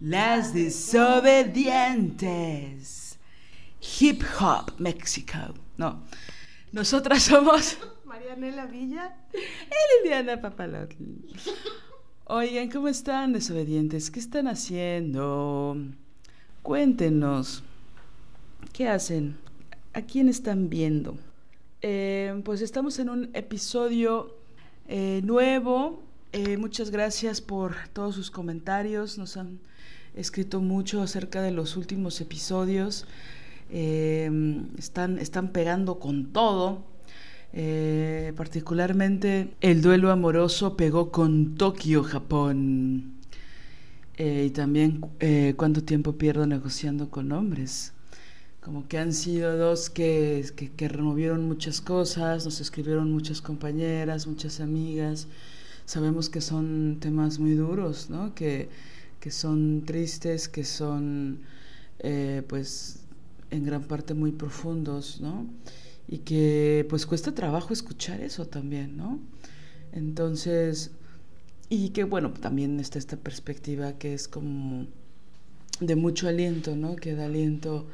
Las Desobedientes. Hip Hop México. No, nosotras somos Marianela Villa. y Liliana Papalotl. Oigan, ¿cómo están, desobedientes? ¿Qué están haciendo? Cuéntenos. ¿Qué hacen? ¿A quién están viendo? Eh, pues estamos en un episodio eh, nuevo. Eh, muchas gracias por todos sus comentarios. Nos han escrito mucho acerca de los últimos episodios. Eh, están, están pegando con todo. Eh, particularmente el duelo amoroso pegó con Tokio, Japón. Eh, y también eh, cuánto tiempo pierdo negociando con hombres. Como que han sido dos que, que, que removieron muchas cosas, nos escribieron muchas compañeras, muchas amigas. Sabemos que son temas muy duros, ¿no? Que, que son tristes, que son, eh, pues, en gran parte muy profundos, ¿no? Y que, pues, cuesta trabajo escuchar eso también, ¿no? Entonces, y que, bueno, también está esta perspectiva que es como de mucho aliento, ¿no? Que da aliento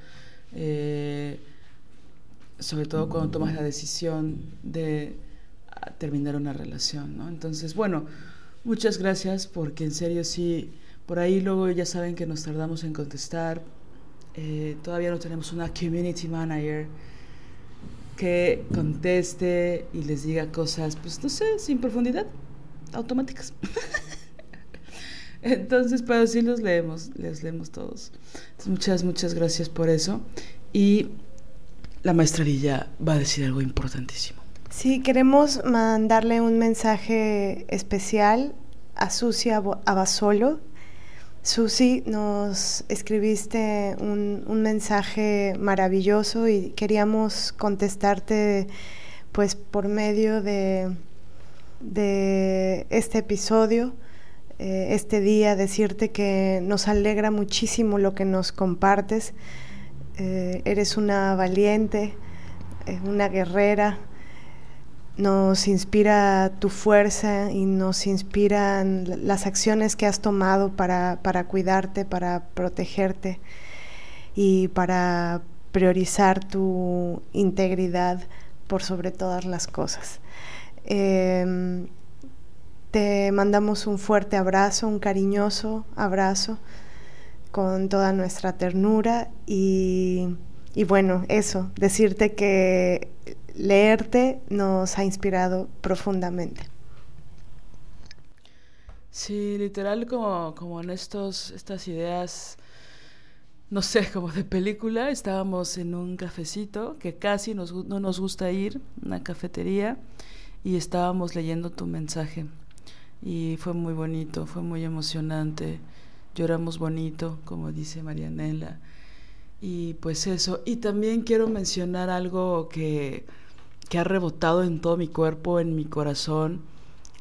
eh, sobre todo cuando tomas la decisión de terminar una relación, ¿no? Entonces, bueno, muchas gracias porque en serio sí, por ahí luego ya saben que nos tardamos en contestar. Eh, todavía no tenemos una community manager que conteste y les diga cosas, pues no sé, sin profundidad, automáticas. Entonces, pero sí los leemos, les leemos todos. Muchas, muchas gracias por eso. Y la maestra Villa va a decir algo importantísimo. Sí, queremos mandarle un mensaje especial a Susi Abasolo. Susi, nos escribiste un, mensaje maravilloso y queríamos contestarte pues por medio de, de este episodio, eh, este día, decirte que nos alegra muchísimo lo que nos compartes. Eh, eres una valiente, eh, una guerrera. Nos inspira tu fuerza y nos inspiran las acciones que has tomado para, para cuidarte, para protegerte y para priorizar tu integridad por sobre todas las cosas. Em, te mandamos un fuerte abrazo, un cariñoso abrazo con toda nuestra ternura y, y bueno, eso, decirte que leerte nos ha inspirado profundamente. Sí, literal como, como en estos, estas ideas, no sé, como de película, estábamos en un cafecito que casi no nos gusta ir, una cafetería, y estábamos leyendo tu mensaje. Y fue muy bonito, fue muy emocionante, lloramos bonito, como dice Marianela. Y pues eso, y también quiero mencionar algo que, que ha rebotado en todo mi cuerpo, en mi corazón,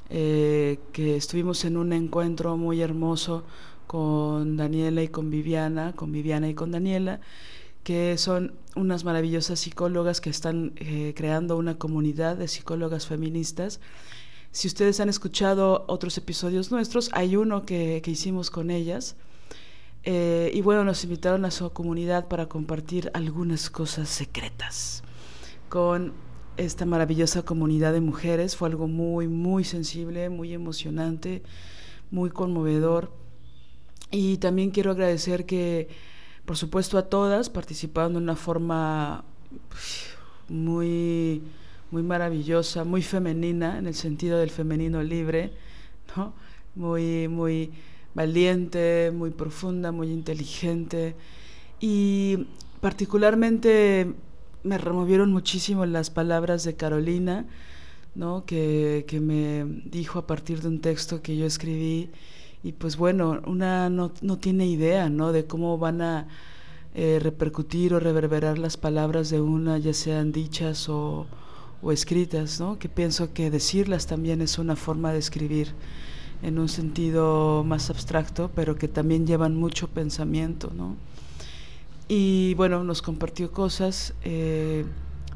eh, que estuvimos en un encuentro muy hermoso con Daniela y con Viviana, con Viviana y con Daniela, que son unas maravillosas psicólogas que están eh, creando una comunidad de psicólogas feministas. Si ustedes han escuchado otros episodios nuestros, hay uno que, que hicimos con ellas. Eh, y bueno, nos invitaron a su comunidad para compartir algunas cosas secretas. con esta maravillosa comunidad de mujeres. Fue algo muy, muy sensible, muy emocionante, muy conmovedor. Y también quiero agradecer que, por supuesto, a todas participaron de una forma muy, muy maravillosa, muy femenina, en el sentido del femenino libre, ¿no? Muy, muy valiente, muy profunda, muy inteligente. Y particularmente me removieron muchísimo las palabras de Carolina, ¿no? que, que me dijo a partir de un texto que yo escribí. Y pues bueno, una no, no tiene idea ¿no? de cómo van a eh, repercutir o reverberar las palabras de una, ya sean dichas o, o escritas, ¿no? que pienso que decirlas también es una forma de escribir en un sentido más abstracto, pero que también llevan mucho pensamiento, ¿no? Y bueno, nos compartió cosas eh,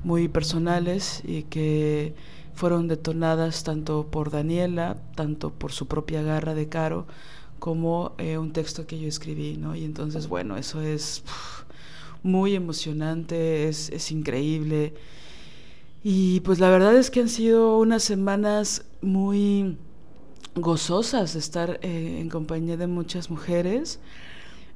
muy personales y que fueron detonadas tanto por Daniela, tanto por su propia garra de Caro, como eh, un texto que yo escribí, ¿no? Y entonces, bueno, eso es muy emocionante, es, es increíble. Y pues la verdad es que han sido unas semanas muy gozosas de estar eh, en compañía de muchas mujeres.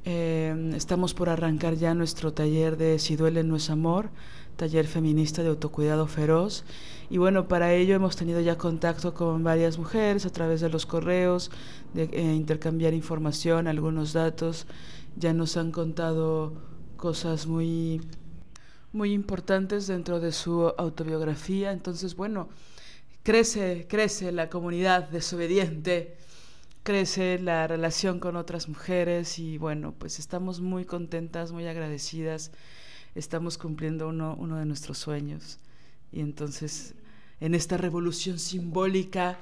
Eh, estamos por arrancar ya nuestro taller de Si duele no es amor, taller feminista de autocuidado feroz. Y bueno, para ello hemos tenido ya contacto con varias mujeres a través de los correos, de eh, intercambiar información, algunos datos. Ya nos han contado cosas muy, muy importantes dentro de su autobiografía. Entonces, bueno, crece, crece la comunidad desobediente, crece la relación con otras mujeres y bueno, pues estamos muy contentas, muy agradecidas, estamos cumpliendo uno, uno de nuestros sueños. Y entonces en esta revolución simbólica,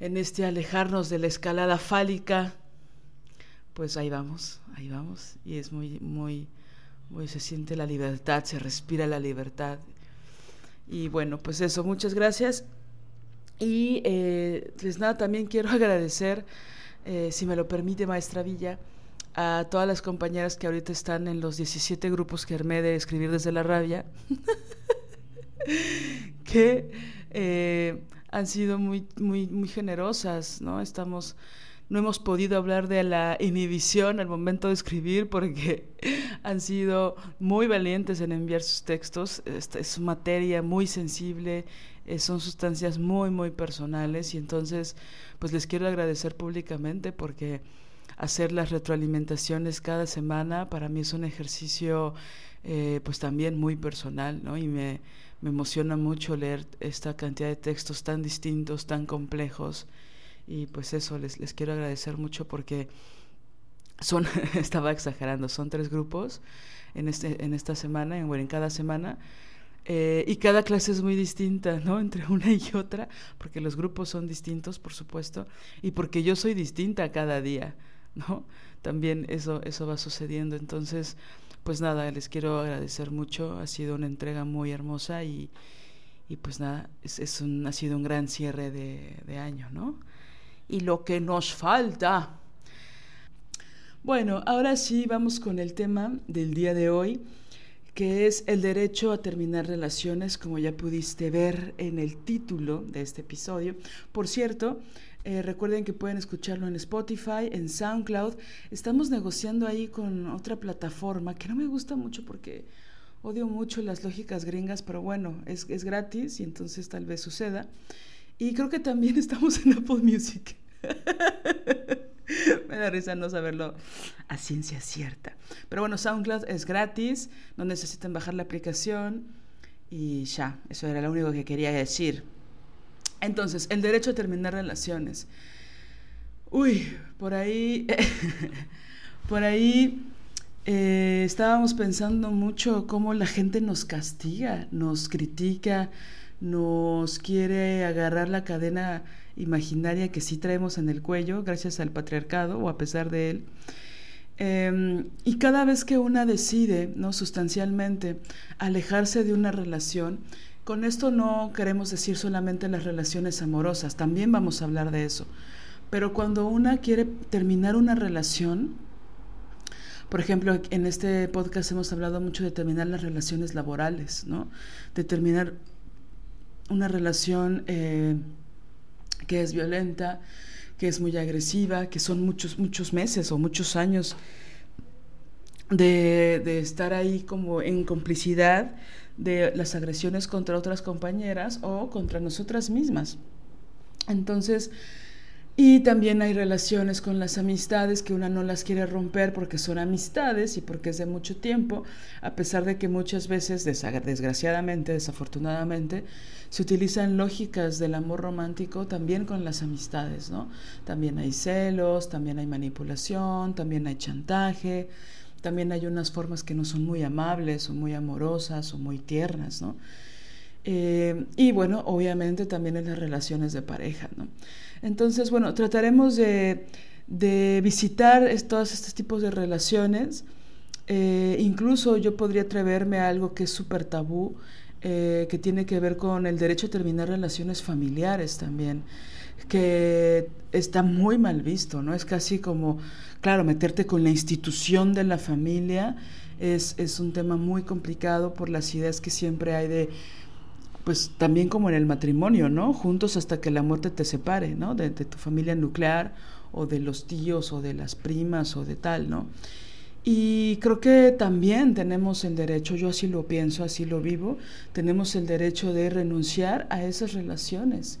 en este alejarnos de la escalada fálica, pues ahí vamos, ahí vamos. Y es muy, muy, muy se siente la libertad, se respira la libertad. Y bueno, pues eso, muchas gracias y eh, pues nada, también quiero agradecer, eh, si me lo permite, maestra Villa, a todas las compañeras que ahorita están en los 17 grupos que armé de escribir desde la rabia, que eh, han sido muy, muy, muy generosas, ¿no? Estamos no hemos podido hablar de la inhibición al momento de escribir porque han sido muy valientes en enviar sus textos. Esta es materia muy sensible, eh, son sustancias muy, muy personales y entonces pues les quiero agradecer públicamente porque hacer las retroalimentaciones cada semana para mí es un ejercicio eh, pues también muy personal, ¿no? Y me, me emociona mucho leer esta cantidad de textos tan distintos, tan complejos y pues eso les, les quiero agradecer mucho porque son, estaba exagerando, son tres grupos en, este, en esta semana, en, bueno, en cada semana, eh, y cada clase es muy distinta, ¿no? Entre una y otra, porque los grupos son distintos, por supuesto, y porque yo soy distinta cada día, ¿no? También eso, eso va sucediendo. Entonces, pues nada, les quiero agradecer mucho. Ha sido una entrega muy hermosa y, y pues nada, es, es un, ha sido un gran cierre de, de año, ¿no? Y lo que nos falta. Bueno, ahora sí vamos con el tema del día de hoy que es el derecho a terminar relaciones, como ya pudiste ver en el título de este episodio. Por cierto, eh, recuerden que pueden escucharlo en Spotify, en SoundCloud. Estamos negociando ahí con otra plataforma que no me gusta mucho porque odio mucho las lógicas gringas, pero bueno, es, es gratis y entonces tal vez suceda. Y creo que también estamos en Apple Music. Me da risa no saberlo a ciencia cierta. Pero bueno, SoundCloud es gratis, no necesitan bajar la aplicación y ya, eso era lo único que quería decir. Entonces, el derecho a terminar relaciones. Uy, por ahí, por ahí eh, estábamos pensando mucho cómo la gente nos castiga, nos critica, nos quiere agarrar la cadena imaginaria que sí traemos en el cuello gracias al patriarcado o a pesar de él. Em, y cada vez que una decide, ¿no? sustancialmente, alejarse de una relación, con esto no queremos decir solamente las relaciones amorosas, también vamos a hablar de eso. Pero cuando una quiere terminar una relación, Por ejemplo, en este podcast hemos hablado mucho de terminar las relaciones laborales, ¿no? De terminar una relación eh, que es violenta, que es muy agresiva, que son muchos, muchos meses o muchos años de, de estar ahí como en complicidad de las agresiones contra otras compañeras o contra nosotras mismas. Entonces, y también hay relaciones con las amistades que una no las quiere romper porque son amistades y porque es de mucho tiempo, a pesar de que muchas veces, desgraciadamente, desafortunadamente, se utilizan lógicas del amor romántico también con las amistades, ¿no? También hay celos, también hay manipulación, también hay chantaje, también hay unas formas que no son muy amables o muy amorosas o muy tiernas, ¿no? Eh, y bueno, obviamente también en las relaciones de pareja, ¿no? Entonces, bueno, trataremos de, visitar todos estos tipos de relaciones. Eh, incluso yo podría atreverme a algo que es súper tabú, eh, que tiene que ver con el derecho a terminar relaciones familiares también, que está muy mal visto, ¿no? Es casi como, claro, meterte con la institución de la familia es, es un tema muy complicado por las ideas que siempre hay de pues también como en el matrimonio, ¿no? Juntos hasta que la muerte te separe, ¿no? De, tu familia nuclear o de los tíos o de las primas o de tal, ¿no? Y creo que también tenemos el derecho, yo así lo pienso, así lo vivo, tenemos el derecho de renunciar a esas relaciones,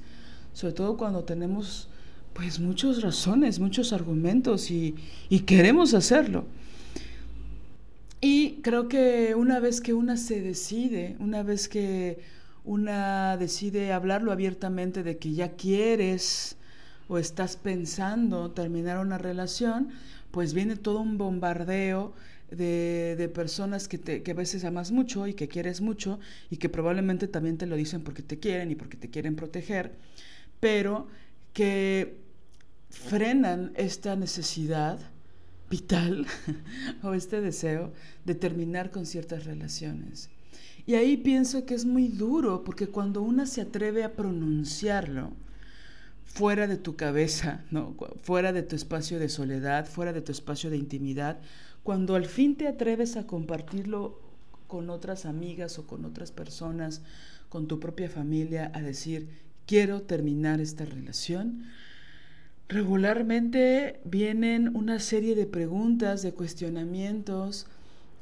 sobre todo cuando tenemos pues muchas razones, muchos argumentos y, y queremos hacerlo. Y creo que una vez que una se decide, una vez que una decide hablarlo abiertamente de que ya quieres o estás pensando terminar una relación, pues viene todo un bombardeo de, personas que, te, que a veces amas mucho y que quieres mucho y que probablemente también te lo dicen porque te quieren y porque te quieren proteger, pero que frenan esta necesidad vital o este deseo de terminar con ciertas relaciones. Y ahí pienso que es muy duro, porque cuando una se atreve a pronunciarlo fuera de tu cabeza, ¿no? fuera de tu espacio de soledad, fuera de tu espacio de intimidad, cuando al fin te atreves a compartirlo con otras amigas o con otras personas, con tu propia familia, a decir, quiero terminar esta relación, regularmente vienen una serie de preguntas, de cuestionamientos,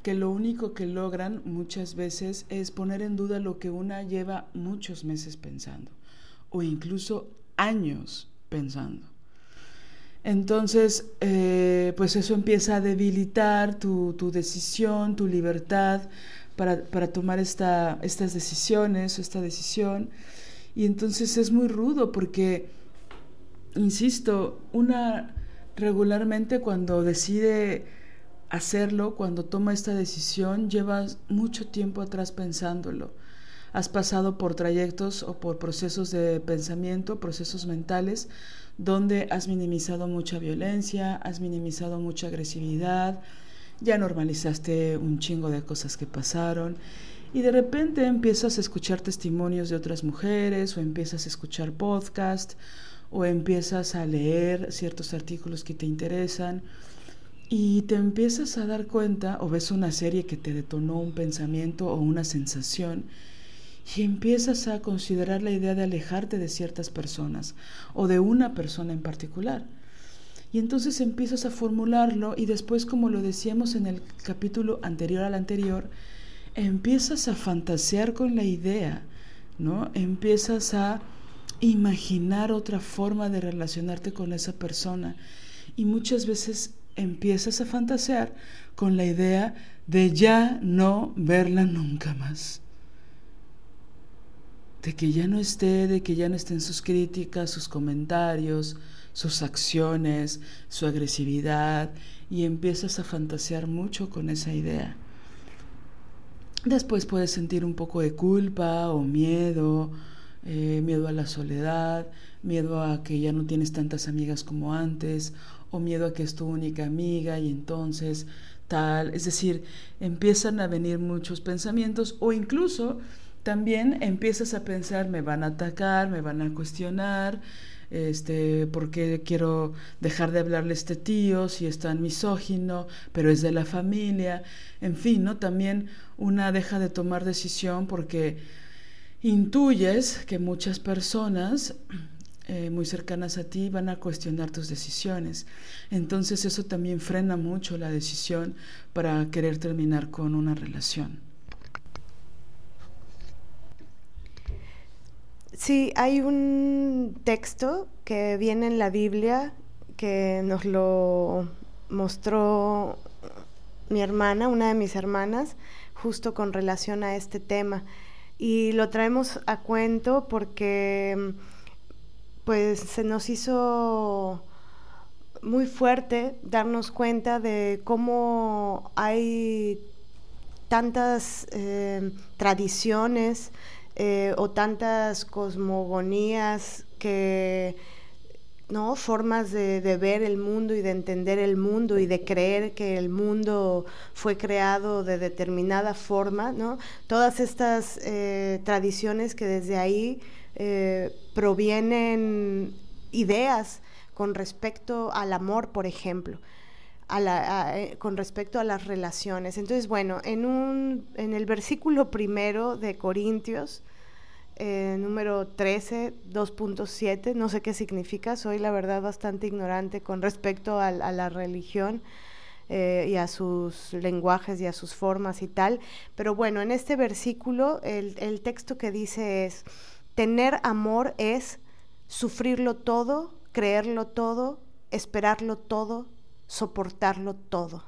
que lo único que logran muchas veces es poner en duda lo que una lleva muchos meses pensando o incluso años pensando. Entonces, eh, pues eso empieza a debilitar tu, decisión, tu libertad para, tomar esta, estas decisiones, esta decisión. Y entonces es muy rudo porque, insisto, una regularmente cuando decide hacerlo, cuando toma esta decisión, llevas mucho tiempo atrás pensándolo. Has pasado por trayectos o por procesos de pensamiento, procesos mentales, donde has minimizado mucha violencia, has minimizado mucha agresividad, ya normalizaste un chingo de cosas que pasaron y de repente empiezas a escuchar testimonios de otras mujeres o empiezas a escuchar podcasts o empiezas a leer ciertos artículos que te interesan y te empiezas a dar cuenta o ves una serie que te detonó un pensamiento o una sensación y empiezas a considerar la idea de alejarte de ciertas personas o de una persona en particular. Y entonces empiezas a formularlo y después, como lo decíamos en el capítulo anterior al anterior, empiezas a fantasear con la idea, ¿no? Empiezas a imaginar otra forma de relacionarte con esa persona y muchas veces empiezas a fantasear con la idea de ya no verla nunca más. De que ya no esté, de que ya no estén sus críticas, sus comentarios, sus acciones, su agresividad, y empiezas a fantasear mucho con esa idea. Después puedes sentir un poco de culpa o miedo, eh, miedo a la soledad, miedo a que ya no tienes tantas amigas como antes, o miedo a que es tu única amiga y entonces tal. Es decir, empiezan a venir muchos pensamientos o incluso también empiezas a pensar, me van a atacar, me van a cuestionar, este, ¿por qué quiero dejar de hablarle a este tío si es tan misógino, pero es de la familia? En fin, ¿no? También una deja de tomar decisión porque intuyes que muchas personas eh, muy cercanas a ti van a cuestionar tus decisiones. Entonces eso también frena mucho la decisión para querer terminar con una relación. Sí, hay un texto que viene en la Biblia que nos lo mostró mi hermana, una de mis hermanas, justo con relación a este tema. Y lo traemos a cuento porque pues se nos hizo muy fuerte darnos cuenta de cómo hay tantas eh, tradiciones eh, o tantas cosmogonías que ¿no? formas de, ver el mundo y de entender el mundo y de creer que el mundo fue creado de determinada forma, ¿no? Todas estas eh, tradiciones que desde ahí eh, provienen ideas con respecto al amor, por ejemplo, eh, con respecto a las relaciones. Entonces, bueno, en, un, en el versículo primero de Corintios, eh, número 13, 2.7, no sé qué significa, soy la verdad bastante ignorante con respecto a, la religión. y a sus lenguajes y a sus formas y tal. Pero bueno, en este versículo el texto que dice es, Tener amor es sufrirlo todo, creerlo todo, esperarlo todo, soportarlo todo.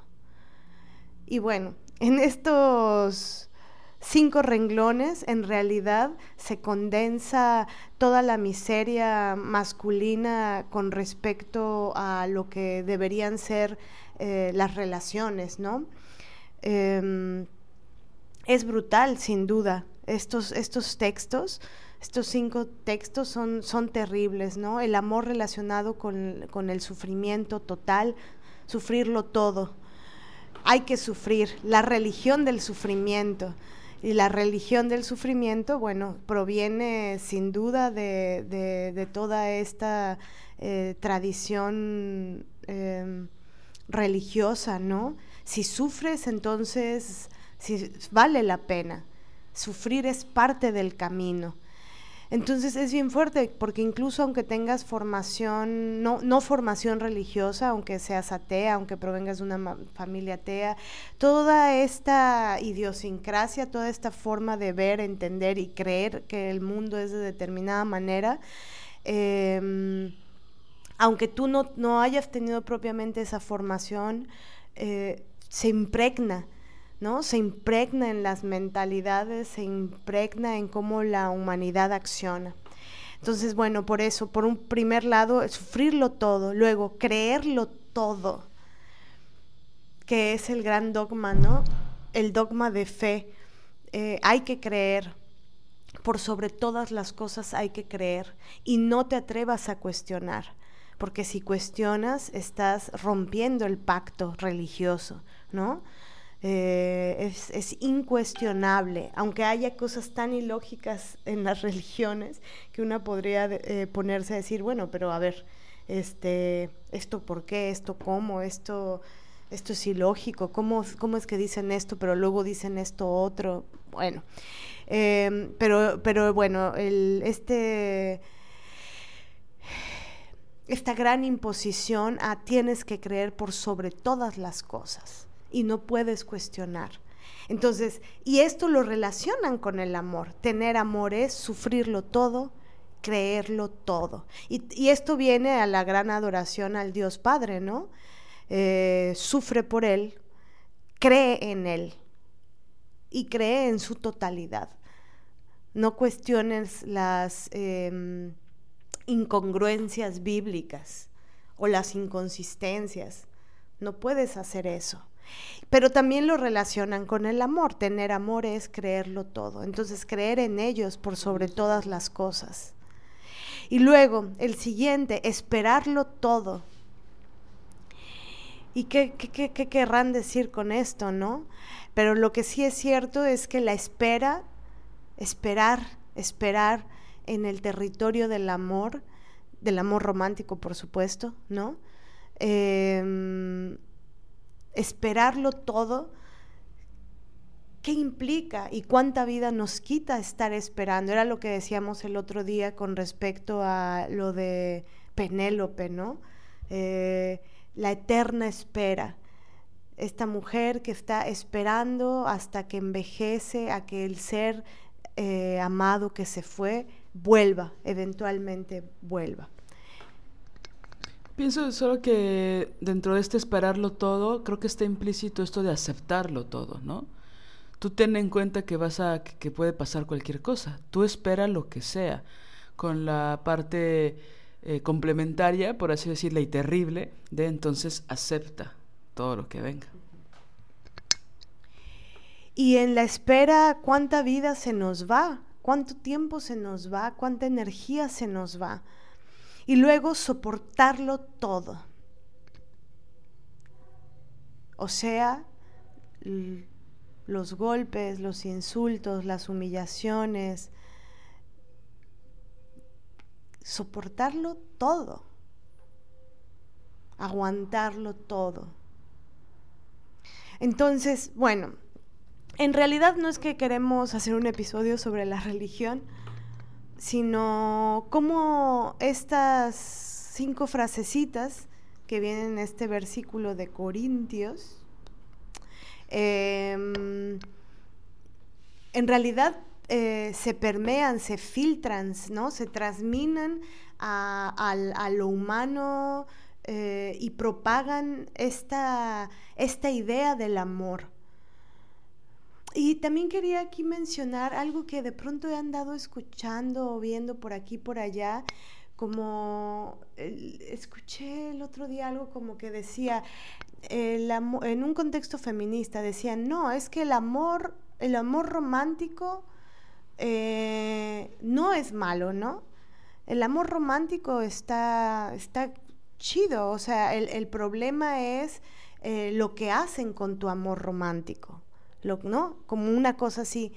Y bueno, en estos cinco renglones en realidad se condensa toda la miseria masculina con respecto a lo que deberían ser eh, las relaciones, ¿no? Em, es brutal, sin duda, estos, estos textos estos cinco textos son, son terribles, ¿no? El amor relacionado con, con el sufrimiento total, sufrirlo todo. Hay que sufrir, la religión del sufrimiento. Y la religión del sufrimiento, bueno, proviene sin duda de, de, toda esta eh, tradición em, religiosa, ¿no? Si sufres, entonces si, vale la pena. Sufrir es parte del camino. Entonces es bien fuerte, porque incluso aunque tengas formación, no, no formación religiosa, aunque seas atea, aunque provengas de una familia atea, toda esta idiosincrasia, toda esta forma de ver, entender y creer que el mundo es de determinada manera, em, aunque tú no, no, hayas tenido propiamente esa formación, eh, se impregna ¿no? Se impregna en las mentalidades, se impregna en cómo la humanidad acciona. Entonces, bueno, por eso, por un primer lado, sufrirlo todo, luego creerlo todo, que es el gran dogma, ¿no? El dogma de fe. Eh, hay que creer, por sobre todas las cosas hay que creer y no te atrevas a cuestionar, porque si cuestionas estás rompiendo el pacto religioso, ¿no? Eh, es, incuestionable, aunque haya cosas tan ilógicas en las religiones que una podría eh, ponerse a decir, bueno, pero a ver, este, esto por qué, esto cómo, esto, esto es ilógico, ¿Cómo, cómo es que dicen esto, pero luego dicen esto otro, bueno, em, pero, pero bueno, este esta gran imposición a tienes que creer por sobre todas las cosas y no puedes cuestionar. Entonces, y esto lo relacionan con el amor. Tener amor es sufrirlo todo, creerlo todo. Y, esto viene a la gran adoración al Dios Padre, ¿no? Eh, sufre por Él, cree en Él y cree en su totalidad. No cuestiones las em, incongruencias bíblicas o las inconsistencias. No puedes hacer eso. Pero también lo relacionan con el amor. Tener amor es creerlo todo. Entonces, creer en ellos por sobre todas las cosas. Y luego, el siguiente, esperarlo todo. ¿Y qué, qué, qué, querrán decir con esto, no? Pero lo que sí es cierto es que la espera, esperar, esperar en el territorio del amor, del amor romántico, por supuesto, ¿no? Em, esperarlo todo, ¿qué implica y cuánta vida nos quita estar esperando? Era lo que decíamos el otro día con respecto a lo de Penélope, ¿no? Eh, la eterna espera. Esta mujer que está esperando hasta que envejece, a que el ser eh, amado que se fue vuelva, eventualmente vuelva. Pienso solo que dentro de este esperarlo todo, creo que está implícito esto de aceptarlo todo, ¿no? Tú ten en cuenta que vas a que puede pasar cualquier cosa. Tú espera lo que sea, con la parte eh, complementaria, por así decirlo, y terrible, de entonces acepta todo lo que venga. Y en la espera, ¿cuánta vida se nos va? ¿Cuánto tiempo se nos va? ¿Cuánta energía se nos va? Y luego soportarlo todo. O sea, los golpes, los insultos, las humillaciones, soportarlo todo, aguantarlo todo. Entonces, bueno, en realidad no es que queremos hacer un episodio sobre la religión, sino cómo estas cinco frasecitas que vienen en este versículo de Corintios, em, en realidad eh, se permean, se filtran, ¿no? se transminan a, lo humano eh, y propagan esta, esta idea del amor. Y también quería aquí mencionar algo que de pronto he andado escuchando o viendo por aquí por allá, como escuché el otro día algo como que decía, en un contexto feminista, decían, no, es que el amor, el amor romántico eh, no es malo, ¿no? El amor romántico está, está chido, o sea, el, problema es eh, lo que hacen con tu amor romántico. ¿No? Como una cosa así.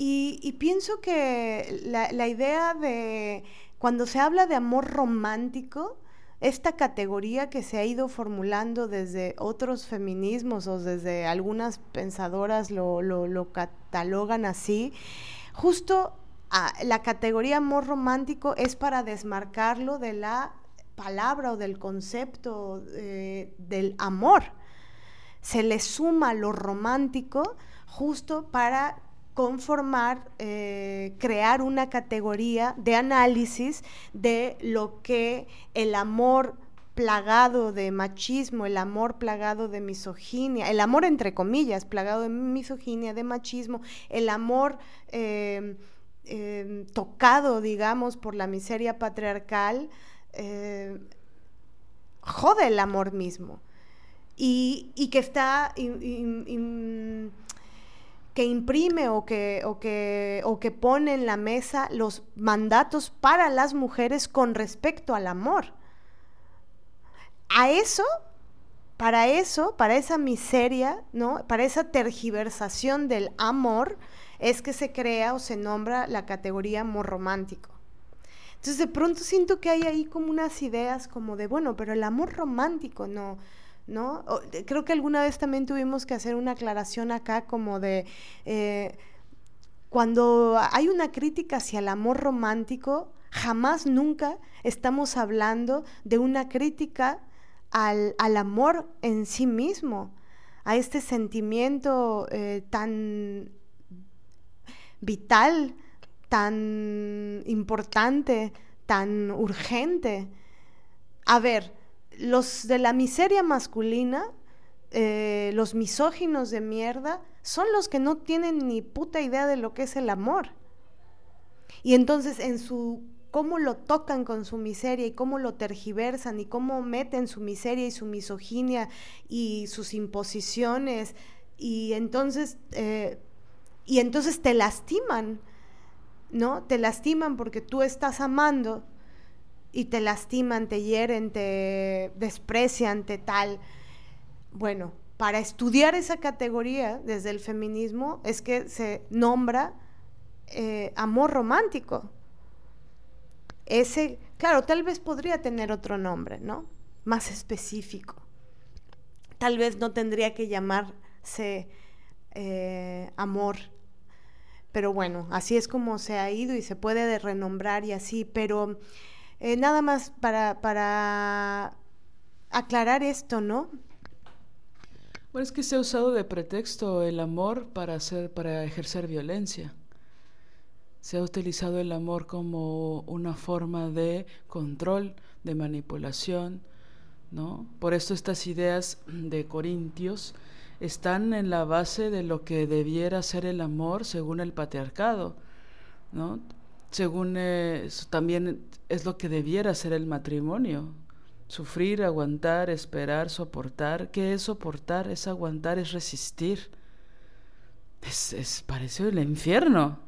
Y, pienso que la, idea de, cuando se habla de amor romántico, esta categoría que se ha ido formulando desde otros feminismos o desde algunas pensadoras lo, lo, catalogan así, justo la categoría amor romántico es para desmarcarlo de la palabra o del concepto eh, del amor se le suma lo romántico justo para conformar, eh, crear una categoría de análisis de lo que el amor plagado de machismo, el amor plagado de misoginia, el amor entre comillas, plagado de misoginia, de machismo, el amor eh, eh, tocado, digamos, por la miseria patriarcal, jode el amor mismo y, que está... que imprime o que, o, que, o que pone en la mesa los mandatos para las mujeres con respecto al amor. A eso, para eso, para esa miseria, ¿no? Para esa tergiversación del amor, es que se crea o se nombra la categoría amor romántico. Entonces de pronto siento que hay ahí como unas ideas como de, bueno, pero el amor romántico no, ¿no? creo que alguna vez también tuvimos que hacer una aclaración acá como de... Eh, cuando hay una crítica hacia el amor romántico, jamás, nunca estamos hablando de una crítica al, amor en sí mismo, a este sentimiento eh, tan vital, tan importante, tan urgente. A ver, los de la miseria masculina, eh, los misóginos de mierda, son los que no tienen ni puta idea de lo que es el amor. Y entonces en su cómo lo tocan con su miseria y cómo lo tergiversan y cómo meten su miseria y su misoginia y sus imposiciones y entonces eh, y entonces te lastiman, ¿no? Te lastiman porque tú estás amando y te lastiman, te hieren, te desprecian, te tal. Bueno, para estudiar esa categoría desde el feminismo es que se nombra eh, amor romántico. Ese Claro, tal vez podría tener otro nombre, ¿no? Más específico. Tal vez no tendría que llamarse eh, amor. Pero bueno, así es como se ha ido y se puede renombrar y así. Pero eh, nada más para, para aclarar esto, ¿no? Bueno, es que se ha usado de pretexto el amor para hacer, para ejercer violencia se ha utilizado el amor como una forma de control, de manipulación, ¿no? Por eso estas ideas de Corintios están en la base de lo que debiera ser el amor según el patriarcado, ¿no? Según también es lo que debiera ser el matrimonio. Sufrir, aguantar, esperar, soportar. ¿Qué es soportar? Es aguantar, es resistir. Es, es parece el infierno.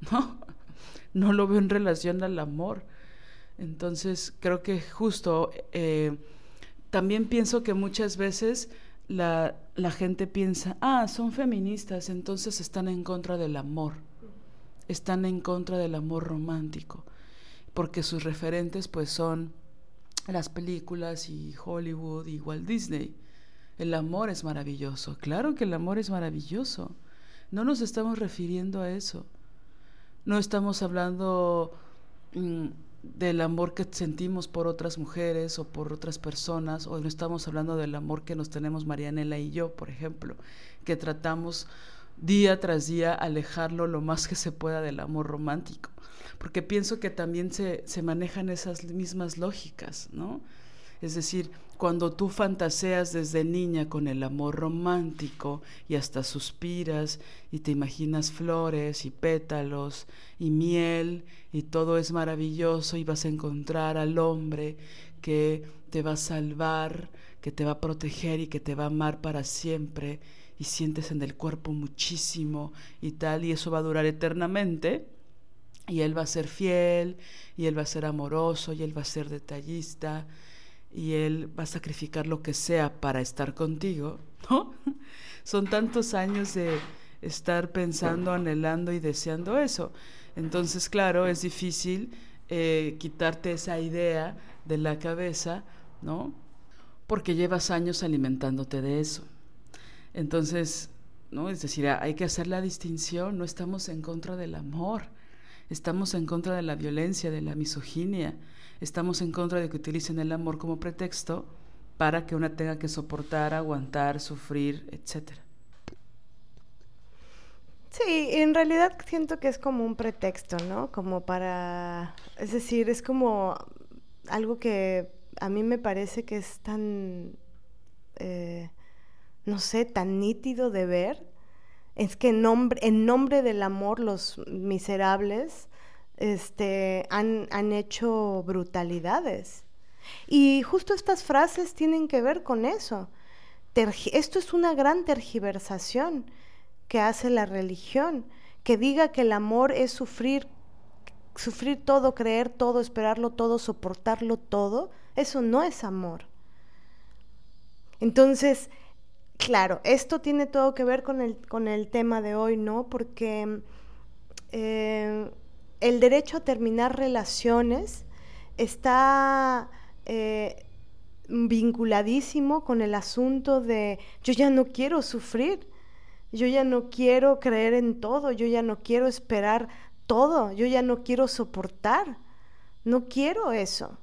¿no? No lo veo en relación al amor. Entonces, creo que justo, eh, también pienso que muchas veces la, la gente piensa, ah, son feministas, entonces están en contra del amor, están en contra del amor romántico, porque sus referentes pues son las películas y Hollywood y Walt Disney. El amor es maravilloso, claro que el amor es maravilloso. No nos estamos refiriendo a eso no estamos hablando mm, del amor que sentimos por otras mujeres o por otras personas, o no estamos hablando del amor que nos tenemos Marianela y yo, por ejemplo, que tratamos día tras día alejarlo lo más que se pueda del amor romántico, porque pienso que también se, se manejan esas mismas lógicas, ¿no? Es decir, cuando tú fantaseas desde niña con el amor romántico y hasta suspiras y te imaginas flores y pétalos y miel y todo es maravilloso y vas a encontrar al hombre que te va a salvar, que te va a proteger y que te va a amar para siempre y sientes en el cuerpo muchísimo y tal y eso va a durar eternamente y él va a ser fiel y él va a ser amoroso y él va a ser detallista y Él va a sacrificar lo que sea para estar contigo, ¿no? Son tantos años de estar pensando, anhelando y deseando eso. Entonces, claro, es difícil eh, quitarte esa idea de la cabeza, ¿no? Porque llevas años alimentándote de eso. Entonces, ¿no? Es decir, hay que hacer la distinción, no estamos en contra del amor, estamos en contra de la violencia, de la misoginia, estamos en contra de que utilicen el amor como pretexto para que una tenga que soportar, aguantar, sufrir, etc. Sí, en realidad siento que es como un pretexto, ¿no? Como para, es decir, es como algo que a mí me parece que es tan, eh, no sé, tan nítido de ver. Es que en nombre, en nombre del amor los miserables este, han, han hecho brutalidades. Y justo estas frases tienen que ver con eso. esto es una gran tergiversación que hace la religión, que diga que el amor es sufrir, sufrir todo, creer todo, esperarlo todo, soportarlo todo. Eso no es amor. Entonces, claro, esto tiene todo que ver con el, con el tema de hoy, ¿no? Porque eh, el derecho a terminar relaciones está eh, vinculadísimo con el asunto de yo ya no quiero sufrir, yo ya no quiero creer en todo, yo ya no quiero esperar todo, yo ya no quiero soportar, no quiero eso.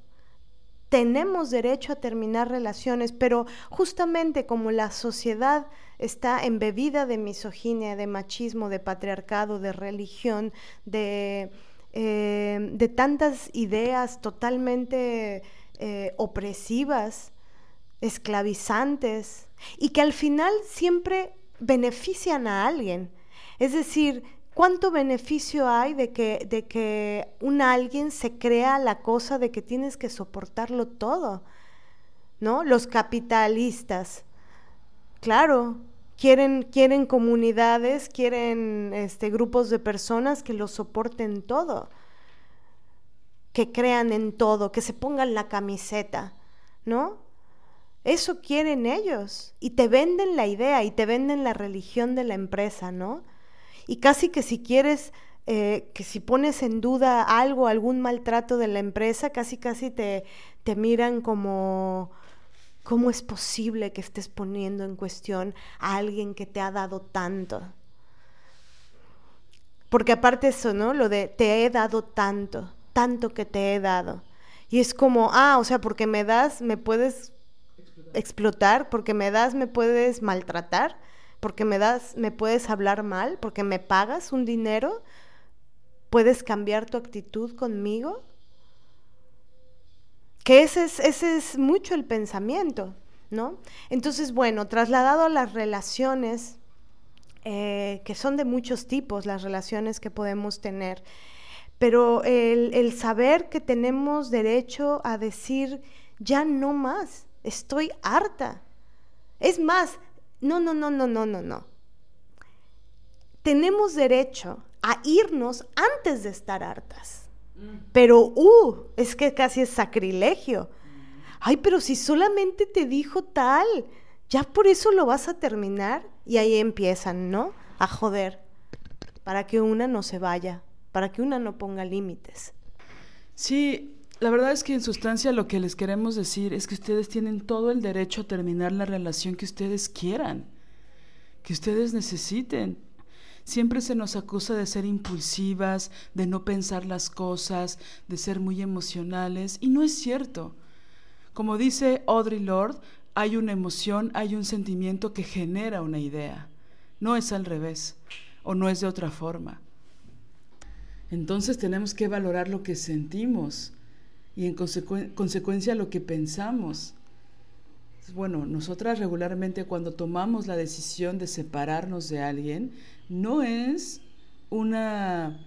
Tenemos derecho a terminar relaciones, pero justamente como la sociedad está embebida de misoginia, de machismo, de patriarcado, de religión, de, eh, de tantas ideas totalmente eh, opresivas, esclavizantes, y que al final siempre benefician a alguien. Es decir, ¿cuánto beneficio hay de que, de que un alguien se crea la cosa de que tienes que soportarlo todo? ¿No? Los capitalistas claro, quieren, quieren comunidades, quieren este, grupos de personas que lo soporten todo, que crean en todo, que se pongan la camiseta, ¿no? Eso quieren ellos y te venden la idea y te venden la religión de la empresa, ¿no? Y casi que si quieres eh, que si pones en duda algo, algún maltrato de la empresa, casi casi te, te miran como, ¿cómo es posible que estés poniendo en cuestión a alguien que te ha dado tanto? Porque aparte eso, ¿no? Lo de te he dado tanto, tanto que te he dado. Y es como, ah, o sea, porque me das, me puedes explotar, porque me das, me puedes maltratar, porque me das, me puedes hablar mal, porque me pagas un dinero, puedes cambiar tu actitud conmigo. Que ese es, ese es mucho el pensamiento, ¿no? Entonces, bueno, trasladado a las relaciones, eh, que son de muchos tipos, las relaciones que podemos tener, pero el, el saber que tenemos derecho a decir, ya no más, estoy harta. Es más, no, no, no, no, no, no, no. Tenemos derecho a irnos antes de estar hartas. Pero, uh, es que casi es sacrilegio. Ay, pero si solamente te dijo tal, ya por eso lo vas a terminar. Y ahí empiezan, ¿no? A joder, para que una no se vaya, para que una no ponga límites. Sí, la verdad es que en sustancia lo que les queremos decir es que ustedes tienen todo el derecho a terminar la relación que ustedes quieran, que ustedes necesiten. Siempre se nos acusa de ser impulsivas, de no pensar las cosas, de ser muy emocionales, y no es cierto. Como dice Audrey Lord, hay una emoción, hay un sentimiento que genera una idea. No es al revés, o no es de otra forma. Entonces tenemos que valorar lo que sentimos y en consecuencia lo que pensamos. Bueno, nosotras regularmente cuando tomamos la decisión de separarnos de alguien, no es una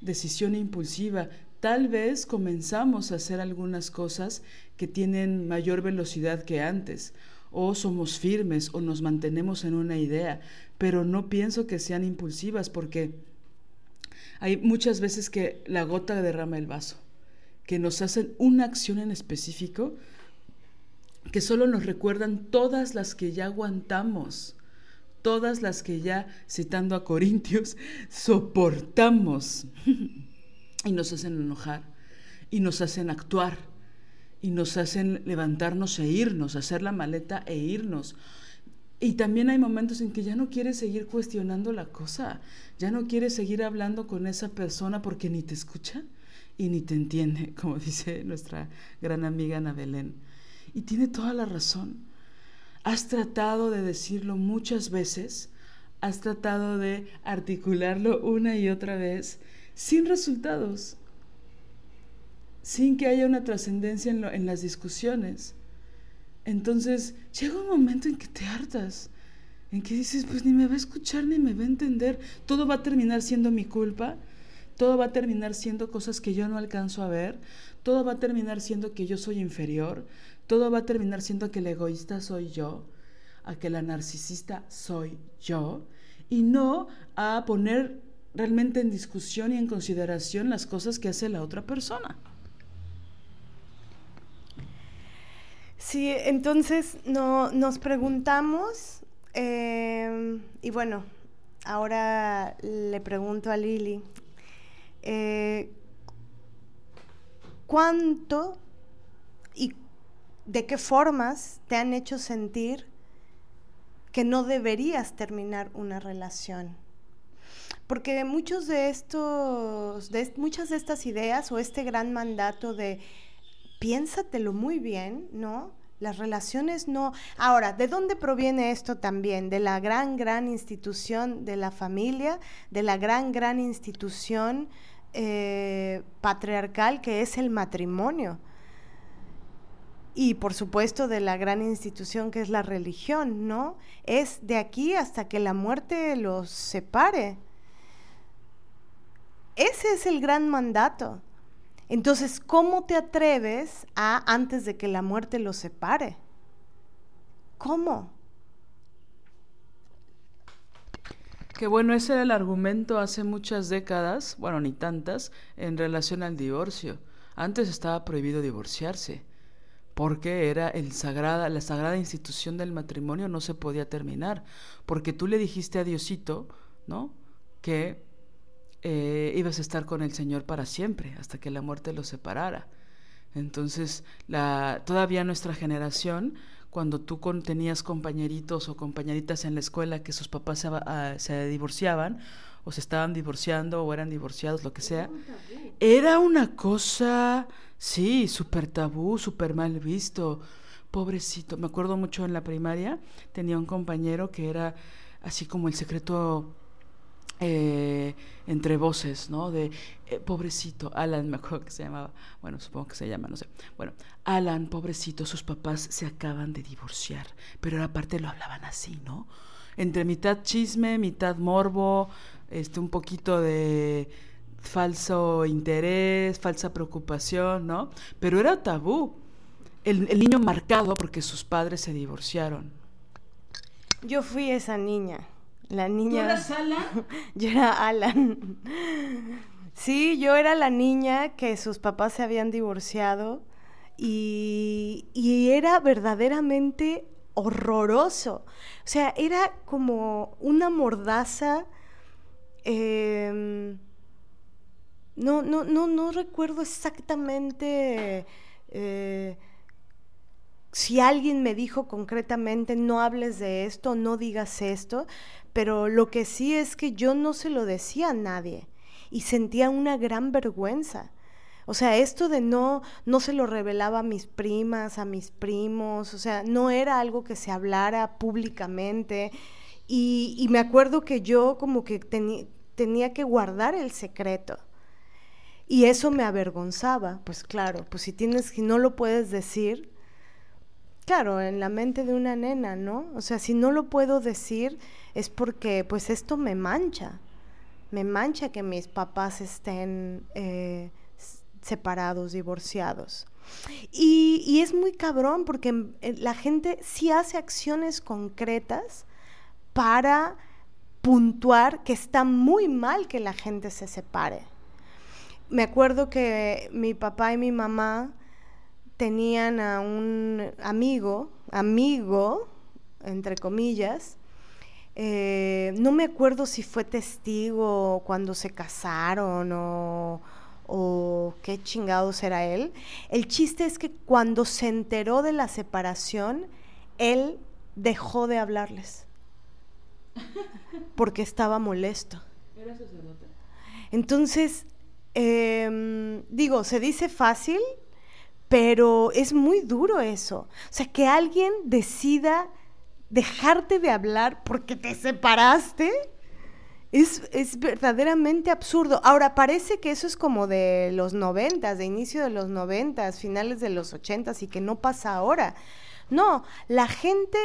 decisión impulsiva. Tal vez comenzamos a hacer algunas cosas que tienen mayor velocidad que antes, o somos firmes o nos mantenemos en una idea, pero no pienso que sean impulsivas porque hay muchas veces que la gota derrama el vaso que nos hacen una acción en específico que solo nos recuerdan todas las que ya aguantamos, todas las que ya, citando a Corintios, soportamos y nos hacen enojar y nos hacen actuar y nos hacen levantarnos e irnos, hacer la maleta e irnos. Y también hay momentos en que ya no quieres seguir cuestionando la cosa, ya no quieres seguir hablando con esa persona porque ni te escucha y ni te entiende, como dice nuestra gran amiga Ana Belén. Y tiene toda la razón. Has tratado de decirlo muchas veces, has tratado de articularlo una y otra vez, sin resultados, sin que haya una trascendencia en, en, las discusiones. Entonces llega un momento en que te hartas, en que dices, pues ni me va a escuchar ni me va a entender, todo va a terminar siendo mi culpa todo va a terminar siendo cosas que yo no alcanzo a ver, todo va a terminar siendo que yo soy inferior, todo va a terminar siendo que el egoísta soy yo, a que la narcisista soy yo, y no a poner realmente en discusión y en consideración las cosas que hace la otra persona. Sí, entonces no, nos preguntamos, eh, y bueno, ahora le pregunto a Lili, eh, cuánto y de qué formas te han hecho sentir que no deberías terminar una relación. Porque muchos de estos, de muchas de estas ideas o este gran mandato de piénsatelo muy bien, ¿no? Las relaciones no. Ahora, ¿de dónde proviene esto también? De la gran, gran institución de la familia, de la gran, gran institución eh, patriarcal que es el matrimonio. Y por supuesto de la gran institución que es la religión, ¿no? Es de aquí hasta que la muerte los separe. Ese es el gran mandato. Entonces, ¿cómo te atreves a antes de que la muerte los separe? ¿Cómo? Que bueno, ese era el argumento hace muchas décadas, bueno, ni tantas, en relación al divorcio. Antes estaba prohibido divorciarse, porque era el sagrada, la sagrada institución del matrimonio no se podía terminar, porque tú le dijiste a Diosito, ¿no? Que eh, ibas a estar con el Señor para siempre, hasta que la muerte los separara. Entonces, la, todavía nuestra generación, cuando tú tenías compañeritos o compañeritas en la escuela que sus papás se, ah, se divorciaban, o se estaban divorciando, o eran divorciados, lo que sea, era una cosa, sí, súper tabú, súper mal visto. Pobrecito, me acuerdo mucho en la primaria, tenía un compañero que era así como el secreto eh, entre voces, ¿no? De eh, pobrecito, Alan, me acuerdo que se llamaba, bueno, supongo que se llama, no sé. Bueno, Alan, pobrecito, sus papás se acaban de divorciar, pero aparte lo hablaban así, ¿no? Entre mitad chisme, mitad morbo, este, un poquito de falso interés, falsa preocupación, ¿no? Pero era tabú. El, el niño marcado porque sus padres se divorciaron. Yo fui esa niña. La niña. ¿Tú eras Alan? yo era Alan. Sí, yo era la niña que sus papás se habían divorciado y, y era verdaderamente horroroso. O sea, era como una mordaza. Em, no, no, no, no recuerdo exactamente. Eh, si alguien me dijo concretamente no hables de esto, no digas esto, pero lo que sí es que yo no se lo decía a nadie y sentía una gran vergüenza. O sea, esto de no, no se lo revelaba a mis primas, a mis primos, o sea, no era algo que se hablara públicamente. Y, me acuerdo que yo como que tenía que guardar el secreto. Y eso me avergonzaba, pues claro, pues si tienes, si no lo puedes decir, claro, en la mente de una nena, ¿no? O sea, si no lo puedo decir es porque pues esto me mancha, me mancha que mis papás estén eh, separados, divorciados. Y, es muy cabrón porque eh, la gente sí hace acciones concretas para puntuar que está muy mal que la gente se separe. Me acuerdo que mi papá y mi mamá tenían a un amigo, amigo, entre comillas, eh, no me acuerdo si fue testigo cuando se casaron o, o qué chingados era él. El chiste es que cuando se enteró de la separación, él dejó de hablarles porque estaba molesto. Era sacerdote. Entonces, em, digo, se dice fácil, pero es muy duro eso. O sea, que alguien decida dejarte de hablar porque te separaste. Es, es, verdaderamente absurdo. Ahora, parece que eso es como de los noventas, de inicio de los noventas, finales de los ochentas y que no pasa ahora. No, la gente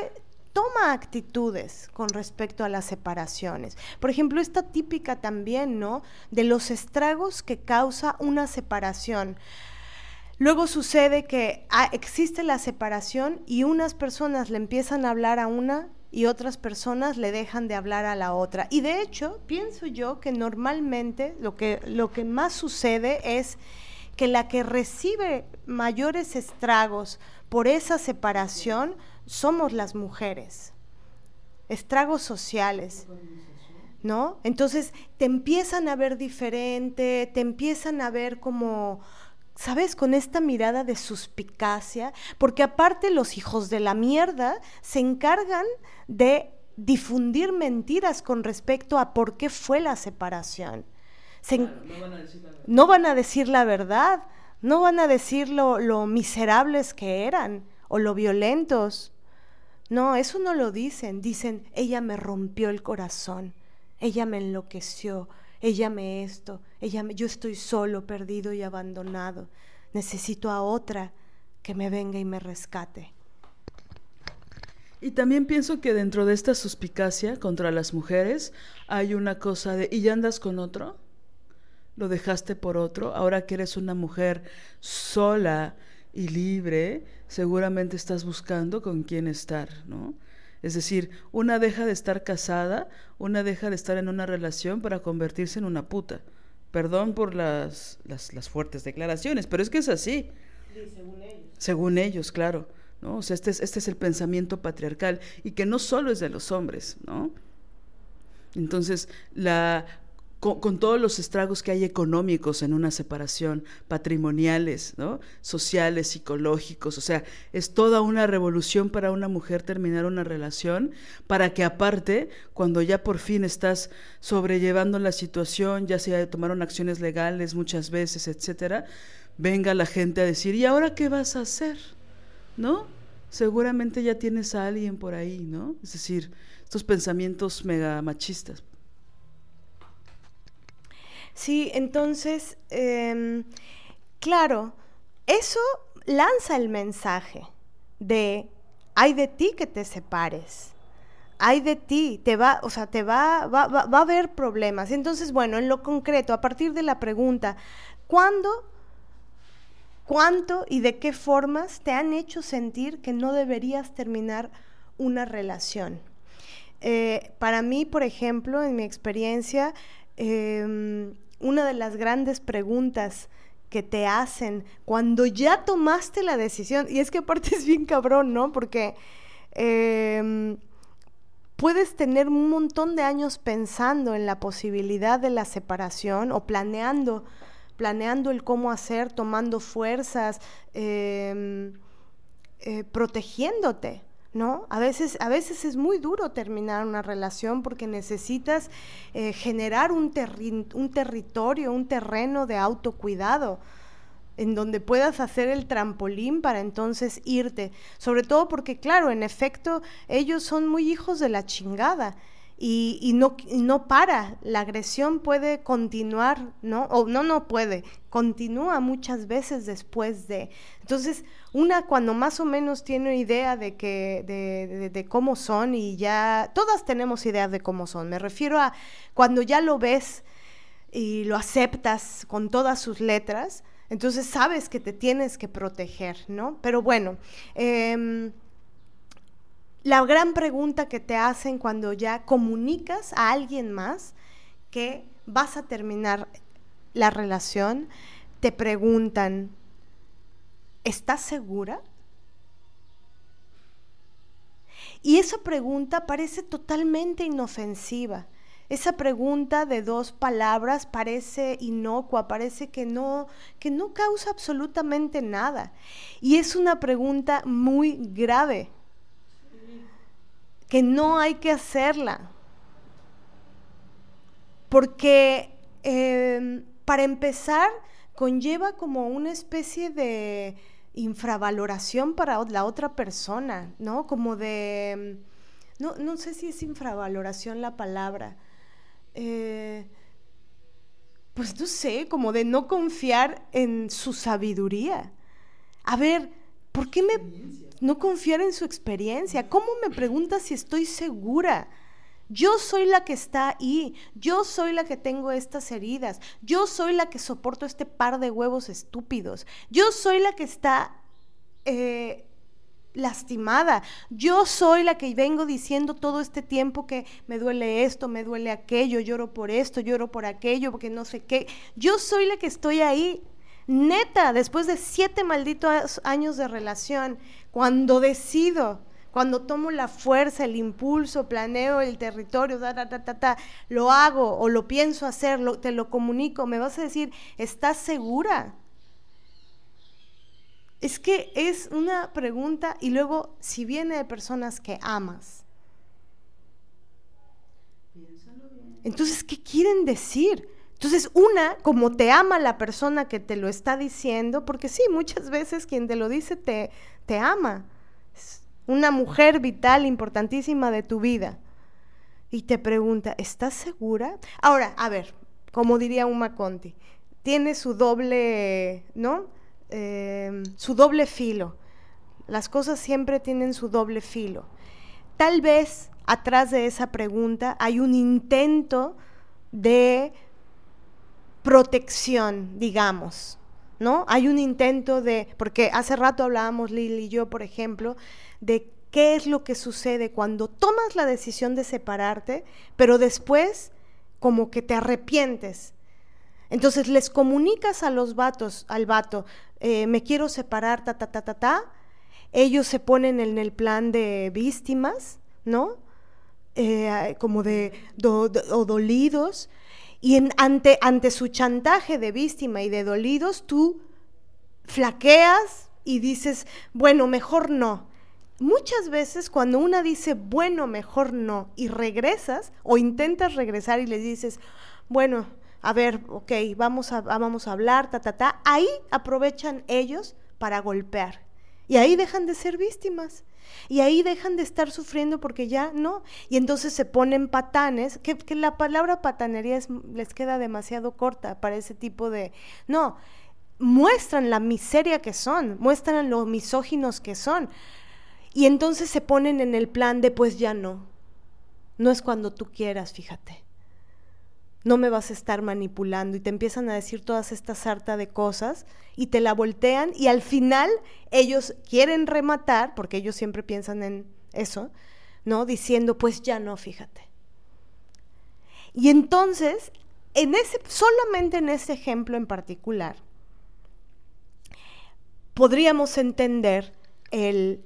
toma actitudes con respecto a las separaciones. Por ejemplo, esta típica también, ¿no? De los estragos que causa una separación. Luego sucede que ah, existe la separación y unas personas le empiezan a hablar a una y otras personas le dejan de hablar a la otra. Y de hecho, pienso yo que normalmente lo que, lo que más sucede es que la que recibe mayores estragos por esa separación somos las mujeres. Estragos sociales. ¿No? Entonces te empiezan a ver diferente, te empiezan a ver como ¿sabes? Con esta mirada de suspicacia, porque aparte los hijos de la mierda se encargan de difundir mentiras con respecto a por qué fue la separación. no, van a decir la verdad, no van a decir lo, lo miserables que eran o lo violentos. No, eso no lo dicen. Dicen, ella me rompió el corazón, ella me enloqueció, ella me esto, ella yo estoy solo, perdido y abandonado. Necesito a otra que me venga y me rescate. Y también pienso que dentro de esta suspicacia contra las mujeres hay una cosa de, ¿y ya andas con otro? ¿Lo dejaste por otro? Ahora que eres una mujer sola y libre, seguramente estás buscando con quién estar, ¿no? Es decir, una deja de estar casada, una deja de estar en una relación para convertirse en una puta. Perdón por las, las, fuertes declaraciones, pero es que es así. según ellos. Según ellos, claro. ¿no? O sea, este es, este es el pensamiento patriarcal y que no solo es de los hombres, ¿no? Entonces, la, con, todos los estragos que hay económicos en una separación, patrimoniales, ¿no? sociales, psicológicos, o sea, es toda una revolución para una mujer terminar una relación, para que aparte, cuando ya por fin estás sobrellevando la situación, ya de tomaron acciones legales muchas veces, etcétera, venga la gente a decir, ¿y ahora qué vas a hacer? ¿No? Seguramente ya tienes a alguien por ahí, ¿no? Es decir, estos pensamientos mega machistas. Sí, entonces, em, claro, eso lanza el mensaje de hay de ti que te separes. Hay de ti, te va, o sea, te va, va, va, va a haber problemas. Entonces, bueno, en lo concreto, a partir de la pregunta, ¿cuándo, cuánto y de qué formas te han hecho sentir que no deberías terminar una relación? Eh, para mí, por ejemplo, en mi experiencia, em, una de las grandes preguntas que te hacen cuando ya tomaste la decisión, y es que aparte es bien cabrón, ¿no? Porque em, puedes tener un montón de años pensando en la posibilidad de la separación o planeando, planeando el cómo hacer, tomando fuerzas, em, eh, protegiéndote. ¿No? A veces, a veces es muy duro terminar una relación porque necesitas eh, generar un, un territorio, un terreno de autocuidado en donde puedas hacer el trampolín para entonces irte. Sobre todo porque, claro, en efecto, ellos son muy hijos de la chingada y, no, no para. La agresión puede continuar, ¿no? O no, no puede, continúa muchas veces después de. Entonces, una cuando más o menos tiene idea de que, de, cómo son y ya, todas tenemos idea de cómo son. Me refiero a cuando ya lo ves y lo aceptas con todas sus letras, entonces sabes que te tienes que proteger, ¿no? Pero bueno, eh, la gran pregunta que te hacen cuando ya comunicas a alguien más que vas a terminar la relación, te preguntan, ¿estás segura? Y esa pregunta parece totalmente inofensiva. Esa pregunta de dos palabras parece inocua, parece que no, que no causa absolutamente nada. Y es una pregunta muy grave que no hay que hacerla. Porque em, para empezar, conlleva como una especie de infravaloración para la otra persona, ¿no? Como de, em, no, no sé si es infravaloración la palabra, eh, pues no sé, como de no confiar en su sabiduría. A ver, ¿por qué me no confiar en su experiencia. ¿Cómo me preguntas si estoy segura? Yo soy la que está ahí, yo soy la que tengo estas heridas, yo soy la que soporto este par de huevos estúpidos, yo soy la que está eh, lastimada, yo soy la que vengo diciendo todo este tiempo que me duele esto, me duele aquello, lloro por esto, lloro por aquello, porque no sé qué, yo soy la que estoy ahí. Neta, después de siete malditos años de relación, cuando decido, cuando tomo la fuerza, el impulso, planeo el territorio, lo hago o lo pienso hacer, te lo comunico, me vas a decir, ¿estás segura? Es que es una pregunta y luego si viene de personas que amas. Entonces, ¿qué quieren decir? Entonces, una, como te ama la persona que te lo está diciendo, porque sí, muchas veces quien te lo dice te, te ama. Una mujer vital, importantísima de tu vida. Y te pregunta, ¿estás segura? Ahora, a ver, como diría Uma Conti, tiene su doble, ¿no? Eh, su doble filo. Las cosas siempre tienen su doble filo. Tal vez atrás de esa pregunta hay un intento de protección, digamos, ¿no? Hay un intento de, porque hace rato hablábamos Lili y yo, por ejemplo, de qué es lo que sucede cuando tomas la decisión de separarte, pero después como que te arrepientes. Entonces les comunicas a los vatos, al vato, eh, me quiero separar, ta, ta, ta, ta, ta. Ellos se ponen en el plan de víctimas, ¿no? Eh, como de, o dolidos Y ante, ante su chantaje de víctima y de dolidos, tú flaqueas y dices, bueno, mejor no. Muchas veces cuando una dice, bueno, mejor no, y regresas o intentas regresar y le dices, bueno, a ver, ok, vamos a, vamos a hablar, ta, ta, ta, ahí aprovechan ellos para golpear. Y ahí dejan de ser víctimas. Y ahí dejan de estar sufriendo porque ya no. Y entonces se ponen patanes, que, la palabra patanería les queda demasiado corta para ese tipo de... No, muestran la miseria que son, muestran lo misóginos que son. Y entonces se ponen en el plan de pues ya no. No es cuando tú quieras, fíjate. No me vas a estar manipulando y te empiezan a decir todas estas sarta de cosas y te la voltean y al final ellos quieren rematar, porque ellos siempre piensan en eso, ¿no? Diciendo pues ya no, fíjate. Y entonces, en ese, solamente en ese ejemplo en particular, podríamos entender el,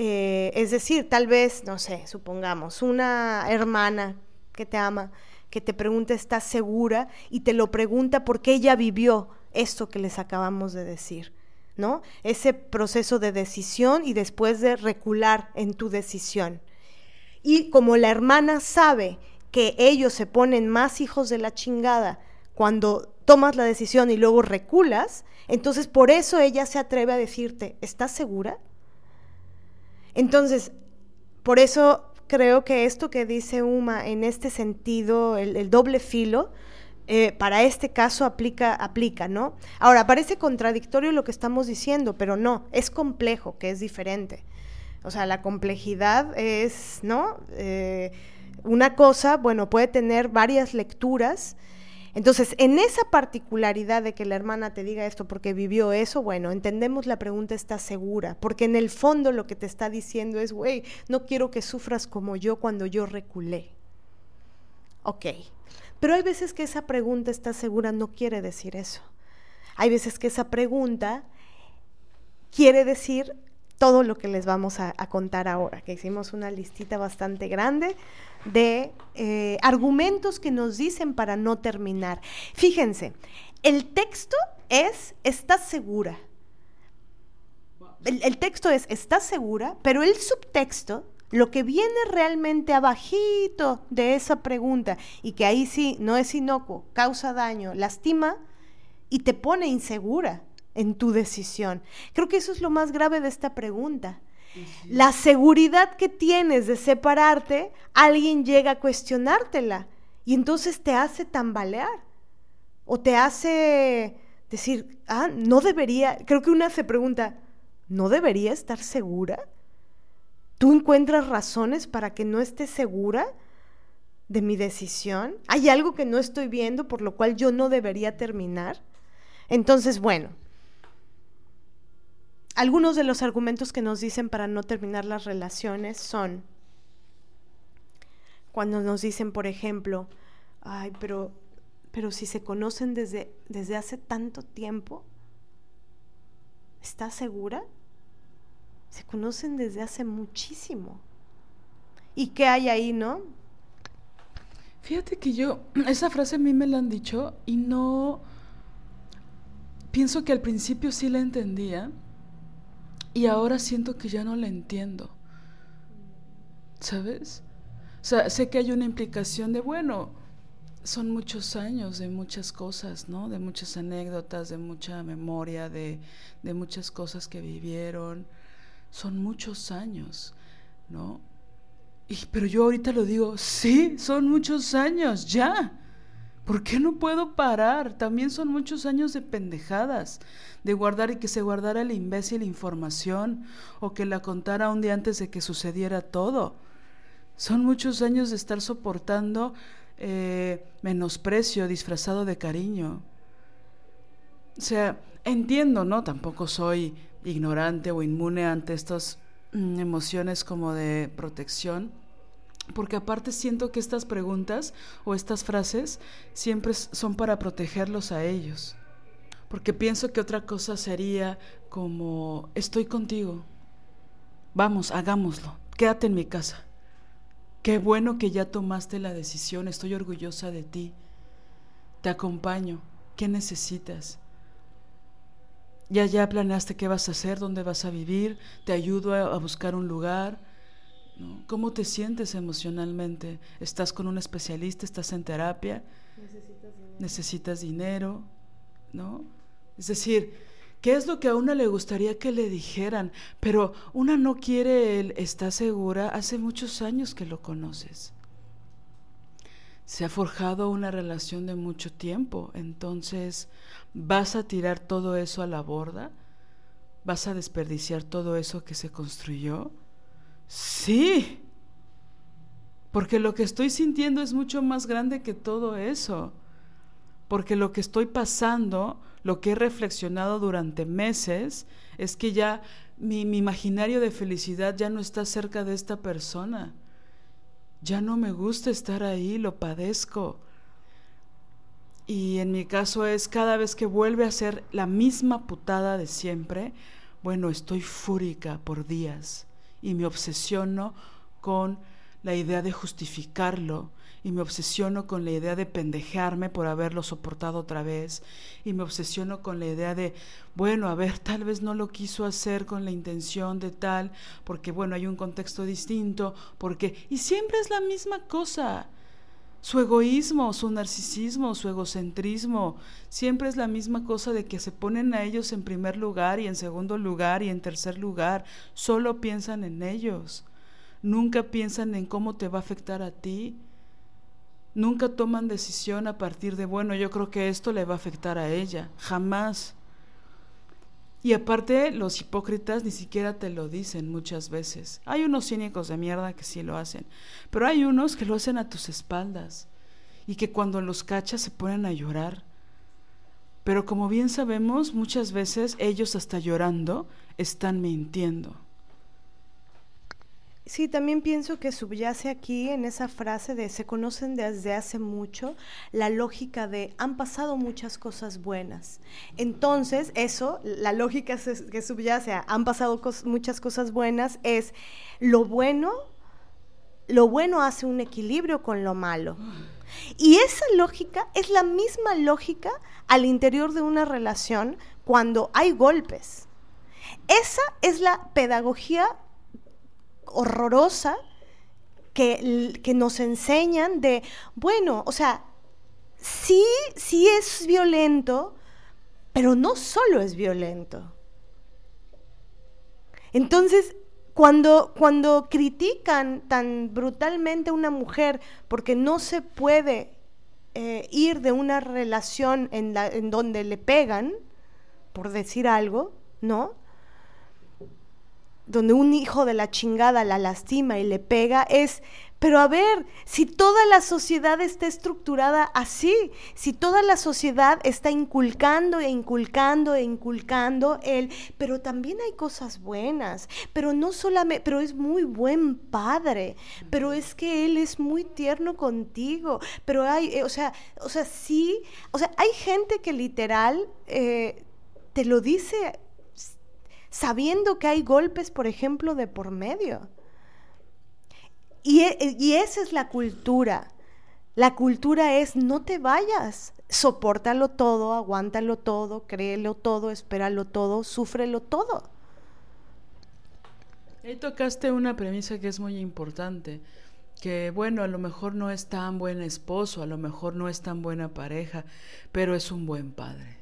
eh, es decir, tal vez, no sé, supongamos, una hermana que te ama, que te pregunta, ¿estás segura? Y te lo pregunta porque ella vivió esto que les acabamos de decir, ¿no? Ese proceso de decisión y después de recular en tu decisión. Y como la hermana sabe que ellos se ponen más hijos de la chingada cuando tomas la decisión y luego reculas, entonces por eso ella se atreve a decirte, ¿estás segura? Entonces, por eso creo que esto que dice Uma en este sentido, el, doble filo, eh, para este caso aplica, aplica, ¿no? Ahora, parece contradictorio lo que estamos diciendo, pero no, es complejo, que es diferente. O sea, la complejidad es, ¿no? Eh, una cosa, bueno, puede tener varias lecturas entonces, en esa particularidad de que la hermana te diga esto porque vivió eso, bueno, entendemos la pregunta está segura, porque en el fondo lo que te está diciendo es, güey, no quiero que sufras como yo cuando yo reculé. Ok, pero hay veces que esa pregunta está segura no quiere decir eso. Hay veces que esa pregunta quiere decir todo lo que les vamos a, contar ahora, que hicimos una listita bastante grande de eh, argumentos que nos dicen para no terminar. Fíjense, el texto es, ¿estás segura? El, texto es, ¿estás segura? Pero el subtexto, lo que viene realmente abajito de esa pregunta, y que ahí sí no es inocuo, causa daño, lastima y te pone insegura en tu decisión. Creo que eso es lo más grave de esta pregunta. La seguridad que tienes de separarte, alguien llega a cuestionártela y entonces te hace tambalear o te hace decir, ah, no debería, creo que una se pregunta, ¿no debería estar segura? ¿Tú encuentras razones para que no estés segura de mi decisión? ¿Hay algo que no estoy viendo por lo cual yo no debería terminar? Entonces, bueno, algunos de los argumentos que nos dicen para no terminar las relaciones son cuando nos dicen, por ejemplo, ay, pero, pero si se conocen desde, desde hace tanto tiempo, ¿estás segura? Se conocen desde hace muchísimo. ¿Y qué hay ahí, no? Fíjate que yo, esa frase a mí me la han dicho y no, pienso que al principio sí la entendía y ahora siento que ya no la entiendo. ¿Sabes? O sea, sé que hay una implicación de, bueno, son muchos años de muchas cosas, ¿no? De muchas anécdotas, de mucha memoria, de, de muchas cosas que vivieron. Son muchos años, ¿no? Y, pero yo ahorita lo digo, sí, son muchos años, ya. ¿Por qué no puedo parar? También son muchos años de pendejadas, de guardar y que se guardara el imbécil información o que la contara un día antes de que sucediera todo. Son muchos años de estar soportando eh, menosprecio disfrazado de cariño. O sea, entiendo, ¿no? Tampoco soy ignorante o inmune ante estas mm, emociones como de protección porque aparte siento que estas preguntas o estas frases siempre son para protegerlos a ellos. Porque pienso que otra cosa sería como, estoy contigo, vamos, hagámoslo, quédate en mi casa. Qué bueno que ya tomaste la decisión, estoy orgullosa de ti. te acompaño, ¿qué necesitas? Ya ya planeaste qué vas a hacer, dónde vas a vivir, te ayudo a, buscar un lugar. ¿Cómo te sientes emocionalmente? ¿Estás con un especialista? ¿Estás en terapia? Necesitas dinero. Necesitas dinero, ¿no? Es decir, ¿qué es lo que a una le gustaría que le dijeran? Pero una no quiere, él está segura, hace muchos años que lo conoces se ha forjado una relación de mucho tiempo, entonces vas a tirar todo eso a la borda, vas a desperdiciar todo eso que se construyó. Sí, porque lo que estoy sintiendo es mucho más grande que todo eso, porque lo que estoy pasando, lo que he reflexionado durante meses, es que ya mi, imaginario de felicidad ya no está cerca de esta persona. Ya no me gusta estar ahí, lo padezco. Y en mi caso es cada vez que vuelve a ser la misma putada de siempre, bueno, estoy fúrica por días y me obsesiono con la idea de justificarlo y me obsesiono con la idea de pendejearme por haberlo soportado otra vez y me obsesiono con la idea de, bueno, a ver, tal vez no lo quiso hacer con la intención de tal, porque bueno, hay un contexto distinto, porque... Y siempre es la misma cosa. Su egoísmo, su narcisismo, su egocentrismo, siempre es la misma cosa de que se ponen a ellos en primer lugar y en segundo lugar y en tercer lugar, solo piensan en ellos, nunca piensan en cómo te va a afectar a ti, Nunca toman decisión a partir de, bueno, yo creo que esto le va a afectar a ella. Jamás. Y aparte, los hipócritas ni siquiera te lo dicen muchas veces. Hay unos cínicos de mierda que sí lo hacen, pero hay unos que lo hacen a tus espaldas y que cuando los cachas se ponen a llorar. Pero como bien sabemos, muchas veces ellos hasta llorando están mintiendo. Sí, también pienso que subyace aquí en esa frase de se conocen desde hace mucho la lógica de han pasado muchas cosas buenas. Entonces, eso, la lógica que subyace a han pasado muchas cosas buenas es lo bueno, lo bueno hace un equilibrio con lo malo. Y esa lógica es la misma lógica al interior de una relación cuando hay golpes. Esa es la pedagogía horrorosa que, que, nos enseñan de, bueno, o sea, sí, sí es violento, pero no solo es violento. Entonces, cuando, cuando critican tan brutalmente a una mujer porque no se puede eh, ir de una relación en, la, en donde le pegan, por decir algo, ¿no? Donde un hijo de la chingada la lastima y le pega, es, pero a ver, si toda la sociedad está estructurada así, si toda la sociedad está inculcando e inculcando e inculcando el, pero también hay cosas buenas, pero no solamente, pero es muy buen padre, pero es que él es muy tierno contigo, pero hay, eh, o sea, o sea, sí, o sea, hay gente que literal eh, te lo dice sabiendo que hay golpes, por ejemplo, de por medio. Y, e, y, esa es la cultura. La cultura es no te vayas, soportalo todo, aguántalo todo, créelo todo, espéralo todo, súfrelo todo. Ahí tocaste una premisa que es muy importante, que bueno, a lo mejor no es tan buen esposo, a lo mejor no es tan buena pareja, pero es un buen padre.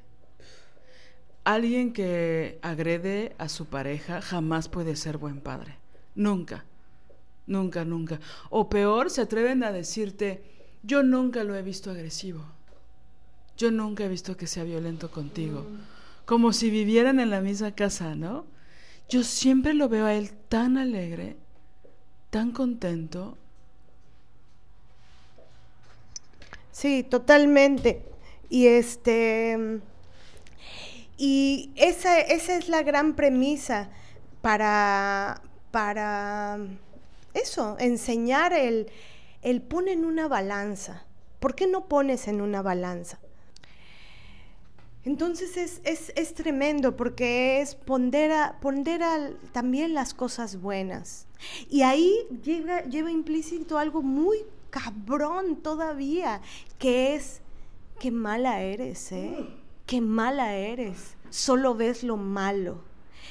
Alguien que agrede a su pareja jamás puede ser buen padre. Nunca. Nunca, nunca. O peor, se atreven a decirte, yo nunca lo he visto agresivo. Yo nunca he visto que sea violento contigo. Como si vivieran en la misma casa, ¿no? Yo siempre lo veo a él tan alegre, tan contento. Sí, totalmente. Y este y esa, esa es la gran premisa para, para eso, enseñar el, el en una balanza. ¿Por qué no pones en una balanza? Entonces es, es, es tremendo porque es pondera, pondera también las cosas buenas. Y ahí lleva implícito algo muy cabrón todavía, que es qué mala eres, ¿eh? Qué mala eres. Solo ves lo malo.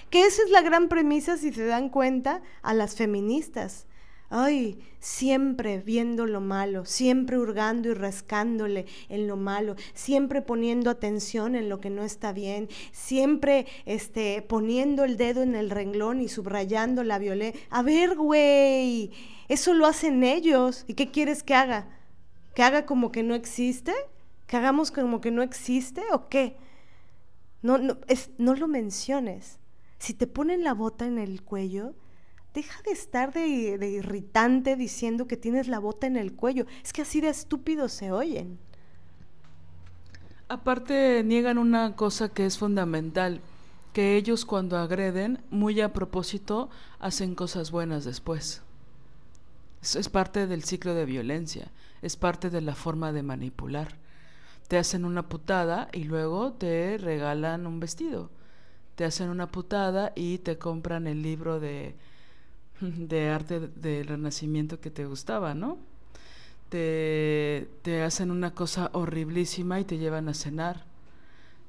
Que esa es la gran premisa, si se dan cuenta, a las feministas. Ay, siempre viendo lo malo, siempre hurgando y rascándole en lo malo, siempre poniendo atención en lo que no está bien, siempre este, poniendo el dedo en el renglón y subrayando la violencia. A ver, güey, eso lo hacen ellos. ¿Y qué quieres que haga? ¿Que haga como que no existe? ¿Que hagamos como que no existe o qué? No, no, es, no lo menciones. Si te ponen la bota en el cuello, deja de estar de, irritante diciendo que tienes la bota en el cuello. Es que así de estúpidos se oyen. Aparte, niegan una cosa que es fundamental, que ellos cuando agreden, muy a propósito, hacen cosas buenas después. es parte del ciclo de violencia, es parte de la forma de manipular. Te hacen una putada y luego te regalan un vestido. Te hacen una putada y te compran el libro de de arte del renacimiento que te gustaba, ¿no? Te, te hacen una cosa horriblísima y te llevan a cenar.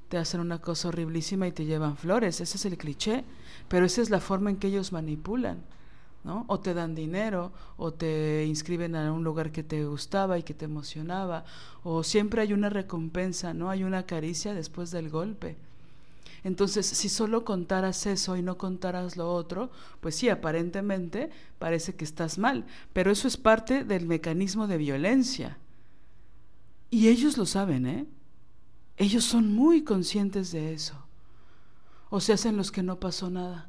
Te hacen una cosa horriblísima y te llevan flores. Ese es el cliché, pero esa es la forma en que ellos manipulan. O te dan dinero, o te inscriben a un lugar que te gustaba y que te emocionaba, o siempre hay una recompensa, ¿no? Hay una caricia después del golpe. Entonces, si solo contaras eso y no contaras lo otro, pues sí, aparentemente parece que estás mal, pero eso es parte del mecanismo de violencia. Y ellos lo saben, ¿eh? Ellos son muy conscientes de eso. O se hacen los que no pasó nada.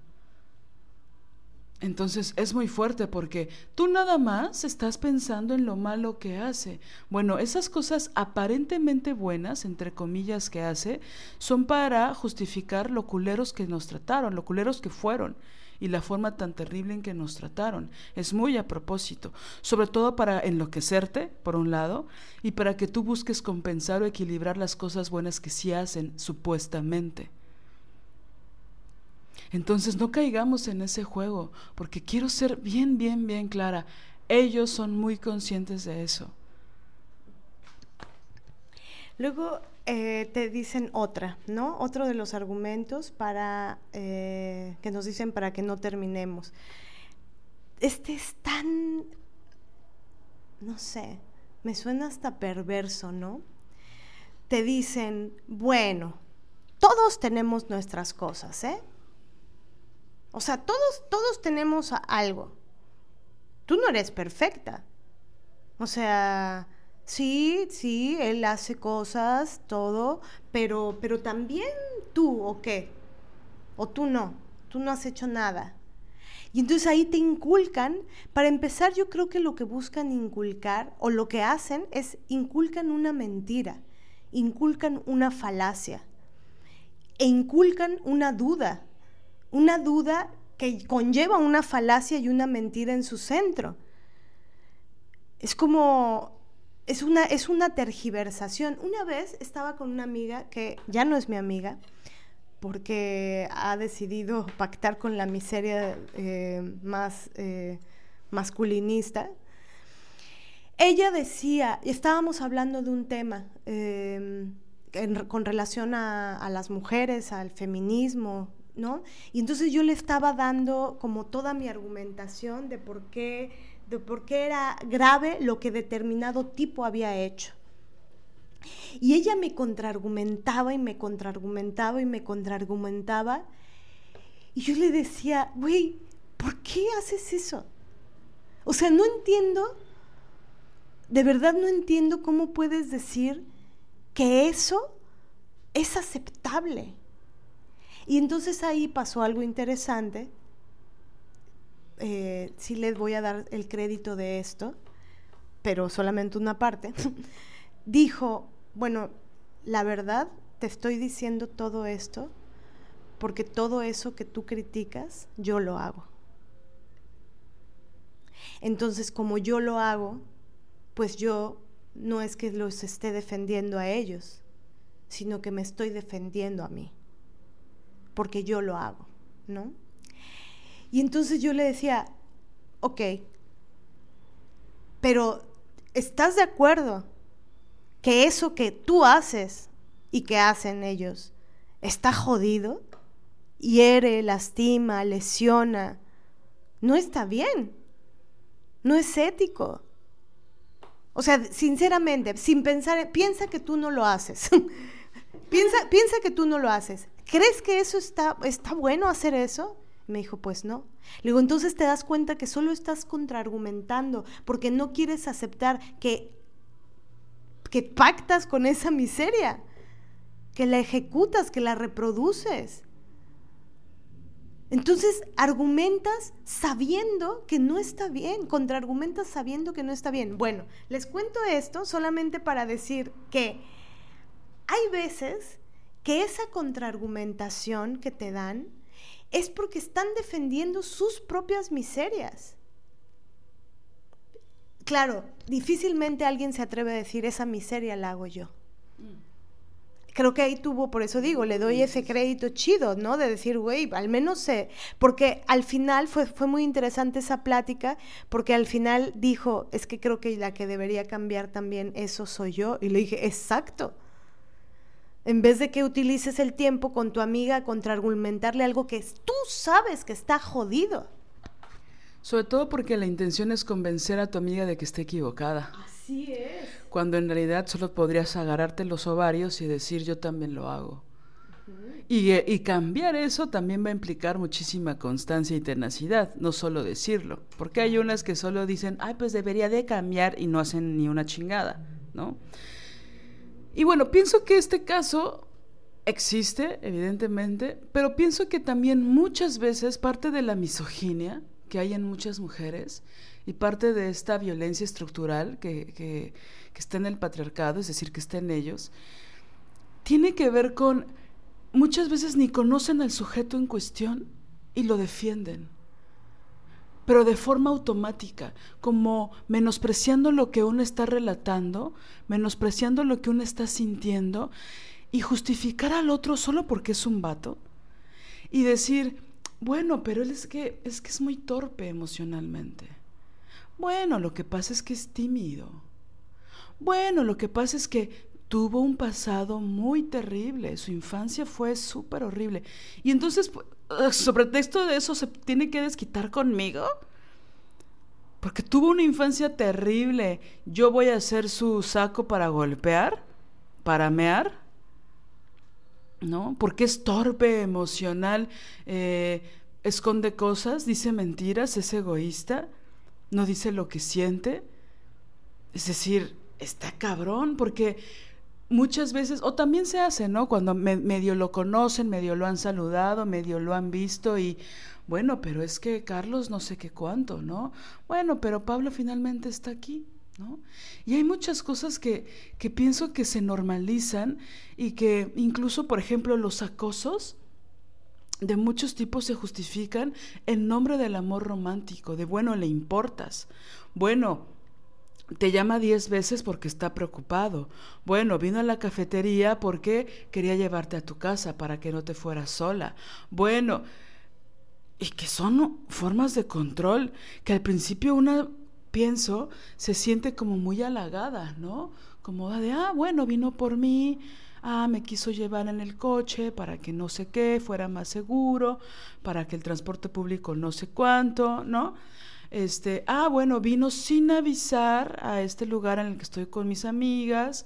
Entonces es muy fuerte porque tú nada más estás pensando en lo malo que hace. Bueno, esas cosas aparentemente buenas, entre comillas, que hace, son para justificar lo culeros que nos trataron, lo culeros que fueron y la forma tan terrible en que nos trataron. Es muy a propósito, sobre todo para enloquecerte, por un lado, y para que tú busques compensar o equilibrar las cosas buenas que sí hacen, supuestamente. Entonces no caigamos en ese juego, porque quiero ser bien, bien, bien clara. Ellos son muy conscientes de eso. Luego eh, te dicen otra, ¿no? Otro de los argumentos para eh, que nos dicen para que no terminemos. Este es tan, no sé, me suena hasta perverso, ¿no? Te dicen, bueno, todos tenemos nuestras cosas, ¿eh? O sea, todos, todos tenemos algo. Tú no eres perfecta. O sea, sí, sí, él hace cosas, todo, pero, pero también tú, ¿o qué? O tú no, tú no has hecho nada. Y entonces ahí te inculcan, para empezar yo creo que lo que buscan inculcar o lo que hacen es inculcan una mentira, inculcan una falacia e inculcan una duda una duda que conlleva una falacia y una mentira en su centro. Es como, es una, es una tergiversación. Una vez estaba con una amiga que ya no es mi amiga, porque ha decidido pactar con la miseria eh, más eh, masculinista. Ella decía, estábamos hablando de un tema eh, con relación a, las mujeres, al feminismo, Y entonces yo le estaba dando como toda mi argumentación de por qué, de por qué era grave lo que determinado tipo había hecho. Y ella me contraargumentaba y me contraargumentaba y me contraargumentaba. Y yo le decía, güey, ¿por qué haces eso? O sea, no entiendo, de verdad no entiendo cómo puedes decir que eso es aceptable. Y entonces ahí pasó algo interesante. Eh, sí les voy a dar el crédito de esto, pero solamente una parte. Dijo, bueno, la verdad, te estoy diciendo todo esto porque todo eso que tú criticas, yo lo hago. Entonces, como yo lo hago, pues yo no es que los esté defendiendo a ellos, sino que me estoy defendiendo a mí porque yo lo hago, ¿no? Y entonces yo le decía, ok, pero ¿estás de acuerdo que eso que tú haces y que hacen ellos está jodido, hiere, lastima, lesiona, no está bien, no es ético. O sea, sinceramente, sin pensar, piensa que tú no lo haces. piensa, piensa que tú no lo haces. ¿Crees que eso está, está bueno hacer eso? Me dijo, pues no. Le digo, entonces te das cuenta que solo estás contraargumentando porque no quieres aceptar que, que pactas con esa miseria, que la ejecutas, que la reproduces. Entonces argumentas sabiendo que no está bien, contraargumentas sabiendo que no está bien. Bueno, les cuento esto solamente para decir que hay veces que esa contraargumentación que te dan es porque están defendiendo sus propias miserias. Claro, difícilmente alguien se atreve a decir esa miseria la hago yo. Mm creo que ahí tuvo, por eso digo, le doy ese crédito chido, ¿no? De decir, güey, al menos sé, porque al final fue, fue muy interesante esa plática, porque al final dijo, es que creo que la que debería cambiar también, eso soy yo. Y le dije, exacto. En vez de que utilices el tiempo con tu amiga contra argumentarle algo que tú sabes que está jodido. Sobre todo porque la intención es convencer a tu amiga de que esté equivocada. Así es. Cuando en realidad solo podrías agarrarte los ovarios y decir yo también lo hago. y, eh, y, cambiar eso también va a implicar muchísima constancia y tenacidad, no solo decirlo. Porque hay unas que solo dicen, ay, pues debería de cambiar y no hacen ni una chingada, ¿no? Y bueno, pienso que este caso existe, evidentemente, pero pienso que también muchas veces parte de la misoginia que hay en muchas mujeres y parte de esta violencia estructural que, que, está en el patriarcado, es decir, que está en ellos, tiene que ver con muchas veces ni conocen al sujeto en cuestión y lo defienden, pero de forma automática, como menospreciando lo que uno está relatando, menospreciando lo que uno está sintiendo y justificar al otro solo porque es un vato y decir, bueno, pero él es que es que es muy torpe emocionalmente. Bueno, lo que pasa es que es tímido. Bueno, lo que pasa es que tuvo un pasado muy terrible, su infancia fue súper horrible. Y entonces, eh, sobre texto de eso, ¿se tiene que desquitar conmigo? Porque tuvo una infancia terrible. ¿Yo voy a ser su saco para golpear? ¿Para mear? ¿no? Porque es torpe, emocional, eh, esconde cosas, dice mentiras, es egoísta, no dice lo que siente. Es decir, está cabrón, porque muchas veces, o también se hace, ¿no? Cuando medio lo conocen, medio lo han saludado, medio lo han visto y, bueno, pero es que Carlos no sé qué cuánto, ¿no? Bueno, pero Pablo finalmente está aquí. Y hay muchas cosas que, que pienso que se normalizan y que incluso, por ejemplo, los acosos de muchos tipos se justifican en nombre del amor romántico, de bueno, le importas. Bueno, te llama diez veces porque está preocupado. Bueno, vino a la cafetería porque quería llevarte a tu casa para que no te fueras sola. Bueno, y que son formas de control que al principio una pienso, se siente como muy halagada, ¿no? Como de, ah, bueno, vino por mí, ah, me quiso llevar en el coche para que no sé qué, fuera más seguro, para que el transporte público no sé cuánto, ¿no? Este, ah, bueno, vino sin avisar a este lugar en el que estoy con mis amigas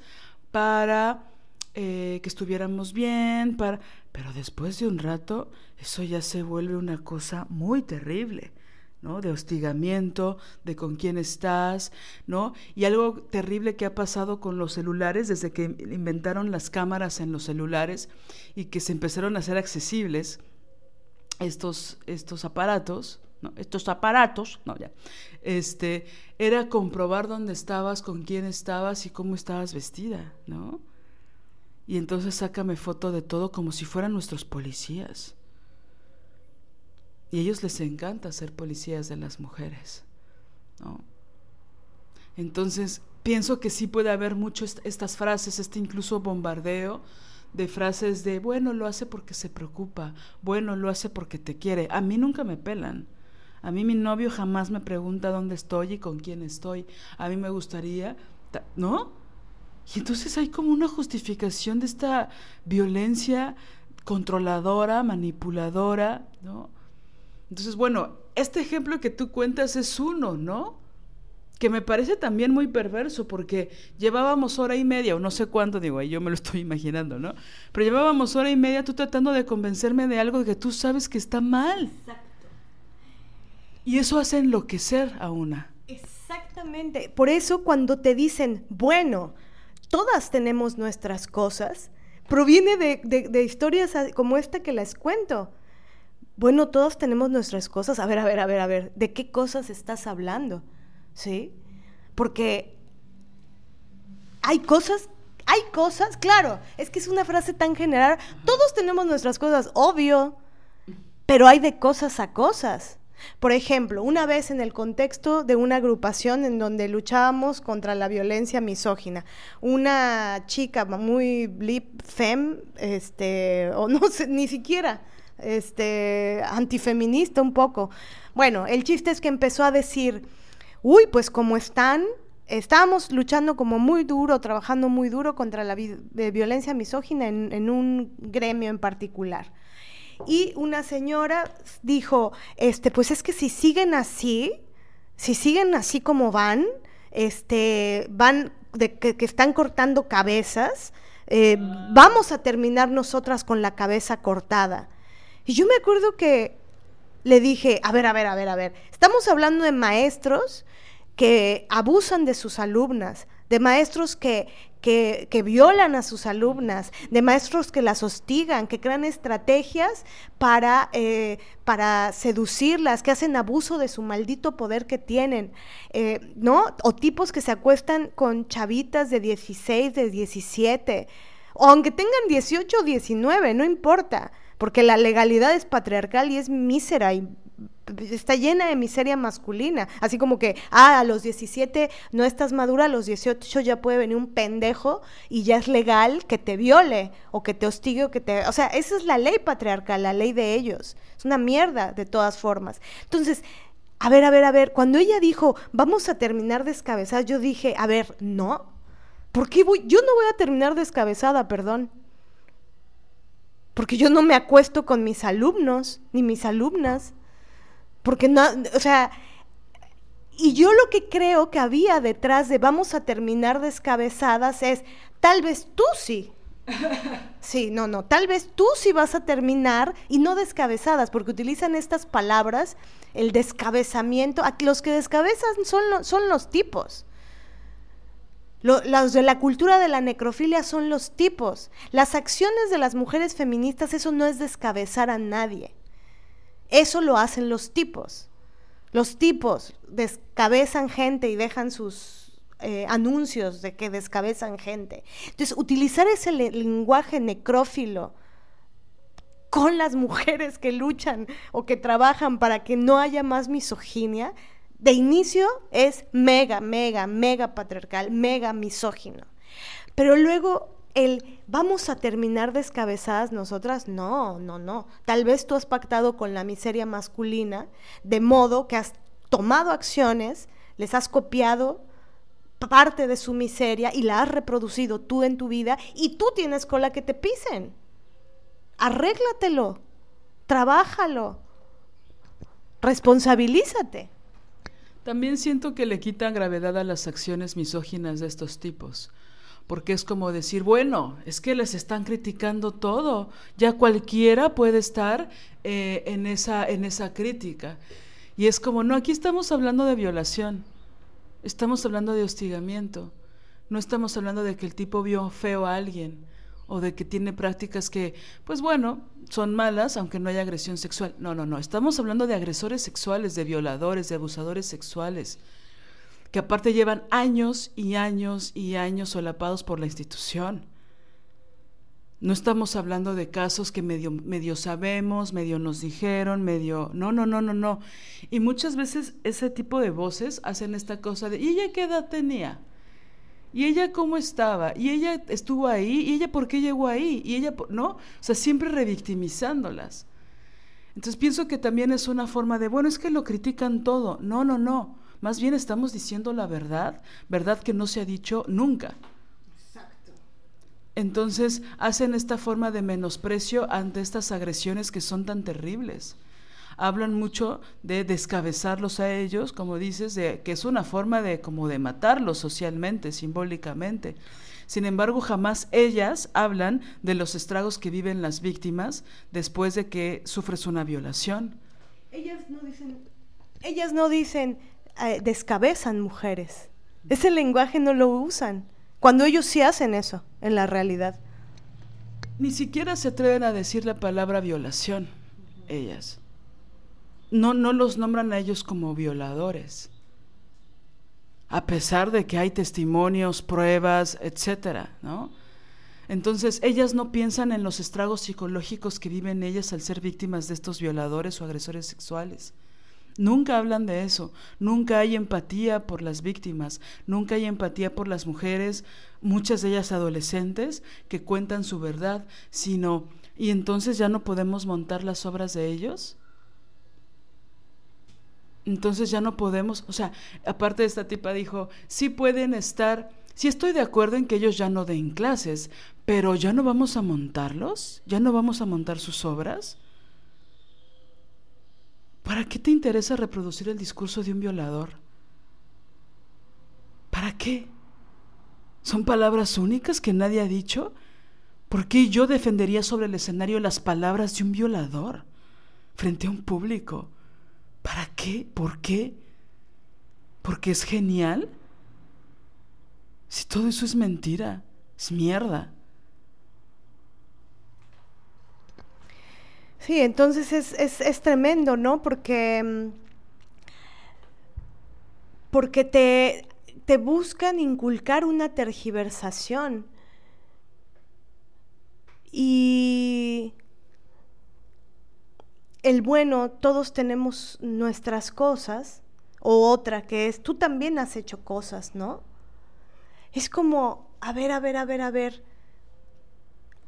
para eh, que estuviéramos bien, para... pero después de un rato eso ya se vuelve una cosa muy terrible. ¿no? De hostigamiento, de con quién estás, ¿no? Y algo terrible que ha pasado con los celulares desde que inventaron las cámaras en los celulares y que se empezaron a hacer accesibles estos, estos aparatos, Estos aparatos, no, ya, este, era comprobar dónde estabas, con quién estabas y cómo estabas vestida, ¿no? Y entonces sácame foto de todo como si fueran nuestros policías. Y a ellos les encanta ser policías de las mujeres. ¿no? Entonces, pienso que sí puede haber mucho estas frases, este incluso bombardeo de frases de, bueno, lo hace porque se preocupa, bueno, lo hace porque te quiere. A mí nunca me pelan. A mí mi novio jamás me pregunta dónde estoy y con quién estoy. A mí me gustaría, ¿no? Y entonces hay como una justificación de esta violencia controladora, manipuladora, ¿no? Entonces, bueno, este ejemplo que tú cuentas es uno, ¿no? Que me parece también muy perverso porque llevábamos hora y media, o no sé cuánto, digo, ahí yo me lo estoy imaginando, ¿no? Pero llevábamos hora y media tú tratando de convencerme de algo que tú sabes que está mal. Exacto. Y eso hace enloquecer a una. Exactamente. Por eso cuando te dicen, bueno, todas tenemos nuestras cosas, proviene de, historias como esta que les cuento. Bueno, todos tenemos nuestras cosas. A ver, a ver, a ver, a ver, ¿de qué cosas estás hablando? ¿Sí? Porque hay cosas, hay cosas, claro, es que es una frase tan general. Todos tenemos nuestras cosas, obvio, pero hay de cosas a cosas. Por ejemplo, una vez en el contexto de una agrupación en donde luchábamos contra la violencia misógina, una chica muy lip fem, este, o no sé, ni siquiera, este, antifeminista un poco. Bueno, el chiste es que empezó a decir, uy, pues como están, estábamos luchando como muy duro, trabajando muy duro contra la violencia misógina en un gremio en particular y una señora dijo, este, pues es que si siguen así, si siguen así como van, este, van, de, que, están cortando cabezas, eh, vamos a terminar nosotras con la cabeza cortada. Y yo me acuerdo que le dije, a ver, a ver, a ver, a ver, estamos hablando de maestros que abusan de sus alumnas, de maestros que, que, violan a sus alumnas, de maestros que las hostigan, que crean estrategias para, eh, para seducirlas, que hacen abuso de su maldito poder que tienen, eh, ¿no? O tipos que se acuestan con chavitas de 16, de 17, o aunque tengan 18 o 19, no importa, porque la legalidad es patriarcal y es mísera y está llena de miseria masculina. Así como que, ah, a los 17 no estás madura, a los 18 ya puede venir un pendejo y ya es legal que te viole o que te hostigue o que te... O sea, esa es la ley patriarcal, la ley de ellos. Es una mierda de todas formas. Entonces, a ver, a ver, a ver, cuando ella dijo, vamos a terminar descabezada, yo dije, a ver, no. ¿Por qué voy? Yo no voy a terminar descabezada, perdón. Porque yo no me acuesto con mis alumnos ni mis alumnas. Porque no, o sea, y yo lo que creo que había detrás de vamos a terminar descabezadas es, tal vez tú sí. Sí, no, no, tal vez tú sí vas a terminar y no descabezadas, porque utilizan estas palabras, el descabezamiento, los que descabezan son, son los tipos. los de la cultura de la necrofilia son los tipos. Las acciones de las mujeres feministas, eso no es descabezar a nadie. Eso lo hacen los tipos. Los tipos descabezan gente y dejan sus eh, anuncios de que descabezan gente. Entonces, utilizar ese lenguaje necrófilo con las mujeres que luchan o que trabajan para que no haya más misoginia, de inicio es mega, mega, mega patriarcal, mega misógino. Pero luego el vamos a terminar descabezadas nosotras, no, no, no. Tal vez tú has pactado con la miseria masculina de modo que has tomado acciones, les has copiado parte de su miseria y la has reproducido tú en tu vida y tú tienes cola que te pisen. Arréglatelo, trabájalo, responsabilízate. También siento que le quitan gravedad a las acciones misóginas de estos tipos porque es como decir, bueno, es que les están criticando todo, ya cualquiera puede estar eh, en, esa, en esa crítica. Y es como, no, aquí estamos hablando de violación, estamos hablando de hostigamiento, no estamos hablando de que el tipo vio feo a alguien o de que tiene prácticas que, pues bueno, son malas, aunque no haya agresión sexual. No, no, no, estamos hablando de agresores sexuales, de violadores, de abusadores sexuales que aparte llevan años y años y años solapados por la institución. No estamos hablando de casos que medio, medio sabemos, medio nos dijeron, medio... No, no, no, no, no. Y muchas veces ese tipo de voces hacen esta cosa de, ¿y ella qué edad tenía? ¿Y ella cómo estaba? ¿Y ella estuvo ahí? ¿Y ella por qué llegó ahí? ¿Y ella, no? O sea, siempre revictimizándolas. Entonces pienso que también es una forma de, bueno, es que lo critican todo. No, no, no. Más bien estamos diciendo la verdad, verdad que no se ha dicho nunca. Entonces hacen esta forma de menosprecio ante estas agresiones que son tan terribles. Hablan mucho de descabezarlos a ellos, como dices, de que es una forma de como de matarlos socialmente, simbólicamente. Sin embargo, jamás ellas hablan de los estragos que viven las víctimas después de que sufres una violación. Ellas no dicen, ellas no dicen eh, descabezan mujeres. Ese lenguaje no lo usan. Cuando ellos sí hacen eso en la realidad. Ni siquiera se atreven a decir la palabra violación, ellas. No, no los nombran a ellos como violadores. A pesar de que hay testimonios, pruebas, etcétera, ¿no? Entonces, ellas no piensan en los estragos psicológicos que viven ellas al ser víctimas de estos violadores o agresores sexuales. Nunca hablan de eso, nunca hay empatía por las víctimas, nunca hay empatía por las mujeres, muchas de ellas adolescentes, que cuentan su verdad, sino, ¿y entonces ya no podemos montar las obras de ellos? Entonces ya no podemos, o sea, aparte de esta tipa dijo, sí pueden estar, sí estoy de acuerdo en que ellos ya no den clases, pero ya no vamos a montarlos, ya no vamos a montar sus obras. ¿Para qué te interesa reproducir el discurso de un violador? ¿Para qué? ¿Son palabras únicas que nadie ha dicho? ¿Por qué yo defendería sobre el escenario las palabras de un violador frente a un público? ¿Para qué? ¿Por qué? ¿Porque es genial? Si todo eso es mentira, es mierda. Sí, entonces es, es, es tremendo, ¿no? Porque, mm, porque te, te buscan inculcar una tergiversación. Y el bueno, todos tenemos nuestras cosas, o otra que es, tú también has hecho cosas, ¿no? Es como, a ver, a ver, a ver, a ver,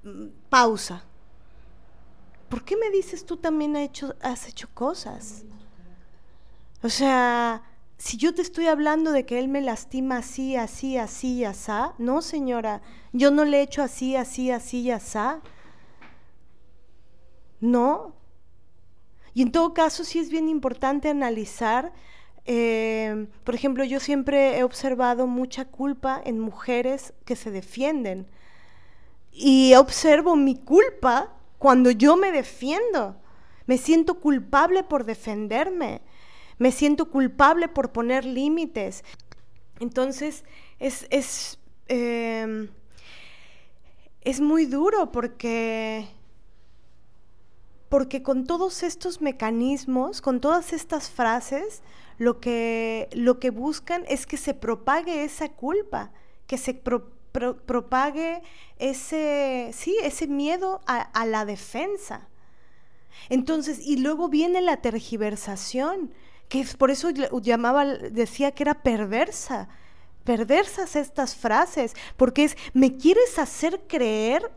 mm, pausa. ¿Por qué me dices tú también has hecho, has hecho cosas? O sea, si yo te estoy hablando de que él me lastima así, así, así, así, no señora, yo no le he hecho así, así, así, así. No. Y en todo caso sí es bien importante analizar, eh, por ejemplo, yo siempre he observado mucha culpa en mujeres que se defienden. Y observo mi culpa cuando yo me defiendo. Me siento culpable por defenderme. Me siento culpable por poner límites. Entonces, es, es, em, es muy duro porque, porque con todos estos mecanismos, con todas estas frases, lo que, lo que buscan es que se propague esa culpa, que se propague ese, sí, ese miedo a, la defensa. Entonces, y luego viene la tergiversación, que es por eso llamaba, decía que era perversa, perversas estas frases, porque es, me quieres hacer creer,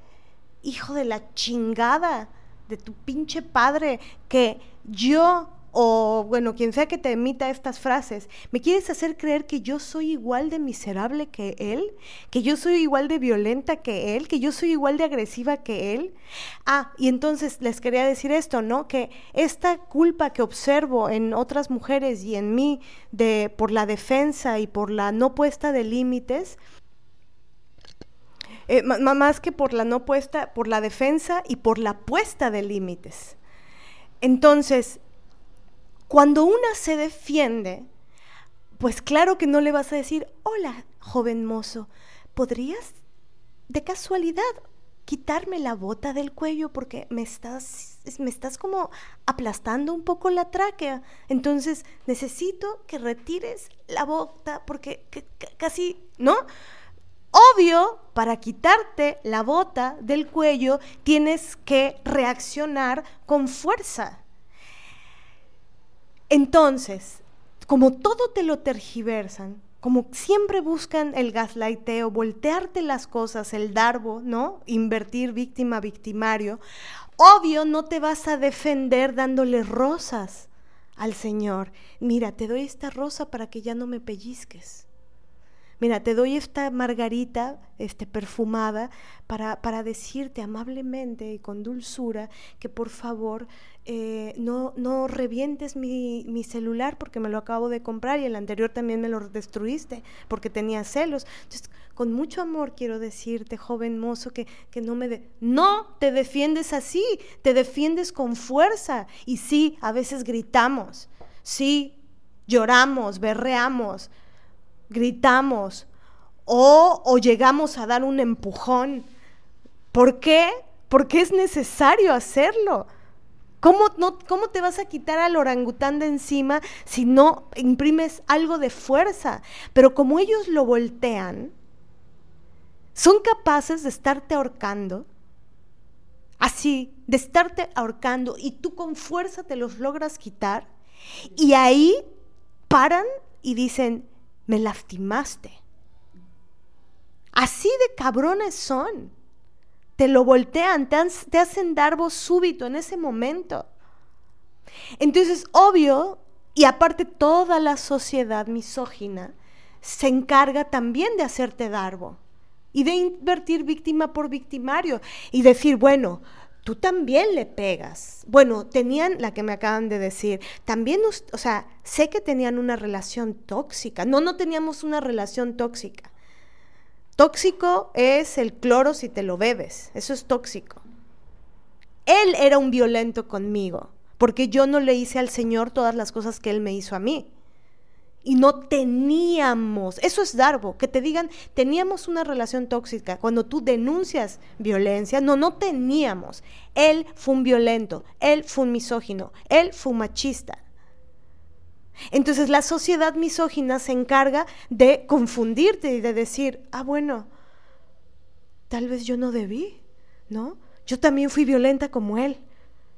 hijo de la chingada de tu pinche padre, que yo o bueno, quien sea que te emita estas frases, ¿me quieres hacer creer que yo soy igual de miserable que él? ¿Que yo soy igual de violenta que él? ¿Que yo soy igual de agresiva que él? Ah, y entonces les quería decir esto, ¿no? Que esta culpa que observo en otras mujeres y en mí de por la defensa y por la no puesta de límites, eh, más que por la no puesta, por la defensa y por la puesta de límites. Entonces, cuando una se defiende, pues claro que no le vas a decir, hola, joven mozo, ¿podrías de casualidad quitarme la bota del cuello porque me estás, me estás como aplastando un poco la tráquea. Entonces necesito que retires la bota porque casi, ¿no? Obvio, para quitarte la bota del cuello tienes que reaccionar con fuerza. Entonces, como todo te lo tergiversan, como siempre buscan el gaslighteo, voltearte las cosas, el darbo, ¿no? Invertir víctima, victimario, obvio no te vas a defender dándole rosas al Señor. Mira, te doy esta rosa para que ya no me pellizques. Mira, te doy esta margarita este, perfumada para, para decirte amablemente y con dulzura que por favor eh, no, no revientes mi, mi, celular porque me lo acabo de comprar y el anterior también me lo destruiste porque tenía celos. Entonces, con mucho amor quiero decirte, joven mozo, que, que no me... De no te defiendes así, te defiendes con fuerza. Y sí, a veces gritamos, sí, lloramos, berreamos, gritamos o, o llegamos a dar un empujón. ¿Por qué? Porque es necesario hacerlo. ¿Cómo, no, ¿Cómo, te vas a quitar al orangután de encima si no imprimes algo de fuerza? Pero como ellos lo voltean, son capaces de estarte ahorcando, así, de estarte ahorcando y tú con fuerza te los logras quitar y ahí paran y dicen, me lastimaste. Así de cabrones son. Te lo voltean, te, hacen dar voz súbito en ese momento. Entonces, obvio, y aparte toda la sociedad misógina se encarga también de hacerte darbo y de invertir víctima por victimario y decir, bueno, tú también le pegas. Bueno, tenían, la que me acaban de decir, también, o sea, sé que tenían una relación tóxica. No, no teníamos una relación tóxica. Tóxico es el cloro si te lo bebes, eso es tóxico. Él era un violento conmigo, porque yo no le hice al Señor todas las cosas que Él me hizo a mí y no teníamos, eso es Darbo, que te digan, teníamos una relación tóxica. Cuando tú denuncias violencia, no, no teníamos. Él fue un violento, él fue un misógino, él fue un machista. Entonces la sociedad misógina se encarga de confundirte y de decir, ah, bueno, tal vez yo no debí, ¿no? Yo también fui violenta como él.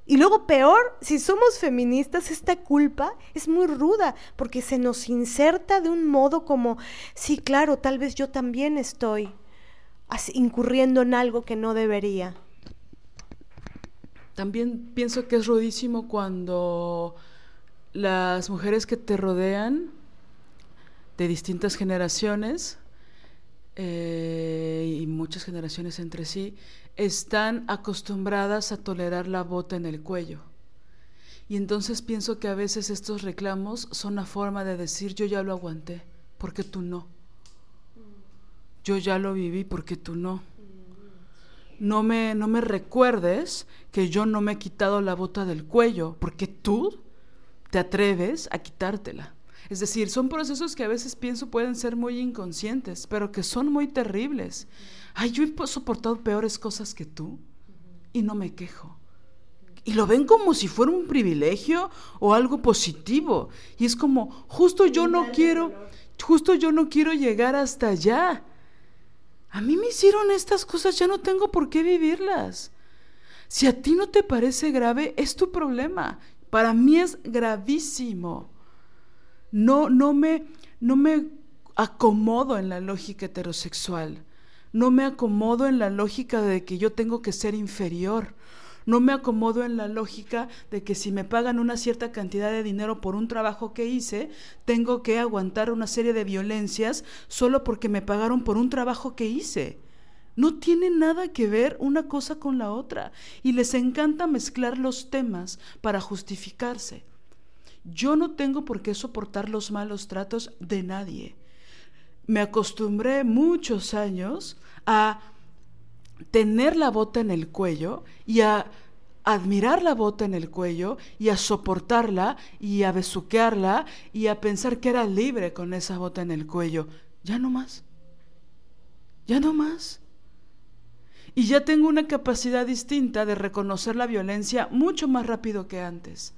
Y luego peor, si somos feministas, esta culpa es muy ruda porque se nos inserta de un modo como, sí, claro, tal vez yo también estoy incurriendo en algo que no debería. También pienso que es rudísimo cuando las mujeres que te rodean de distintas generaciones eh, y muchas generaciones entre sí están acostumbradas a tolerar la bota en el cuello. Y entonces pienso que a veces estos reclamos son una forma de decir yo ya lo aguanté, porque tú no. Yo ya lo viví, porque tú no. No me, no me recuerdes que yo no me he quitado la bota del cuello, porque tú te atreves a quitártela. Es decir, son procesos que a veces pienso pueden ser muy inconscientes, pero que son muy terribles. Ay, yo he soportado peores cosas que tú y no me quejo. Y lo ven como si fuera un privilegio o algo positivo. Y es como, justo yo no quiero, justo yo no quiero llegar hasta allá. A mí me hicieron estas cosas, ya no tengo por qué vivirlas. Si a ti no te parece grave, es tu problema. Para mí es gravísimo. No, no me, no me acomodo en la lógica heterosexual. No me acomodo en la lógica de que yo tengo que ser inferior. No me acomodo en la lógica de que si me pagan una cierta cantidad de dinero por un trabajo que hice, tengo que aguantar una serie de violencias solo porque me pagaron por un trabajo que hice. No tiene nada que ver una cosa con la otra y les encanta mezclar los temas para justificarse. Yo no tengo por qué soportar los malos tratos de nadie. Me acostumbré muchos años a tener la bota en el cuello y a admirar la bota en el cuello y a soportarla y a besuquearla y a pensar que era libre con esa bota en el cuello. Ya no más. Ya no más. Y ya tengo una capacidad distinta de reconocer la violencia mucho más rápido que antes.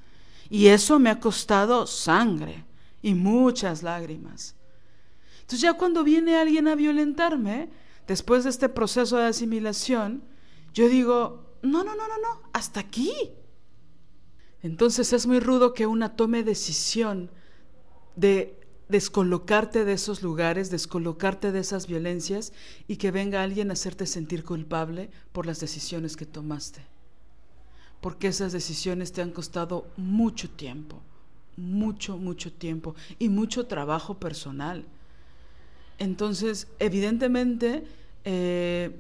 Y eso me ha costado sangre y muchas lágrimas. Entonces ya cuando viene alguien a violentarme, después de este proceso de asimilación, yo digo, no, no, no, no, no, hasta aquí. Entonces es muy rudo que una tome decisión de descolocarte de esos lugares, descolocarte de esas violencias y que venga alguien a hacerte sentir culpable por las decisiones que tomaste porque esas decisiones te han costado mucho tiempo, mucho, mucho tiempo y mucho trabajo personal. Entonces, evidentemente, eh,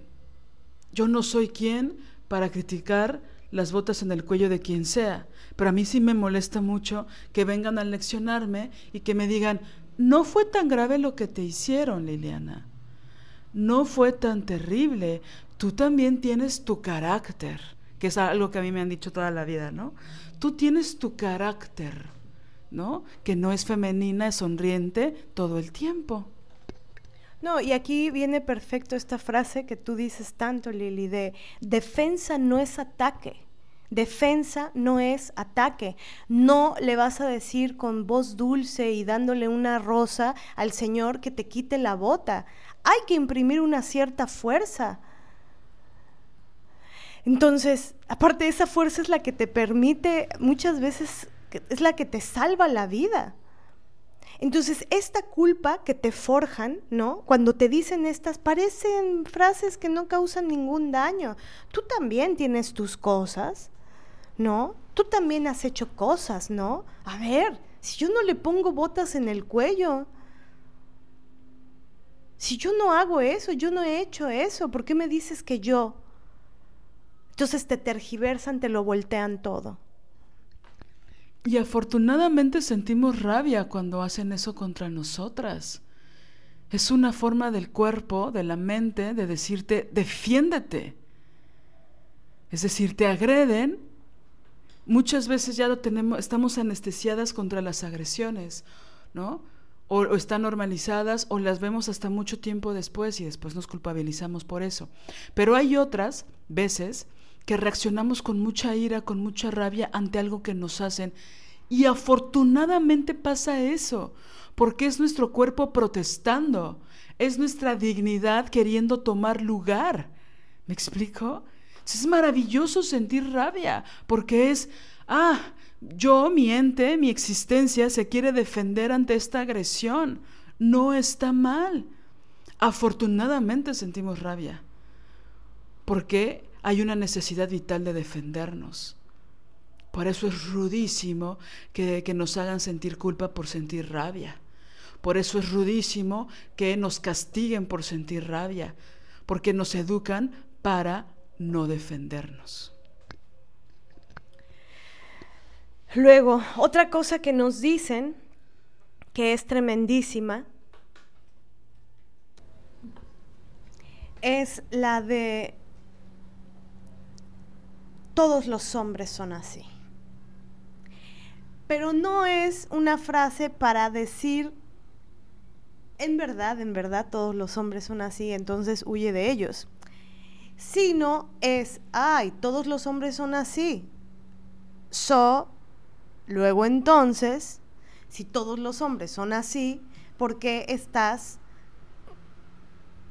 yo no soy quien para criticar las botas en el cuello de quien sea, pero a mí sí me molesta mucho que vengan a leccionarme y que me digan, no fue tan grave lo que te hicieron, Liliana, no fue tan terrible, tú también tienes tu carácter, que es algo que a mí me han dicho toda la vida, ¿no? Tú tienes tu carácter, ¿no? Que no es femenina, es sonriente todo el tiempo. No, y aquí viene perfecto esta frase que tú dices tanto, Lili, de defensa no es ataque. Defensa no es ataque. No le vas a decir con voz dulce y dándole una rosa al Señor que te quite la bota. Hay que imprimir una cierta fuerza. Entonces, aparte esa fuerza es la que te permite, muchas veces, es la que te salva la vida. Entonces, esta culpa que te forjan, ¿no? Cuando te dicen estas, parecen frases que no causan ningún daño. Tú también tienes tus cosas, ¿no? Tú también has hecho cosas, ¿no? A ver, si yo no le pongo botas en el cuello, si yo no hago eso, yo no he hecho eso, ¿por qué me dices que yo? Entonces te tergiversan, te lo voltean todo. Y afortunadamente sentimos rabia cuando hacen eso contra nosotras. Es una forma del cuerpo, de la mente, de decirte, defiéndete. Es decir, te agreden. Muchas veces ya lo tenemos, estamos anestesiadas contra las agresiones, ¿no? O, o, están normalizadas o las vemos hasta mucho tiempo después y después nos culpabilizamos por eso. Pero hay otras veces que reaccionamos con mucha ira, con mucha rabia ante algo que nos hacen. Y afortunadamente pasa eso, porque es nuestro cuerpo protestando, es nuestra dignidad queriendo tomar lugar. ¿Me explico? Es maravilloso sentir rabia, porque es, ah, yo, mi ente, mi existencia se quiere defender ante esta agresión. No está mal. Afortunadamente sentimos rabia. Porque hay una necesidad vital de defendernos. Por eso es rudísimo que, que, nos hagan sentir culpa por sentir rabia. Por eso es rudísimo que nos castiguen por sentir rabia, porque nos educan para no defendernos. Luego, otra cosa que nos dicen, que es tremendísima, es la de todos los hombres son así. Pero no es una frase para decir, en verdad, en verdad todos los hombres son así, entonces huye de ellos. Sino es, ay, todos los hombres son así. So, luego entonces, si todos los hombres son así, ¿por qué estás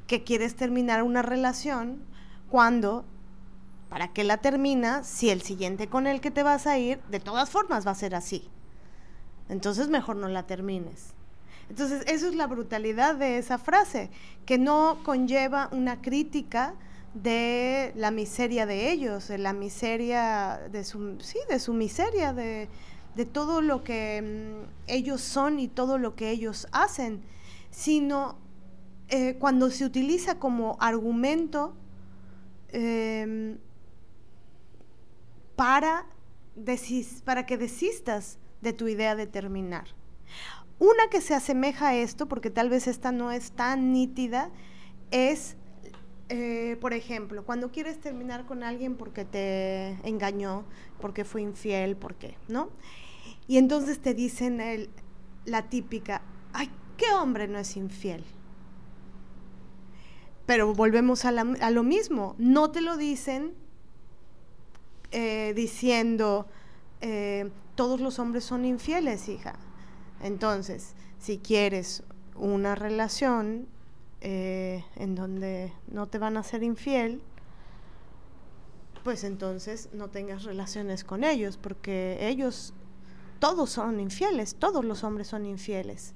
que quieres terminar una relación cuando ¿Para qué la termina si el siguiente con el que te vas a ir, de todas formas va a ser así? Entonces mejor no la termines. Entonces, eso es la brutalidad de esa frase, que no conlleva una crítica de la miseria de ellos, de la miseria de su, sí, de su miseria, de, de todo lo que mm, ellos son y todo lo que ellos hacen, sino eh, cuando se utiliza como argumento eh, para, para que desistas de tu idea de terminar. Una que se asemeja a esto, porque tal vez esta no es tan nítida, es, eh, por ejemplo, cuando quieres terminar con alguien porque te engañó, porque fue infiel, porque, ¿no? Y entonces te dicen el, la típica, ay, ¿qué hombre no es infiel? Pero volvemos a, a lo mismo, no te lo dicen eh, diciendo, eh, todos los hombres son infieles, hija. Entonces, si quieres una relación eh, en donde no te van a ser infiel, pues entonces no tengas relaciones con ellos, porque ellos, todos son infieles, todos los hombres son infieles.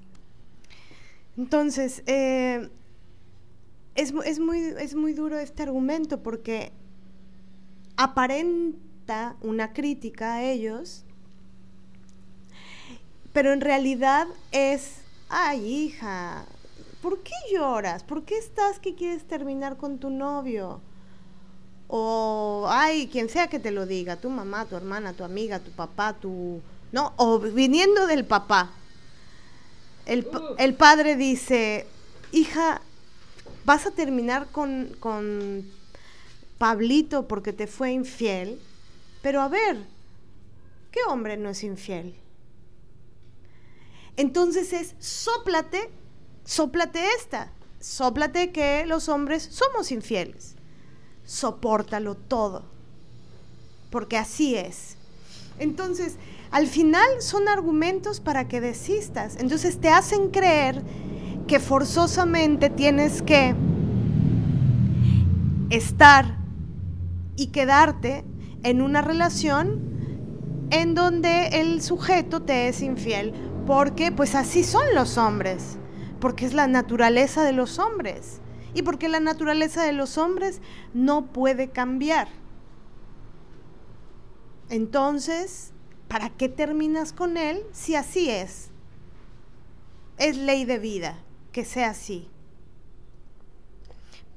Entonces, es, es, muy, es muy duro este argumento porque una crítica a ellos, pero en realidad es, ay hija, ¿Por qué lloras? ¿Por qué estás que quieres terminar con tu novio? O, ay, quien sea que te lo diga, tu mamá, tu hermana, tu amiga, tu papá, tu... No, o viniendo del papá. El, el padre dice, hija, vas a terminar con, con Pablito porque te fue infiel, pero a ver, ¿qué hombre no es infiel? Entonces es, sóplate, sóplate esta, sóplate que los hombres somos infieles. Sopórtalo todo, porque así es. Entonces, al final son argumentos para que desistas. Entonces te hacen creer que forzosamente tienes que estar y quedarte en una relación en donde el sujeto te es infiel, porque pues así son los hombres, porque es la naturaleza de los hombres y porque la naturaleza de los hombres no puede cambiar. Entonces, ¿para qué terminas con él si así es? Es ley de vida que sea así.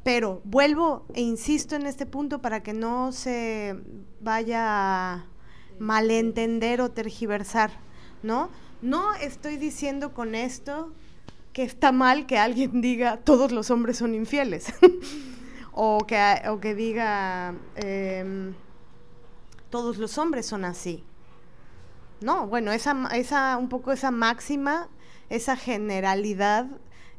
Pero vuelvo e insisto en este punto para que no se vaya a malentender o tergiversar, ¿no? No estoy diciendo con esto que está mal que alguien diga todos los hombres son infieles o, que, o que diga em, todos los hombres son así. No, bueno, esa, esa, un poco esa máxima, esa generalidad,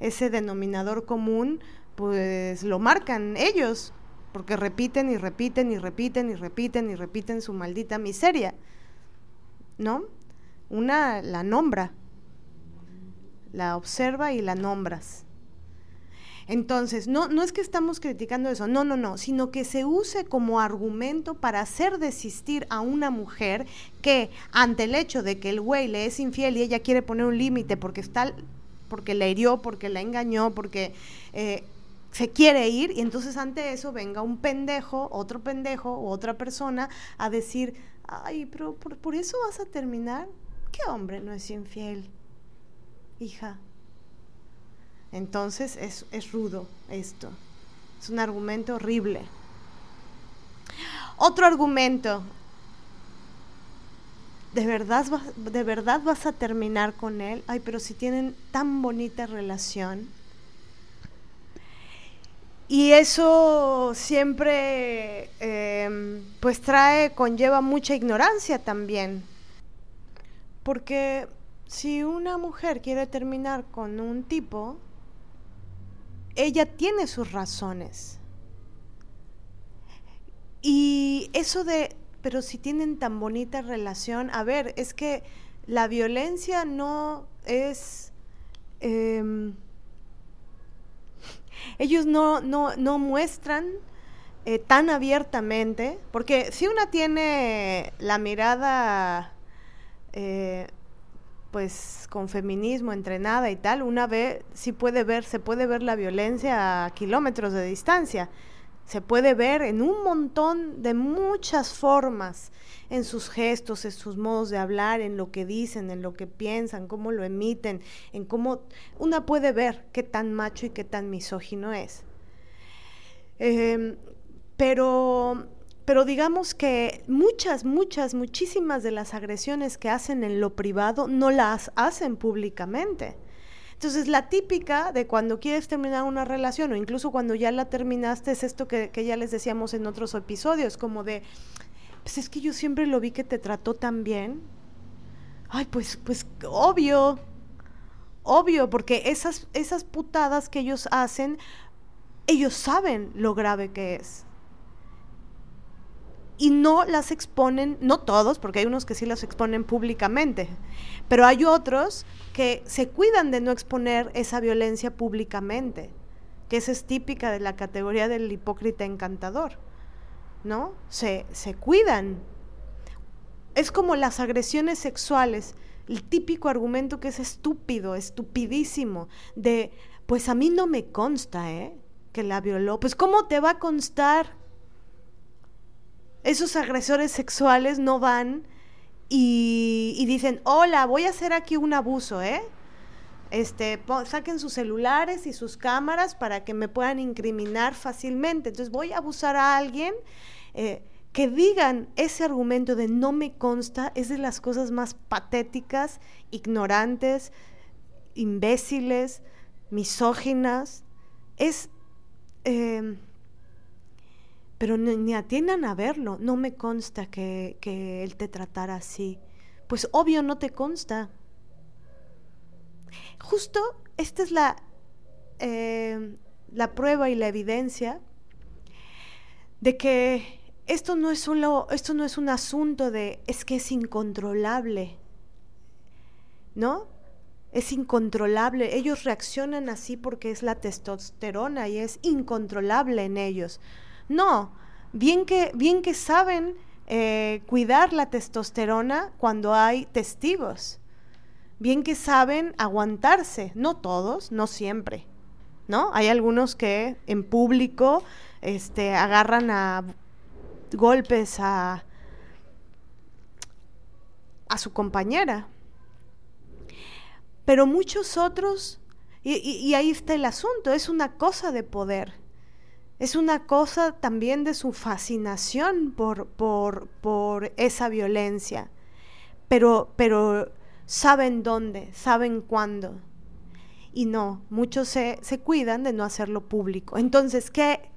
ese denominador común, pues lo marcan ellos, porque repiten y repiten y repiten y repiten y repiten su maldita miseria. ¿No? Una la nombra, la observa y la nombras. Entonces, no, no es que estamos criticando eso, no, no, no, sino que se use como argumento para hacer desistir a una mujer que ante el hecho de que el güey le es infiel y ella quiere poner un límite porque está, porque la hirió, porque la engañó, porque eh, se quiere ir y entonces ante eso venga un pendejo, otro pendejo o otra persona a decir, ay, pero por, eso vas a terminar. ¿Qué hombre no es infiel? Hija. Entonces es, es rudo esto. Es un argumento horrible. Otro argumento. ¿De verdad, ¿De verdad vas a terminar con él? Ay, pero si tienen tan bonita relación. Y eso siempre em, pues trae, conlleva mucha ignorancia también. Porque si una mujer quiere terminar con un tipo, ella tiene sus razones. Y eso de, pero si tienen tan bonita relación, a ver, es que la violencia no es... Em, ellos no, no, no muestran eh, tan abiertamente, porque si una tiene la mirada, eh, pues con feminismo entrenada y tal, una ve, sí puede ver, se puede ver la violencia a kilómetros de distancia, se puede ver en un montón de muchas formas en sus gestos, en sus modos de hablar, en lo que dicen, en lo que piensan, cómo lo emiten, en cómo una puede ver qué tan macho y qué tan misógino es. Em, pero, pero digamos que muchas, muchas, muchísimas de las agresiones que hacen en lo privado no las hacen públicamente. Entonces, la típica de cuando quieres terminar una relación o incluso cuando ya la terminaste es esto que, que ya les decíamos en otros episodios, como de, pues es que yo siempre lo vi que te trató tan bien. Ay, pues, pues obvio, obvio, porque esas, esas putadas que ellos hacen, ellos saben lo grave que es. Y no las exponen, no todos, porque hay unos que sí las exponen públicamente, pero hay otros que se cuidan de no exponer esa violencia públicamente, que esa es típica de la categoría del hipócrita encantador. ¿No? Se, se cuidan. Es como las agresiones sexuales, el típico argumento que es estúpido, estupidísimo, de, pues a mí no me consta, ¿eh? Que la violó. Pues ¿cómo te va a constar? Esos agresores sexuales no van y, y dicen, hola, voy a hacer aquí un abuso, ¿eh? este, saquen sus celulares y sus cámaras para que me puedan incriminar fácilmente. Entonces voy a abusar a alguien. Eh, que digan ese argumento de no me consta es de las cosas más patéticas, ignorantes, imbéciles, misóginas. Es... Em, pero ni, atiendan a verlo. No me consta que, que él te tratara así. Pues obvio no te consta. Justo esta es la, em, la prueba y la evidencia de que esto no es esto no es un asunto de es que es incontrolable. ¿No? Es incontrolable. Ellos reaccionan así porque es la testosterona y es incontrolable en ellos. No, bien que, bien que saben eh, cuidar la testosterona cuando hay testigos. Bien que saben aguantarse, no todos, no siempre. ¿No? Hay algunos que en público este, agarran a golpes a, a su compañera. Pero muchos otros, y, ahí está el asunto, es una cosa de poder. Es una cosa también de su fascinación por, por, por esa violencia. Pero, pero saben dónde, saben cuándo. Y no, muchos se, se cuidan de no hacerlo público. Entonces, ¿qué,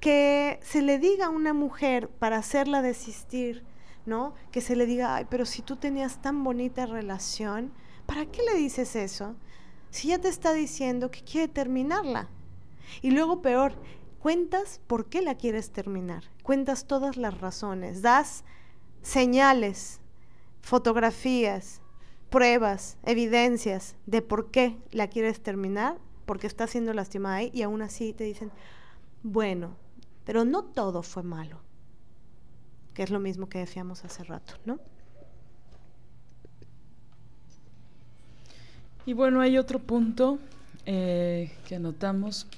que se le diga a una mujer para hacerla desistir, ¿no? Que se le diga, ay, pero si tú tenías tan bonita relación, ¿para qué le dices eso? Si ya te está diciendo que quiere terminarla. Y luego peor, cuentas por qué la quieres terminar, cuentas todas las razones, das señales, fotografías, pruebas, evidencias de por qué la quieres terminar, porque está siendo lastimada ahí y aún así te dicen, bueno, pero no todo fue malo, que es lo mismo que decíamos hace rato, ¿no? Y bueno, hay otro punto eh, que anotamos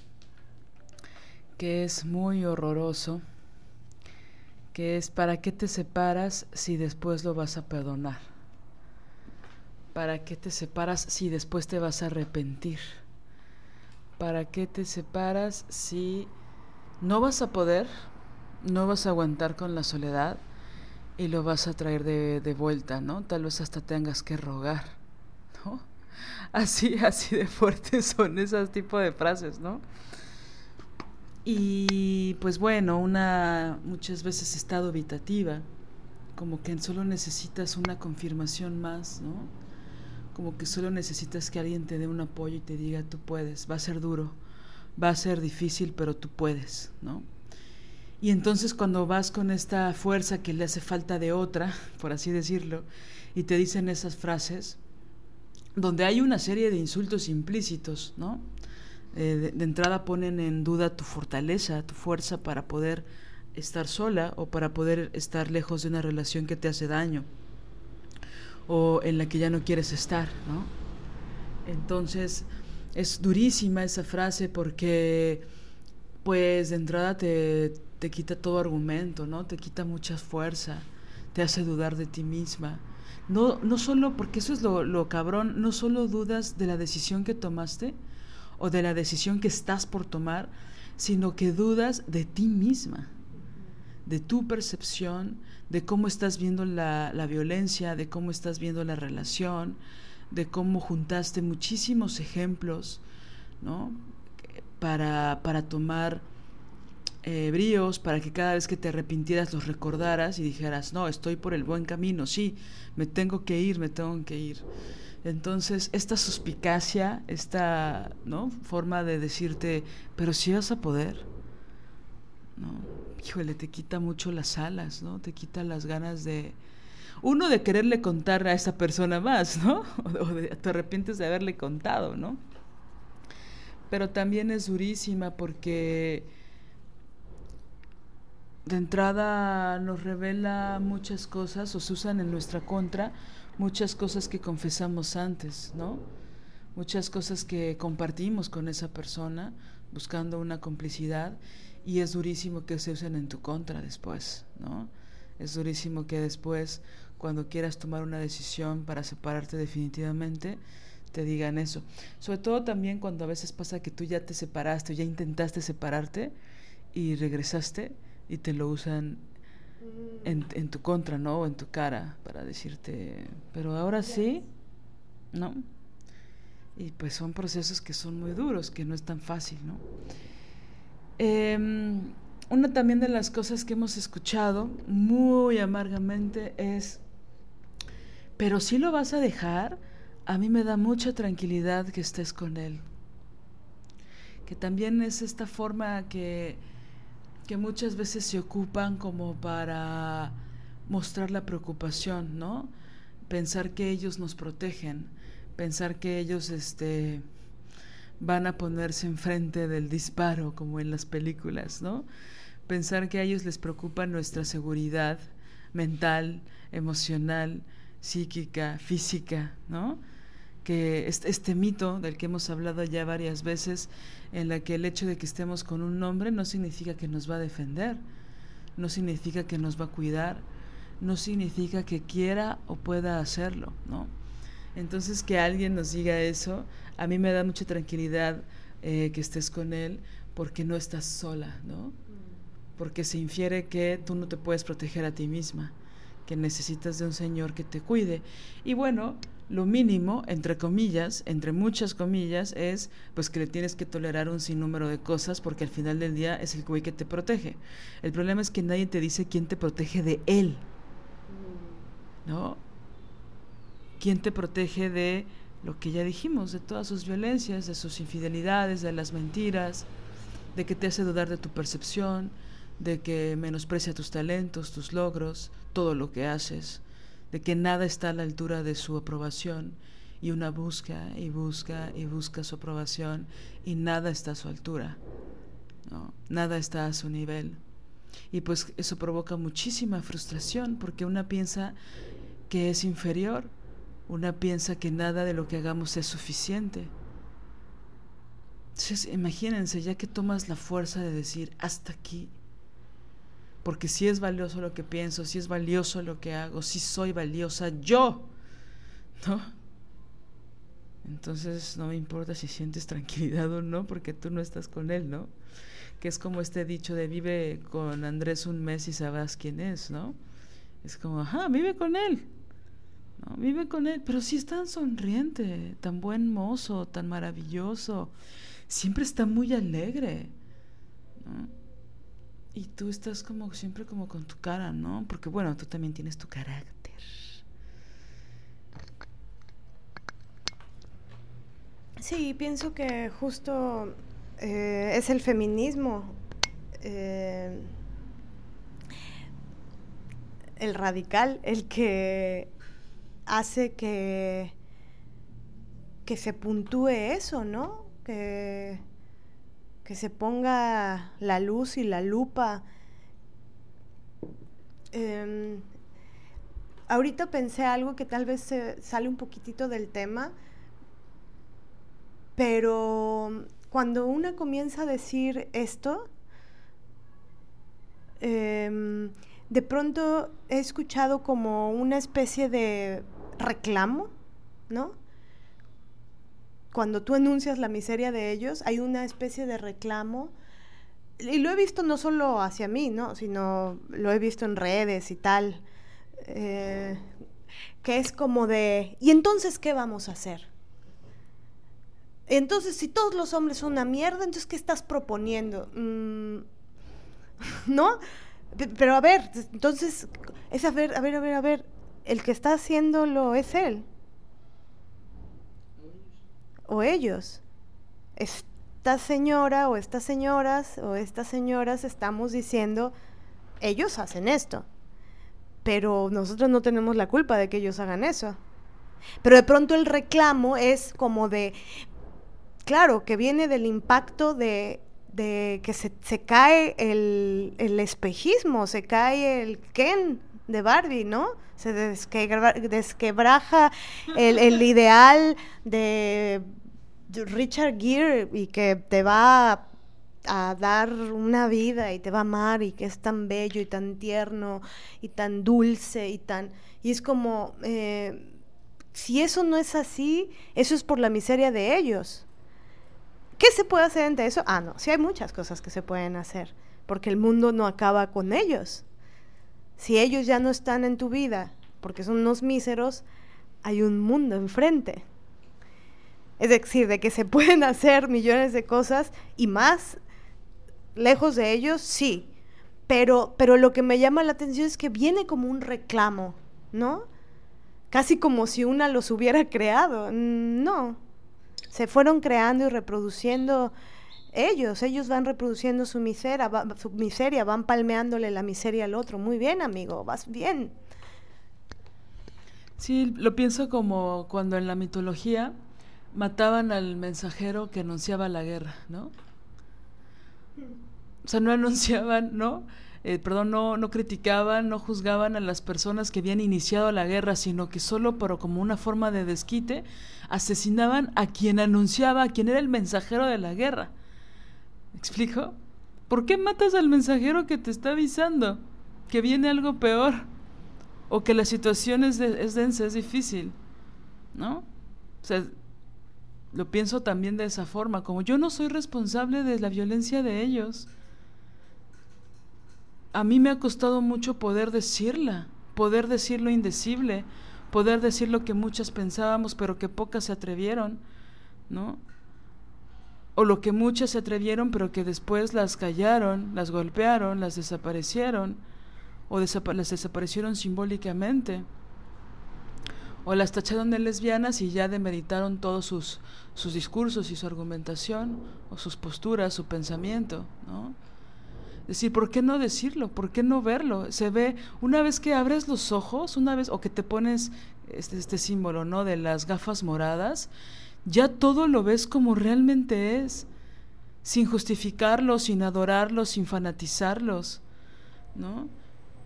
que es muy horroroso, que es ¿para qué te separas si después lo vas a perdonar? ¿Para qué te separas si después te vas a arrepentir? ¿Para qué te separas si no vas a poder, no vas a aguantar con la soledad y lo vas a traer de, de vuelta, ¿no? Tal vez hasta tengas que rogar, ¿no? Así, así de fuertes son esas tipo de frases, ¿no? Y pues bueno, una muchas veces estado habitativa, como que solo necesitas una confirmación más, ¿no? Como que solo necesitas que alguien te dé un apoyo y te diga, tú puedes, va a ser duro, va a ser difícil, pero tú puedes, ¿no? Y entonces cuando vas con esta fuerza que le hace falta de otra, por así decirlo, y te dicen esas frases, donde hay una serie de insultos implícitos, ¿no? Eh, de, entrada ponen en duda tu fortaleza, tu fuerza para poder estar sola o para poder estar lejos de una relación que te hace daño o en la que ya no quieres estar, ¿no? Entonces, es durísima esa frase porque pues de entrada te, te quita todo argumento, ¿no? Te quita mucha fuerza, te hace dudar de ti misma. No, no solo, porque eso es lo, lo cabrón, no solo dudas de la decisión que tomaste o de la decisión que estás por tomar, sino que dudas de ti misma, de tu percepción, de cómo estás viendo la, la violencia, de cómo estás viendo la relación, de cómo juntaste muchísimos ejemplos, ¿no? Para, para tomar eh, bríos, para que cada vez que te arrepintieras los recordaras y dijeras, no, estoy por el buen camino, sí, me tengo que ir, me tengo que ir. Entonces, esta suspicacia, esta ¿no? forma de decirte, pero si vas a poder, ¿no? Híjole, te quita mucho las alas, ¿no? Te quita las ganas de, uno de quererle contar a esa persona más, ¿no? O de, te arrepientes de haberle contado, ¿no? Pero también es durísima porque de entrada nos revela muchas cosas o se usan en nuestra contra muchas cosas que confesamos antes, ¿no? Muchas cosas que compartimos con esa persona buscando una complicidad y es durísimo que se usen en tu contra después, ¿no? Es durísimo que después cuando quieras tomar una decisión para separarte definitivamente, te digan eso. Sobre todo también cuando a veces pasa que tú ya te separaste o ya intentaste separarte y regresaste y te lo usan en, en tu contra, ¿no? O en tu cara para decirte, pero ahora sí, ¿no? Y pues son procesos que son muy duros, que no es tan fácil, ¿no? Em, una también de las cosas que hemos escuchado muy amargamente es, pero si lo vas a dejar, a mí me da mucha tranquilidad que estés con él. Que también es esta forma que, que muchas veces se ocupan como para mostrar la preocupación, ¿no? Pensar que ellos nos protegen, pensar que ellos este, van a ponerse enfrente del disparo como en las películas, ¿no? Pensar que a ellos les preocupa nuestra seguridad mental, emocional, psíquica, física, ¿no? Que este, este mito del que hemos hablado ya varias veces, en la que el hecho de que estemos con un hombre no significa que nos va a defender, no significa que nos va a cuidar, no significa que quiera o pueda hacerlo, ¿no? Entonces que alguien nos diga eso, a mí me da mucha tranquilidad eh, que estés con él porque no estás sola, ¿no? Porque se infiere que tú no te puedes proteger a ti misma, que necesitas de un Señor que te cuide. Y bueno, lo mínimo, entre comillas, entre muchas comillas, es pues que le tienes que tolerar un sinnúmero de cosas porque al final del día es el güey que te protege. El problema es que nadie te dice quién te protege de él. ¿No? ¿Quién te protege de lo que ya dijimos, de todas sus violencias, de sus infidelidades, de las mentiras, de que te hace dudar de tu percepción, de que menosprecia tus talentos, tus logros, todo lo que haces, de que nada está a la altura de su aprobación y una busca y busca y busca su aprobación y nada está a su altura, nada está a su nivel. Y pues eso provoca muchísima frustración porque una piensa que es inferior una piensa que nada de lo que hagamos es suficiente. Entonces, imagínense, ya que tomas la fuerza de decir hasta aquí, porque si es valioso lo que pienso, si es valioso lo que hago, si soy valiosa yo, ¿no? Entonces no me importa si sientes tranquilidad o no, porque tú no estás con él, ¿no? Que es como este dicho de vive con Andrés un mes y sabrás quién es, ¿no? Es como, ajá, vive con él. Vive con él, pero si es tan sonriente, tan buen mozo, tan maravilloso, siempre está muy alegre. Y tú estás como siempre como con tu cara, ¿no? Porque bueno, tú también tienes tu carácter. Sí, pienso que justo eh, es el feminismo. Eh, el radical, el que hace que, que se puntúe eso, ¿no? Que, que se ponga la luz y la lupa. Em, ahorita pensé algo que tal vez se sale un poquitito del tema, pero cuando una comienza a decir esto, em, de pronto he escuchado como una especie de reclamo, ¿no? Cuando tú enuncias la miseria de ellos, hay una especie de reclamo. Y lo he visto no solo hacia mí, ¿no? Sino lo he visto en redes y tal. Eh, que es como de, ¿y entonces qué vamos a hacer? Entonces, si todos los hombres son una mierda, entonces, ¿qué estás proponiendo? Mm, ¿No? Pero a ver, entonces, es a ver, a ver, a ver, a ver, el que está haciéndolo es él. O ellos. Esta señora o estas señoras o estas señoras estamos diciendo, ellos hacen esto. Pero nosotros no tenemos la culpa de que ellos hagan eso. Pero de pronto el reclamo es como de, claro, que viene del impacto de, de que se, se cae el, el, espejismo, se cae el Ken de Barbie, ¿no? Se desquebraja el, ideal de Richard Gere y que te va a, dar una vida y te va a amar y que es tan bello y tan tierno y tan dulce y tan... Y es como... Eh, si eso no es así, eso es por la miseria de ellos. ¿Qué se puede hacer ante eso? Ah, no, sí hay muchas cosas que se pueden hacer, porque el mundo no acaba con ellos. Si ellos ya no están en tu vida, porque son unos míseros, hay un mundo enfrente. Es decir, de que se pueden hacer millones de cosas y más lejos de ellos, sí. Pero, pero lo que me llama la atención es que viene como un reclamo, ¿no? Casi como si una los hubiera creado. No. Se fueron creando y reproduciendo ellos. Ellos van reproduciendo su miseria, su miseria, van palmeándole la miseria al otro. Muy bien, amigo, vas bien. Sí, lo pienso como cuando en la mitología mataban al mensajero que anunciaba la guerra, ¿no? O sea, no anunciaban, ¿no? Eh, perdón, no, no criticaban, no juzgaban a las personas que habían iniciado la guerra, sino que solo pero como una forma de desquite, asesinaban a quien anunciaba, a quien era el mensajero de la guerra. ¿Me explico? ¿Por qué matas al mensajero que te está avisando que viene algo peor? O que la situación es, es densa, es difícil. ¿No? O sea, lo pienso también de esa forma, como yo no soy responsable de la violencia de ellos. A mí me ha costado mucho poder decirla, poder decir lo indecible, poder decir lo que muchas pensábamos pero que pocas se atrevieron, ¿no? O lo que muchas se atrevieron pero que después las callaron, las golpearon, las desaparecieron o las desaparecieron simbólicamente o las tacharon de lesbianas y ya demeritaron todos sus, sus discursos y su argumentación, o sus posturas, su pensamiento, ¿no? Es decir, ¿por qué no decirlo? ¿Por qué no verlo? Se ve, una vez que abres los ojos, una vez, o que te pones este, este símbolo, ¿no? De las gafas moradas, ya todo lo ves como realmente es, sin justificarlo, sin adorarlo, sin fanatizarlos, ¿no?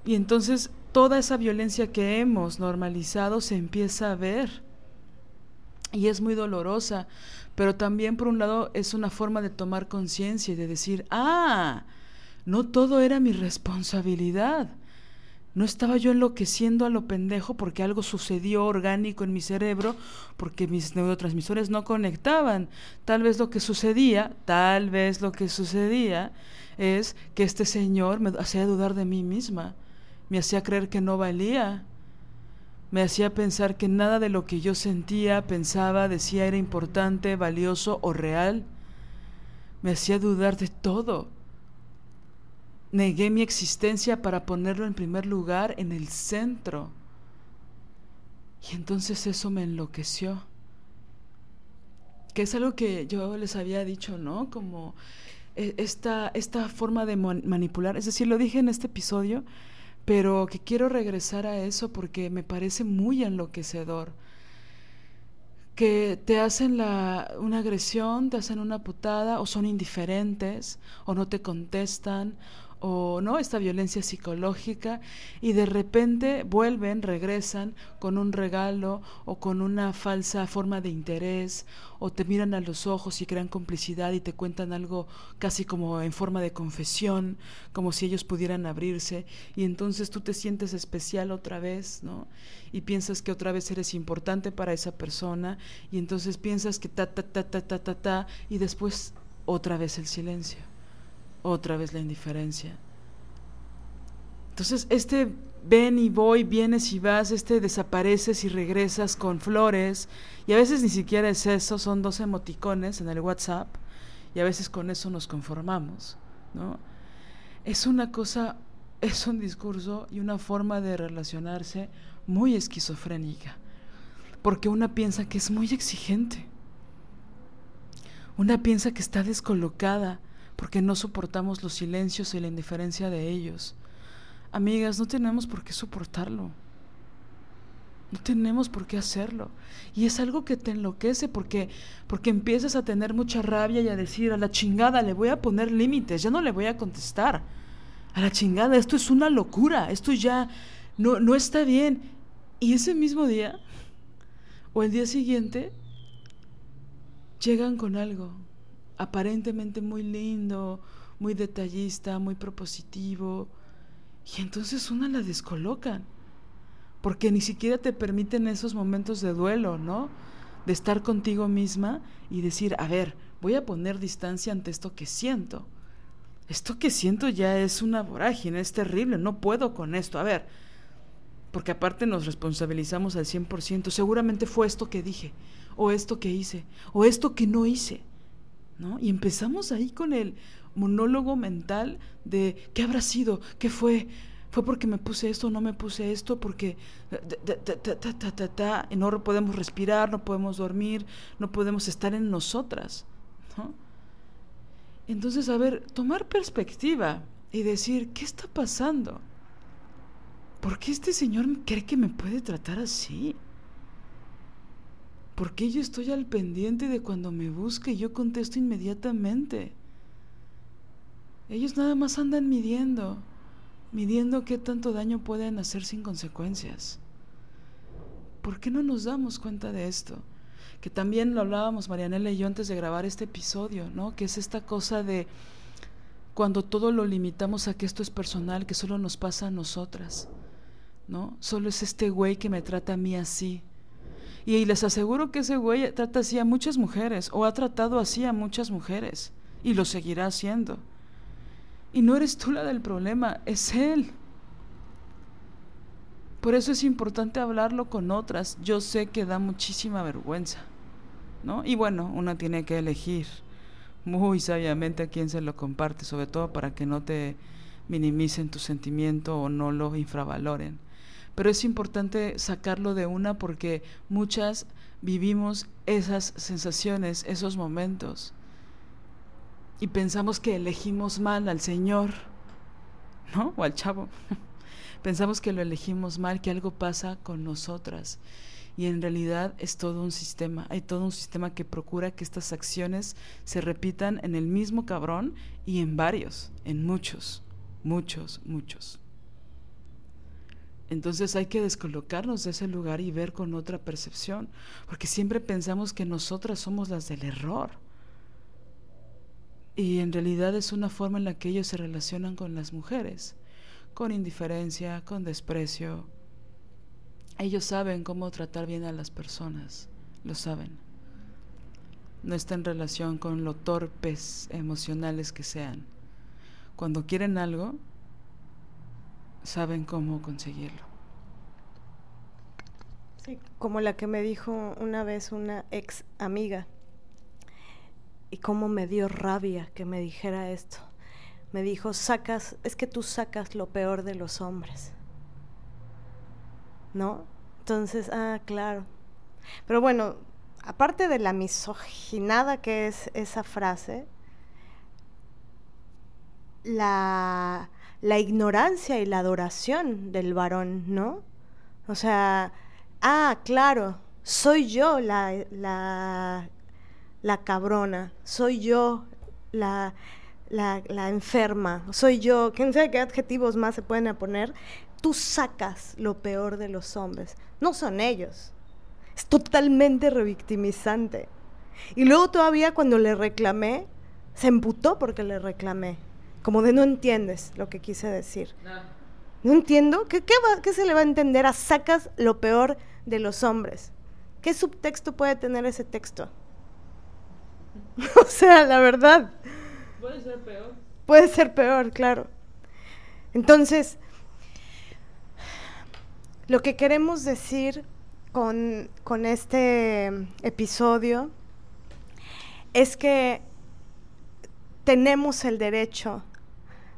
Y entonces toda esa violencia que hemos normalizado se empieza a ver. Y es muy dolorosa, pero también por un lado es una forma de tomar conciencia y de decir, ah, no todo era mi responsabilidad. No estaba yo enloqueciendo a lo pendejo porque algo sucedió orgánico en mi cerebro, porque mis neurotransmisores no conectaban. Tal vez lo que sucedía, tal vez lo que sucedía es que este señor me hacía dudar de mí misma me hacía creer que no valía, me hacía pensar que nada de lo que yo sentía, pensaba, decía era importante, valioso o real, me hacía dudar de todo. Negué mi existencia para ponerlo en primer lugar, en el centro. Y entonces eso me enloqueció. Que es algo que yo les había dicho, ¿no? Como eh, esta, esta forma de manipular. Es decir, lo dije en este episodio, pero que quiero regresar a eso porque me parece muy enloquecedor. Que te hacen la, una agresión, te hacen una putada, o son indiferentes, o no te contestan, o no esta violencia psicológica y de repente vuelven, regresan con un regalo o con una falsa forma de interés o te miran a los ojos y crean complicidad y te cuentan algo casi como en forma de confesión, como si ellos pudieran abrirse y entonces tú te sientes especial otra vez, ¿no? Y piensas que otra vez eres importante para esa persona y entonces piensas que ta ta ta ta ta ta ta y después otra vez el silencio otra vez la indiferencia. Entonces, este ven y voy, vienes y vas, este desapareces y regresas con flores, y a veces ni siquiera es eso, son dos emoticones en el WhatsApp, y a veces con eso nos conformamos, ¿no? Es una cosa, es un discurso y una forma de relacionarse muy esquizofrénica, porque una piensa que es muy exigente, una piensa que está descolocada, porque no soportamos los silencios y la indiferencia de ellos. Amigas, no tenemos por qué soportarlo. No tenemos por qué hacerlo. Y es algo que te enloquece porque, porque empiezas a tener mucha rabia y a decir, a la chingada, le voy a poner límites, ya no le voy a contestar. A la chingada, esto es una locura, esto ya no, no está bien. Y ese mismo día, o el día siguiente, llegan con algo aparentemente muy lindo, muy detallista, muy propositivo, y entonces una la descolocan. porque ni siquiera te permiten esos momentos de duelo, ¿no? De estar contigo misma y decir, a ver, voy a poner distancia ante esto que siento. Esto que siento ya es una vorágine, es terrible, no puedo con esto. A ver, porque aparte nos responsabilizamos al 100%, seguramente fue esto que dije, o esto que hice, o esto que no hice, Y empezamos ahí con el monólogo mental de qué habrá sido, qué fue, fue porque me puse esto, no me puse esto, porque y no podemos respirar, no podemos dormir, no podemos estar en nosotras. Entonces, a ver, tomar perspectiva y decir, ¿qué está pasando? ¿Por qué este señor cree que me puede tratar así? ¿Por qué yo estoy al pendiente de cuando me busca y yo contesto inmediatamente? Ellos nada más andan midiendo, midiendo qué tanto daño pueden hacer sin consecuencias. ¿Por qué no nos damos cuenta de esto? Que también lo hablábamos Marianela y yo antes de grabar este episodio, ¿no? Que es esta cosa de cuando todo lo limitamos a que esto es personal, que solo nos pasa a nosotras, ¿no? Solo es este güey que me trata a mí así. Y les aseguro que ese güey trata así a muchas mujeres, o ha tratado así a muchas mujeres, y lo seguirá haciendo. Y no eres tú la del problema, es él. Por eso es importante hablarlo con otras. Yo sé que da muchísima vergüenza, ¿no? Y bueno, uno tiene que elegir muy sabiamente a quién se lo comparte, sobre todo para que no te minimicen tu sentimiento o no lo infravaloren pero es importante sacarlo de una porque muchas vivimos esas sensaciones, esos momentos. Y pensamos que elegimos mal al Señor, ¿no? O al chavo. pensamos que lo elegimos mal, que algo pasa con nosotras. Y en realidad es todo un sistema. Hay todo un sistema que procura que estas acciones se repitan en el mismo cabrón y en varios, en muchos, muchos, muchos. Entonces hay que descolocarnos de ese lugar y ver con otra percepción, porque siempre pensamos que nosotras somos las del error. Y en realidad es una forma en la que ellos se relacionan con las mujeres, con indiferencia, con desprecio. Ellos saben cómo tratar bien a las personas, lo saben. No está en relación con lo torpes emocionales que sean. Cuando quieren algo, saben cómo conseguirlo. Sí, como la que me dijo una vez una ex amiga. Y cómo me dio rabia que me dijera esto. Me dijo, sacas, es que tú sacas lo peor de los hombres. ¿No? Entonces, ah, claro. Pero bueno, aparte de la misoginada que es esa frase, la la ignorancia y la adoración del varón, ¿no? O sea, ah, claro, soy yo la, la, la cabrona, soy yo la, la, la, enferma, soy yo, quién sabe qué adjetivos más se pueden poner, tú sacas lo peor de los hombres, no son ellos. Es totalmente revictimizante. Y luego todavía cuando le reclamé, se emputó porque le reclamé como de no entiendes lo que quise decir. No, entiendo. ¿Qué, qué, se le va a entender a sacas lo peor de los hombres? ¿Qué subtexto puede tener ese texto? o sea, la verdad. Puede ser peor. Puede ser peor, claro. Entonces, lo que queremos decir con, con este episodio es que tenemos el derecho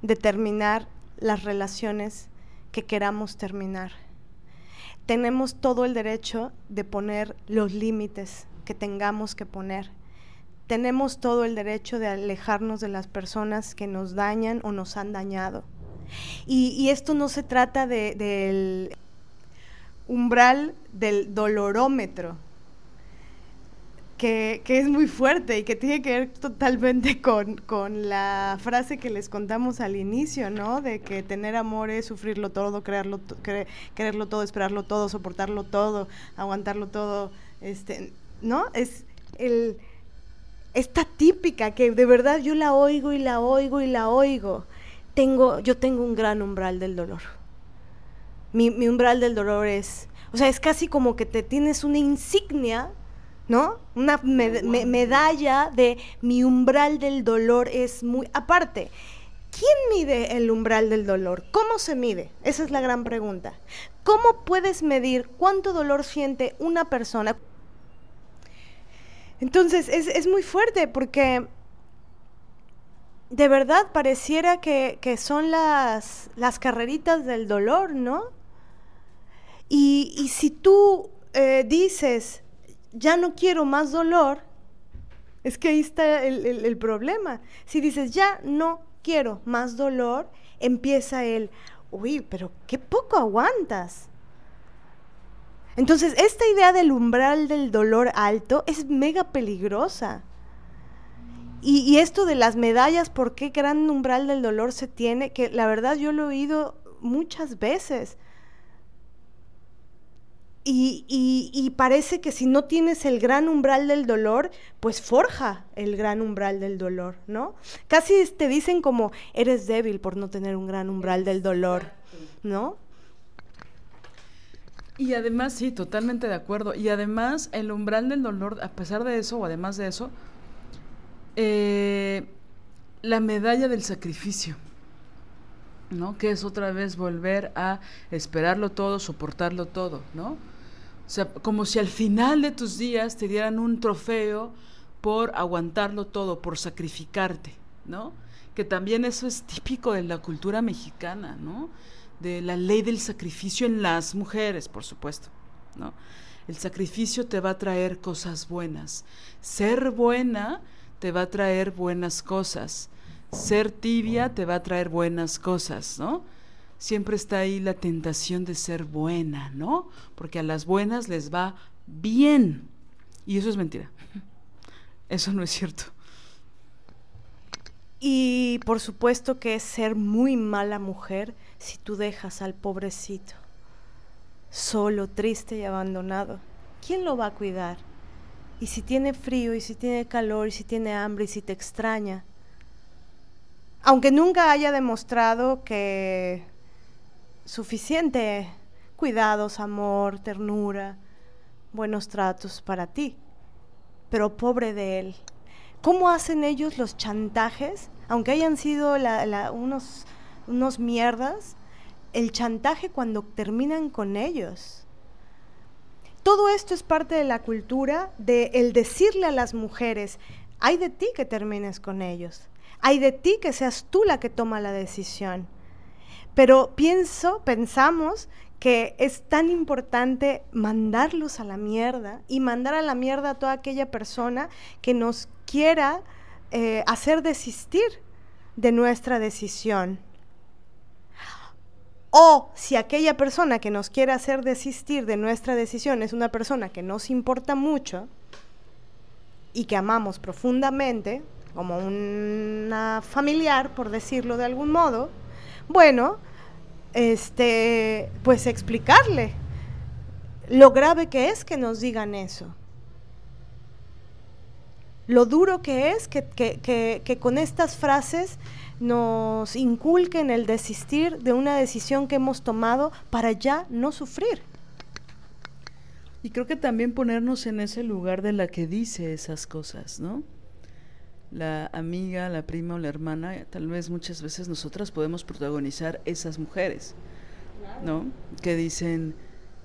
determinar las relaciones que queramos terminar. Tenemos todo el derecho de poner los límites que tengamos que poner. Tenemos todo el derecho de alejarnos de las personas que nos dañan o nos han dañado. Y, esto no se trata del umbral del dolorómetro, que, es muy fuerte y que tiene que ver totalmente con, la frase que les contamos al inicio, ¿no? De que tener amor es sufrirlo todo, creerlo, quererlo todo, esperarlo todo, soportarlo todo, aguantarlo todo, este, ¿no? Es el, esta típica que de verdad yo la oigo y la oigo y la oigo. Tengo, yo tengo un gran umbral del dolor. mi, umbral del dolor es, o sea, es casi como que te tienes una insignia, ¿no? Una medalla de mi umbral del dolor es muy aparte. ¿Quién mide el umbral del dolor? ¿Cómo se mide? Esa es la gran pregunta. ¿Cómo puedes medir cuánto dolor siente una persona? Entonces, es, muy fuerte porque de verdad pareciera que, son las, las, carreritas del dolor, ¿no? Y, si tú eh, dices, ya no quiero más dolor, es que ahí está el, problema. Si dices, ya no quiero más dolor, empieza el, uy, pero qué poco aguantas. Entonces, esta idea del umbral del dolor alto es mega peligrosa. Y, esto de las medallas, ¿por qué gran umbral del dolor se tiene? Que la verdad yo lo he oído muchas veces. Y, parece que si no tienes el gran umbral del dolor, pues forja el gran umbral del dolor, ¿no? Casi te dicen como eres débil por no tener un gran umbral del dolor, ¿no? Y además, sí, totalmente de acuerdo. Y además, el umbral del dolor, a pesar de eso, o además de eso, eh, la medalla del sacrificio. ¿no? Que es otra vez volver a esperarlo todo, soportarlo todo, ¿no? O sea, como si al final de tus días te dieran un trofeo por aguantarlo todo, por sacrificarte, ¿no? Que también eso es típico de la cultura mexicana, ¿no? De la ley del sacrificio en las mujeres, por supuesto, ¿no? El sacrificio te va a traer cosas buenas. Ser buena te va a traer buenas cosas. Ser tibia te va a traer buenas cosas, ¿no? Siempre está ahí la tentación de ser buena, ¿no? Porque a las buenas les va bien. Y eso es mentira. Eso no es cierto. Y por supuesto que es ser muy mala mujer si tú dejas al pobrecito solo, triste y abandonado. ¿Quién lo va a cuidar? Y si tiene frío, y si tiene calor, y si tiene hambre, y si te extraña. Aunque nunca haya demostrado que suficiente cuidados, amor, ternura, buenos tratos para ti, pero pobre de él. ¿Cómo hacen ellos los chantajes? Aunque hayan sido unos, unos mierdas, el chantaje cuando terminan con ellos. Todo esto es parte de la cultura de el decirle a las mujeres, hay de ti que termines con ellos, hay de ti que seas tú la que toma la decisión. Pero pienso, pensamos que es tan importante mandarlos a la mierda y mandar a la mierda a toda aquella persona que nos quiera eh, hacer desistir de nuestra decisión. O si aquella persona que nos quiere hacer desistir de nuestra decisión es una persona que nos importa mucho y que amamos profundamente, como una familiar, por decirlo de algún modo, bueno, este, pues explicarle lo grave que es que nos digan eso. Lo duro que es que, que, con estas frases nos inculquen el desistir de una decisión que hemos tomado para ya no sufrir. Y creo que también ponernos en ese lugar de la que dice esas cosas, ¿no? La amiga, la prima o la hermana, tal vez muchas veces nosotras podemos protagonizar esas mujeres, ¿no? Que dicen,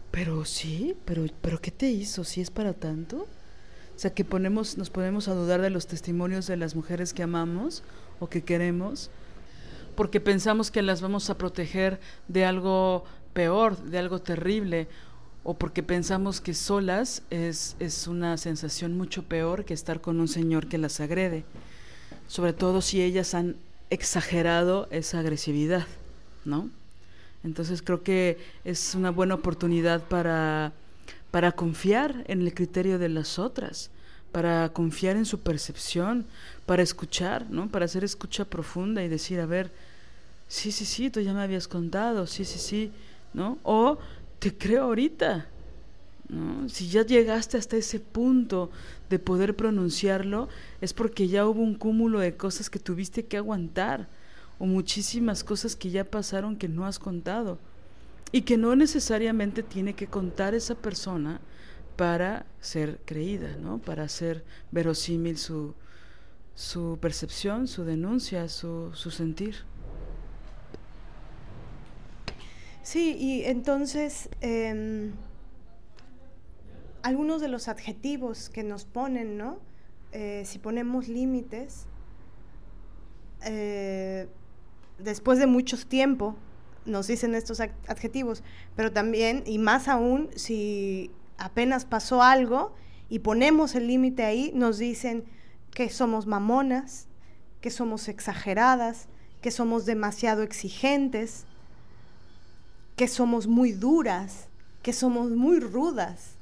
pero sí, pero, pero ¿qué te hizo? ¿Si es para tanto? O sea, que ponemos, nos ponemos a dudar de los testimonios de las mujeres que amamos o que queremos, porque pensamos que las vamos a proteger de algo peor, de algo terrible, o porque pensamos que solas es, es una sensación mucho peor que estar con un señor que las agrede, sobre todo si ellas han exagerado esa agresividad, ¿no? Entonces creo que es una buena oportunidad para, para confiar en el criterio de las otras, para confiar en su percepción, para escuchar, ¿no? Para hacer escucha profunda y decir, a ver, sí, sí, sí, tú ya me habías contado, sí, sí, sí, ¿no? O te creo ahorita. ¿no? Si ya llegaste hasta ese punto de poder pronunciarlo, es porque ya hubo un cúmulo de cosas que tuviste que aguantar o muchísimas cosas que ya pasaron que no has contado. y que no necesariamente tiene que contar esa persona para ser creída, ¿no? Para ser verosímil su, su percepción, su denuncia, su, su sentir. Sí, y entonces em, algunos de los adjetivos que nos ponen, ¿no? Eh, si ponemos límites, eh, después de mucho tiempo nos dicen estos adjetivos, pero también, y más aún, si apenas pasó algo y ponemos el límite ahí, nos dicen que somos mamonas, que somos exageradas, que somos demasiado exigentes, que somos muy duras, que somos muy rudas.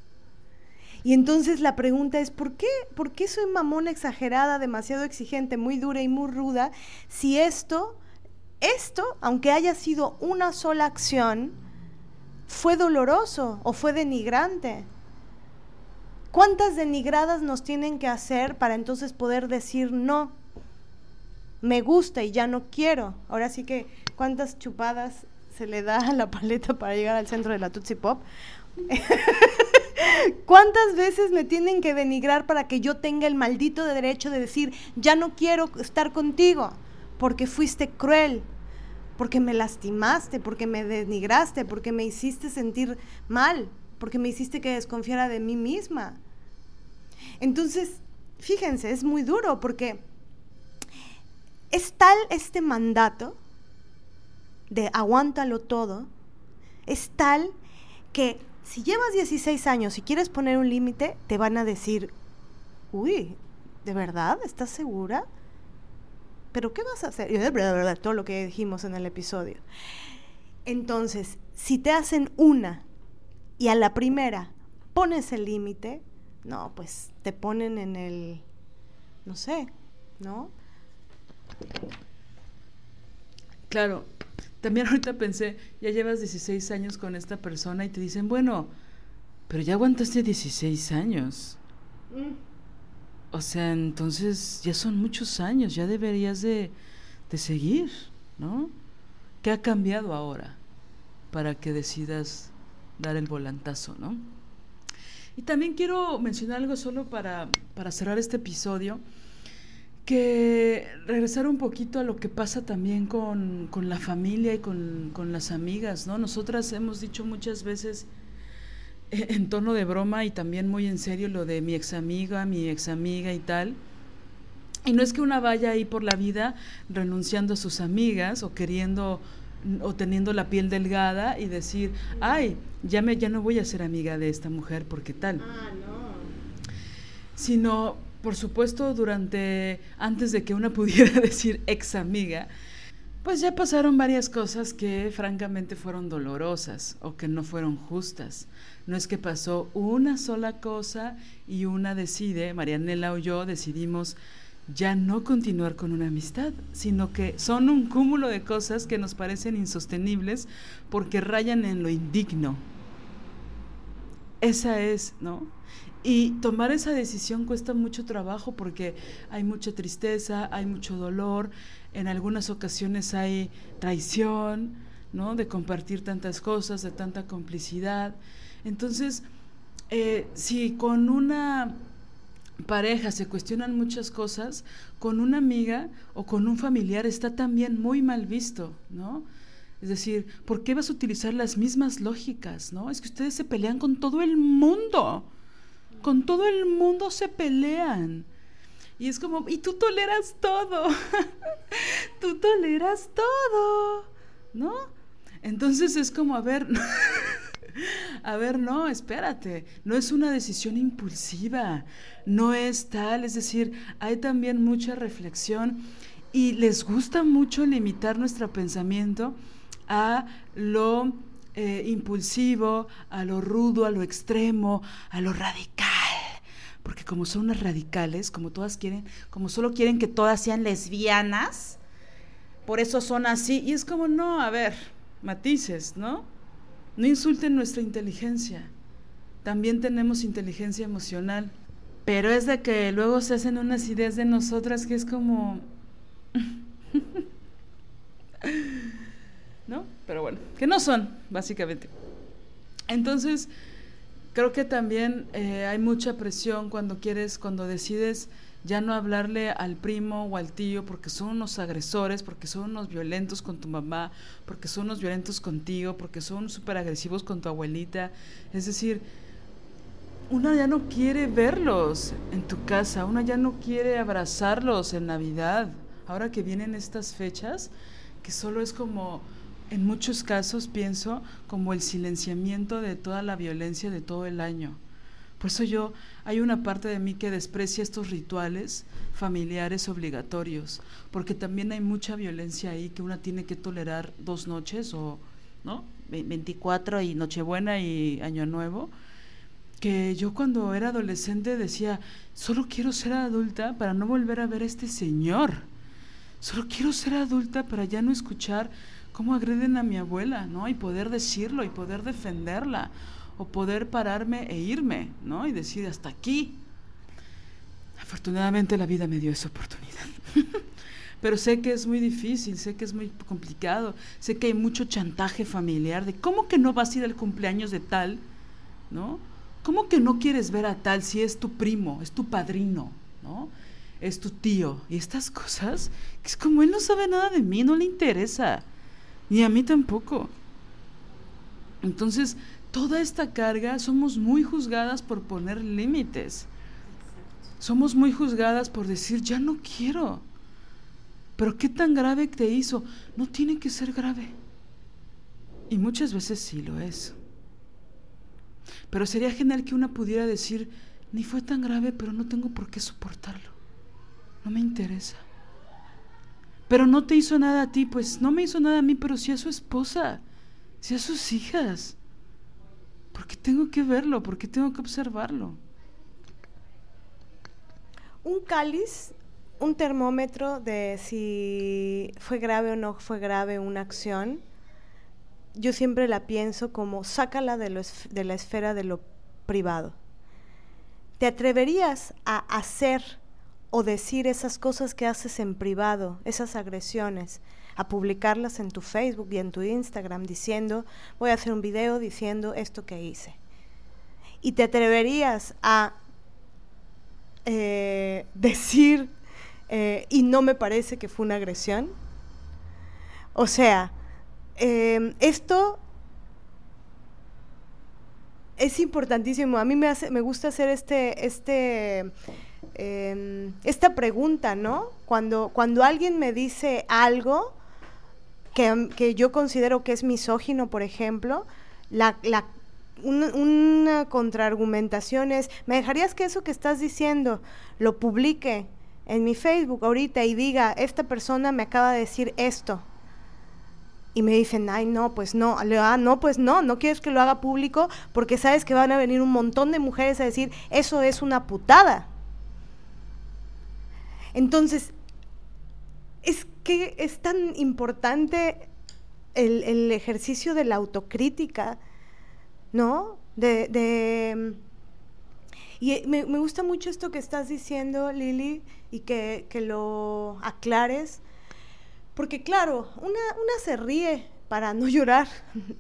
Y entonces la pregunta es, ¿por qué, ¿por qué soy mamona exagerada, demasiado exigente, muy dura y muy ruda, si esto, esto, aunque haya sido una sola acción, fue doloroso o fue denigrante? ¿Cuántas denigradas nos tienen que hacer para entonces poder decir no? Me gusta y ya no quiero. Ahora sí que, ¿cuántas chupadas se le da la paleta para llegar al centro de la Tutsi Pop. ¿Cuántas veces me tienen que denigrar para que yo tenga el maldito derecho de decir, ya no quiero estar contigo, porque fuiste cruel, porque me lastimaste, porque me denigraste, porque me hiciste sentir mal, porque me hiciste que desconfiara de mí misma? Entonces, fíjense, es muy duro porque es tal este mandato de aguántalo todo es tal que si llevas 16 años y quieres poner un límite, te van a decir, uy, ¿de verdad? ¿Estás segura? ¿Pero qué vas a hacer? Todo lo que dijimos en el episodio. Entonces, si te hacen una y a la primera pones el límite, no, pues te ponen en el, no sé, ¿no? Claro, también ahorita pensé, ya llevas 16 años con esta persona y te dicen, bueno, pero ya aguantaste 16 años. Mm. O sea, entonces ya son muchos años, ya deberías de, de seguir, ¿no? ¿Qué ha cambiado ahora para que decidas dar el volantazo, ¿no? Y también quiero mencionar algo solo para, para cerrar este episodio que regresar un poquito a lo que pasa también con, la familia y con, las amigas, ¿no? Nosotras hemos dicho muchas veces eh, en tono de broma y también muy en serio lo de mi ex amiga, mi ex amiga y tal. Y no es que una vaya ahí por la vida renunciando a sus amigas o queriendo o teniendo la piel delgada y decir, ay, ya, me, ya no voy a ser amiga de esta mujer porque tal. Ah, no. Sino por supuesto, durante, antes de que una pudiera decir ex amiga, pues ya pasaron varias cosas que francamente fueron dolorosas o que no fueron justas. No es que pasó una sola cosa y una decide, Marianela o yo decidimos ya no continuar con una amistad, sino que son un cúmulo de cosas que nos parecen insostenibles porque rayan en lo indigno. Esa es, ¿no? Y tomar esa decisión cuesta mucho trabajo porque hay mucha tristeza, hay mucho dolor, en algunas ocasiones hay traición, ¿no? De compartir tantas cosas, de tanta complicidad. Entonces, eh, si con una pareja se cuestionan muchas cosas, con una amiga o con un familiar está también muy mal visto, ¿no? Es decir, ¿por qué vas a utilizar las mismas lógicas, no? Es que ustedes se pelean con todo el mundo con todo el mundo se pelean. Y es como, y tú toleras todo, tú toleras todo, ¿no? Entonces es como, a ver, a ver, no, espérate, no es una decisión impulsiva, no es tal, es decir, hay también mucha reflexión y les gusta mucho limitar nuestro pensamiento a lo eh, impulsivo, a lo rudo, a lo extremo, a lo radical. Porque como son unas radicales, como todas quieren, como solo quieren que todas sean lesbianas, por eso son así. Y es como, no, a ver, matices, ¿no? No insulten nuestra inteligencia. También tenemos inteligencia emocional. Pero es de que luego se hacen unas ideas de nosotras que es como... ¿No? Pero bueno, que no son, básicamente. Entonces, creo que también eh, hay mucha presión cuando quieres, cuando decides ya no hablarle al primo o al tío porque son unos agresores, porque son unos violentos con tu mamá, porque son unos violentos contigo, porque son súper agresivos con tu abuelita. Es decir, una ya no quiere verlos en tu casa, una ya no quiere abrazarlos en Navidad. Ahora que vienen estas fechas, que solo es como, en muchos casos pienso, como el silenciamiento de toda la violencia de todo el año. Por eso yo, hay una parte de mí que desprecia estos rituales familiares obligatorios, porque también hay mucha violencia ahí que una tiene que tolerar dos noches o, ¿no? 24 y Nochebuena y Año Nuevo, que yo cuando era adolescente decía, solo quiero ser adulta para no volver a ver a este señor. Solo quiero ser adulta para ya no escuchar cómo agreden a mi abuela, ¿no? Y poder decirlo y poder defenderla o poder pararme e irme, ¿no? Y decir, hasta aquí. Afortunadamente la vida me dio esa oportunidad. Pero sé que es muy difícil, sé que es muy complicado, sé que hay mucho chantaje familiar de cómo que no vas a ir al cumpleaños de tal, ¿no? ¿Cómo que no quieres ver a tal si es tu primo, es tu padrino, ¿no? Es tu tío. Y estas cosas, que es como él no sabe nada de mí, no le interesa. Ni a mí tampoco. Entonces, toda esta carga somos muy juzgadas por poner límites. Somos muy juzgadas por decir, ya no quiero. Pero ¿qué tan grave te hizo? No tiene que ser grave. Y muchas veces sí lo es. Pero sería genial que una pudiera decir, ni fue tan grave, pero no tengo por qué soportarlo. No me interesa. Pero no te hizo nada a ti, pues no me hizo nada a mí, pero sí a su esposa, sí a sus hijas. ¿Por qué tengo que verlo? ¿Por qué tengo que observarlo? Un cáliz, un termómetro de si fue grave o no fue grave una acción, yo siempre la pienso como sácala de, de la esfera de lo privado. ¿Te atreverías a hacer o decir esas cosas que haces en privado, esas agresiones, a publicarlas en tu Facebook y en tu Instagram diciendo, voy a hacer un video diciendo esto que hice. Y te atreverías a eh, decir, eh, y no me parece que fue una agresión. O sea, em, esto es importantísimo. A mí me, hace, me gusta hacer este, este, em, esta pregunta, ¿no? Cuando, cuando alguien me dice algo, que, yo considero que es misógino, por ejemplo, la, una, contraargumentación es, ¿me dejarías que eso que estás diciendo lo publique en mi Facebook ahorita y diga, esta persona me acaba de decir esto? Y me dicen, ay, no, pues no, ah, no, pues no, no quieres que lo haga público porque sabes que van a venir un montón de mujeres a decir, eso es una putada. Entonces, es que es tan importante el, ejercicio de la autocrítica, ¿no? De, y me, gusta mucho esto que estás diciendo, Lili, y que, que lo aclares, porque claro, una, una se ríe para no llorar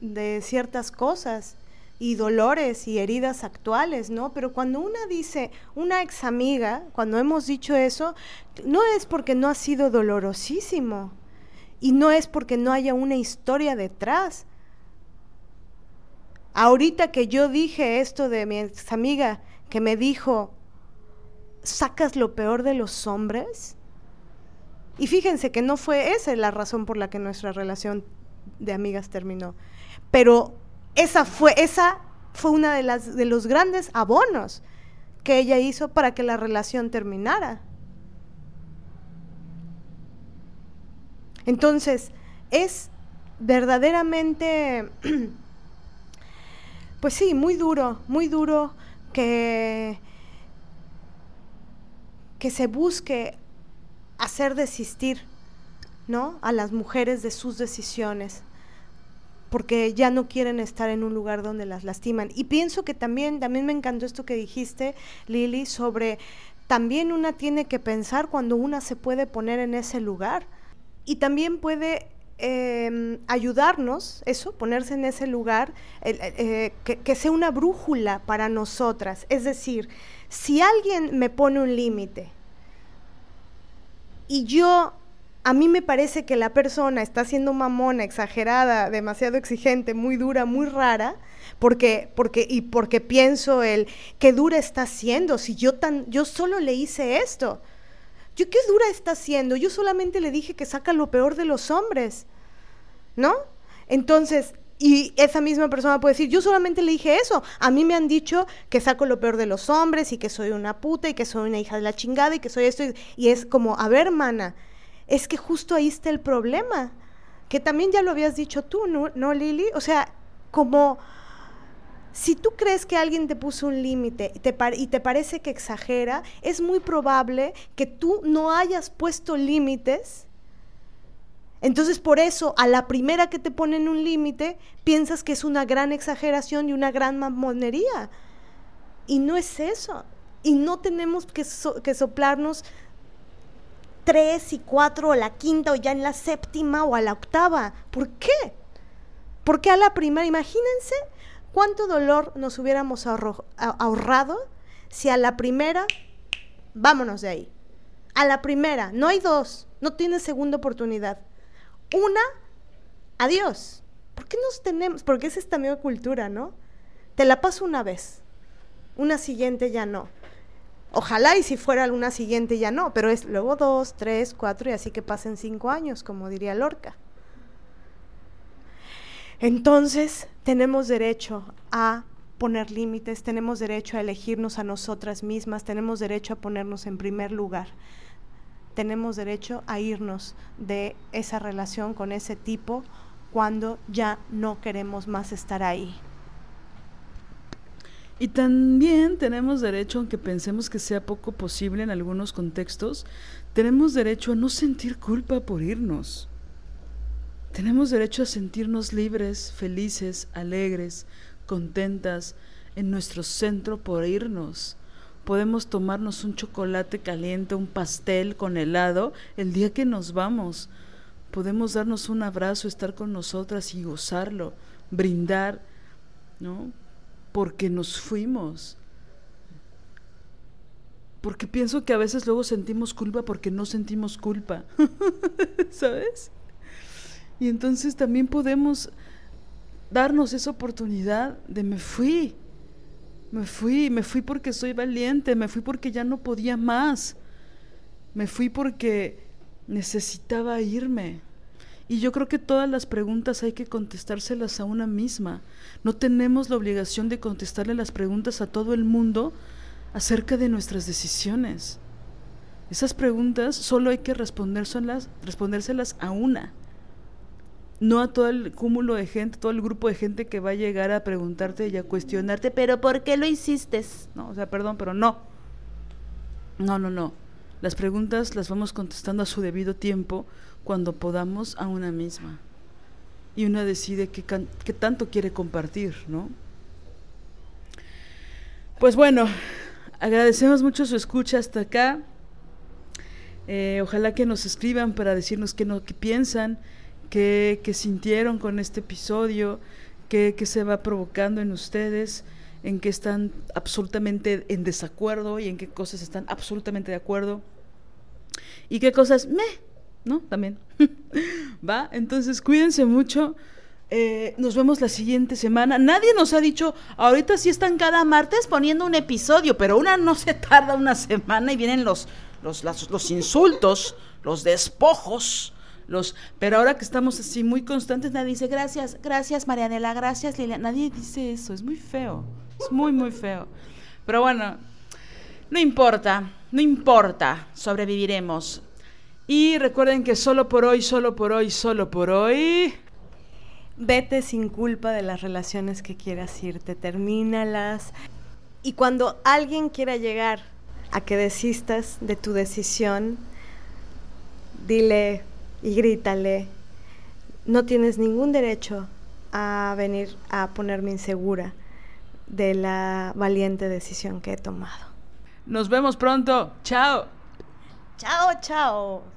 de ciertas cosas y dolores y heridas actuales, ¿no? Pero cuando una dice, una ex amiga, cuando hemos dicho eso, no es porque no ha sido dolorosísimo y no es porque no haya una historia detrás. Ahorita que yo dije esto de mi ex amiga que me dijo, sacas lo peor de los hombres. Y fíjense que no fue esa la razón por la que nuestra relación de amigas terminó. Pero esa fue, esa fue una de, las, de los grandes abonos que ella hizo para que la relación terminara. Entonces, es verdaderamente, pues sí, muy duro, muy duro que, que se busque hacer desistir, ¿no? A las mujeres de sus decisiones porque ya no quieren estar en un lugar donde las lastiman. Y pienso que también, también me encantó esto que dijiste, Lili, sobre también una tiene que pensar cuando una se puede poner en ese lugar. Y también puede em, ayudarnos, eso, ponerse en ese lugar, eh, que, que sea una brújula para nosotras. Es decir, si alguien me pone un límite y yo a mí me parece que la persona está siendo mamona, exagerada, demasiado exigente, muy dura, muy rara, porque, porque, y porque pienso el qué dura está siendo, si yo tan, yo solo le hice esto. Yo qué dura está siendo, yo solamente le dije que saca lo peor de los hombres, ¿no? Entonces, y esa misma persona puede decir, yo solamente le dije eso. A mí me han dicho que saco lo peor de los hombres y que soy una puta y que soy una hija de la chingada y que soy esto. Y es como, a ver, mana, es que justo ahí está el problema, que también ya lo habías dicho tú, ¿no, ¿No Lili? O sea, como si tú crees que alguien te puso un límite y, te parece que exagera, es muy probable que tú no hayas puesto límites. Entonces por eso a la primera que te ponen un límite piensas que es una gran exageración y una gran mamonería. Y no es eso. Y no tenemos que, que soplarnos tres y cuatro o la quinta o ya en la séptima o a la octava. ¿Por qué? Porque a la primera, imagínense cuánto dolor nos hubiéramos ahorrado si a la primera, vámonos de ahí. A la primera, no hay dos, no tienes segunda oportunidad. Una, adiós. ¿Por qué nos tenemos? Porque esa es también cultura, ¿no? Te la paso una vez, una siguiente ya no. Ojalá y si fuera alguna siguiente ya no, pero es luego dos, tres, cuatro y así que pasen cinco años, como diría Lorca. Entonces tenemos derecho a poner límites, tenemos derecho a elegirnos a nosotras mismas, tenemos derecho a ponernos en primer lugar, tenemos derecho a irnos de esa relación con ese tipo cuando ya no queremos más estar ahí. Y también tenemos derecho, aunque pensemos que sea poco posible en algunos contextos, tenemos derecho a no sentir culpa por irnos. Tenemos derecho a sentirnos libres, felices, alegres, contentas en nuestro centro por irnos. Podemos tomarnos un chocolate caliente, un pastel con helado el día que nos vamos. Podemos darnos un abrazo, estar con nosotras y gozarlo, brindar, ¿no? Porque nos fuimos. Porque pienso que a veces luego sentimos culpa porque no sentimos culpa. ¿Sabes? Y entonces también podemos darnos esa oportunidad de me fui. Me fui, me fui porque soy valiente, me fui porque ya no podía más. Me fui porque necesitaba irme. Y yo creo que todas las preguntas hay que contestárselas a una misma. No tenemos la obligación de contestarle las preguntas a todo el mundo acerca de nuestras decisiones. Esas preguntas solo hay que respondérselas, respondérselas a una. No a todo el cúmulo de gente, todo el grupo de gente que va a llegar a preguntarte y a cuestionarte, pero ¿por qué lo hiciste? No, o sea, perdón, pero no. No, no, no. Las preguntas las vamos contestando a su debido tiempo cuando podamos a una misma. Y una decide qué, tanto quiere compartir, ¿no? Pues bueno, agradecemos mucho su escucha hasta acá. Eh, ojalá que nos escriban para decirnos qué, no, qué piensan, qué, qué, sintieron con este episodio, qué, qué, se va provocando en ustedes, en qué están absolutamente en desacuerdo y en qué cosas están absolutamente de acuerdo. Y qué cosas, me, ¿no? También. ¿Va? Entonces, cuídense mucho. Eh, nos vemos la siguiente semana. Nadie nos ha dicho, ahorita sí están cada martes poniendo un episodio, pero una no se tarda una semana y vienen los, los, los insultos, los despojos. Los, pero ahora que estamos así muy constantes, nadie dice gracias, gracias Marianela, gracias Lilia. Nadie dice eso, es muy feo, es muy, muy feo. Pero bueno, no importa, no importa, sobreviviremos. Y recuerden que solo por hoy, solo por hoy, solo por hoy. Vete sin culpa de las relaciones que quieras irte, termínalas. Y cuando alguien quiera llegar a que desistas de tu decisión, dile y grítale, no tienes ningún derecho a venir a ponerme insegura de la valiente decisión que he tomado. Nos vemos pronto. Chao. Chao, chao.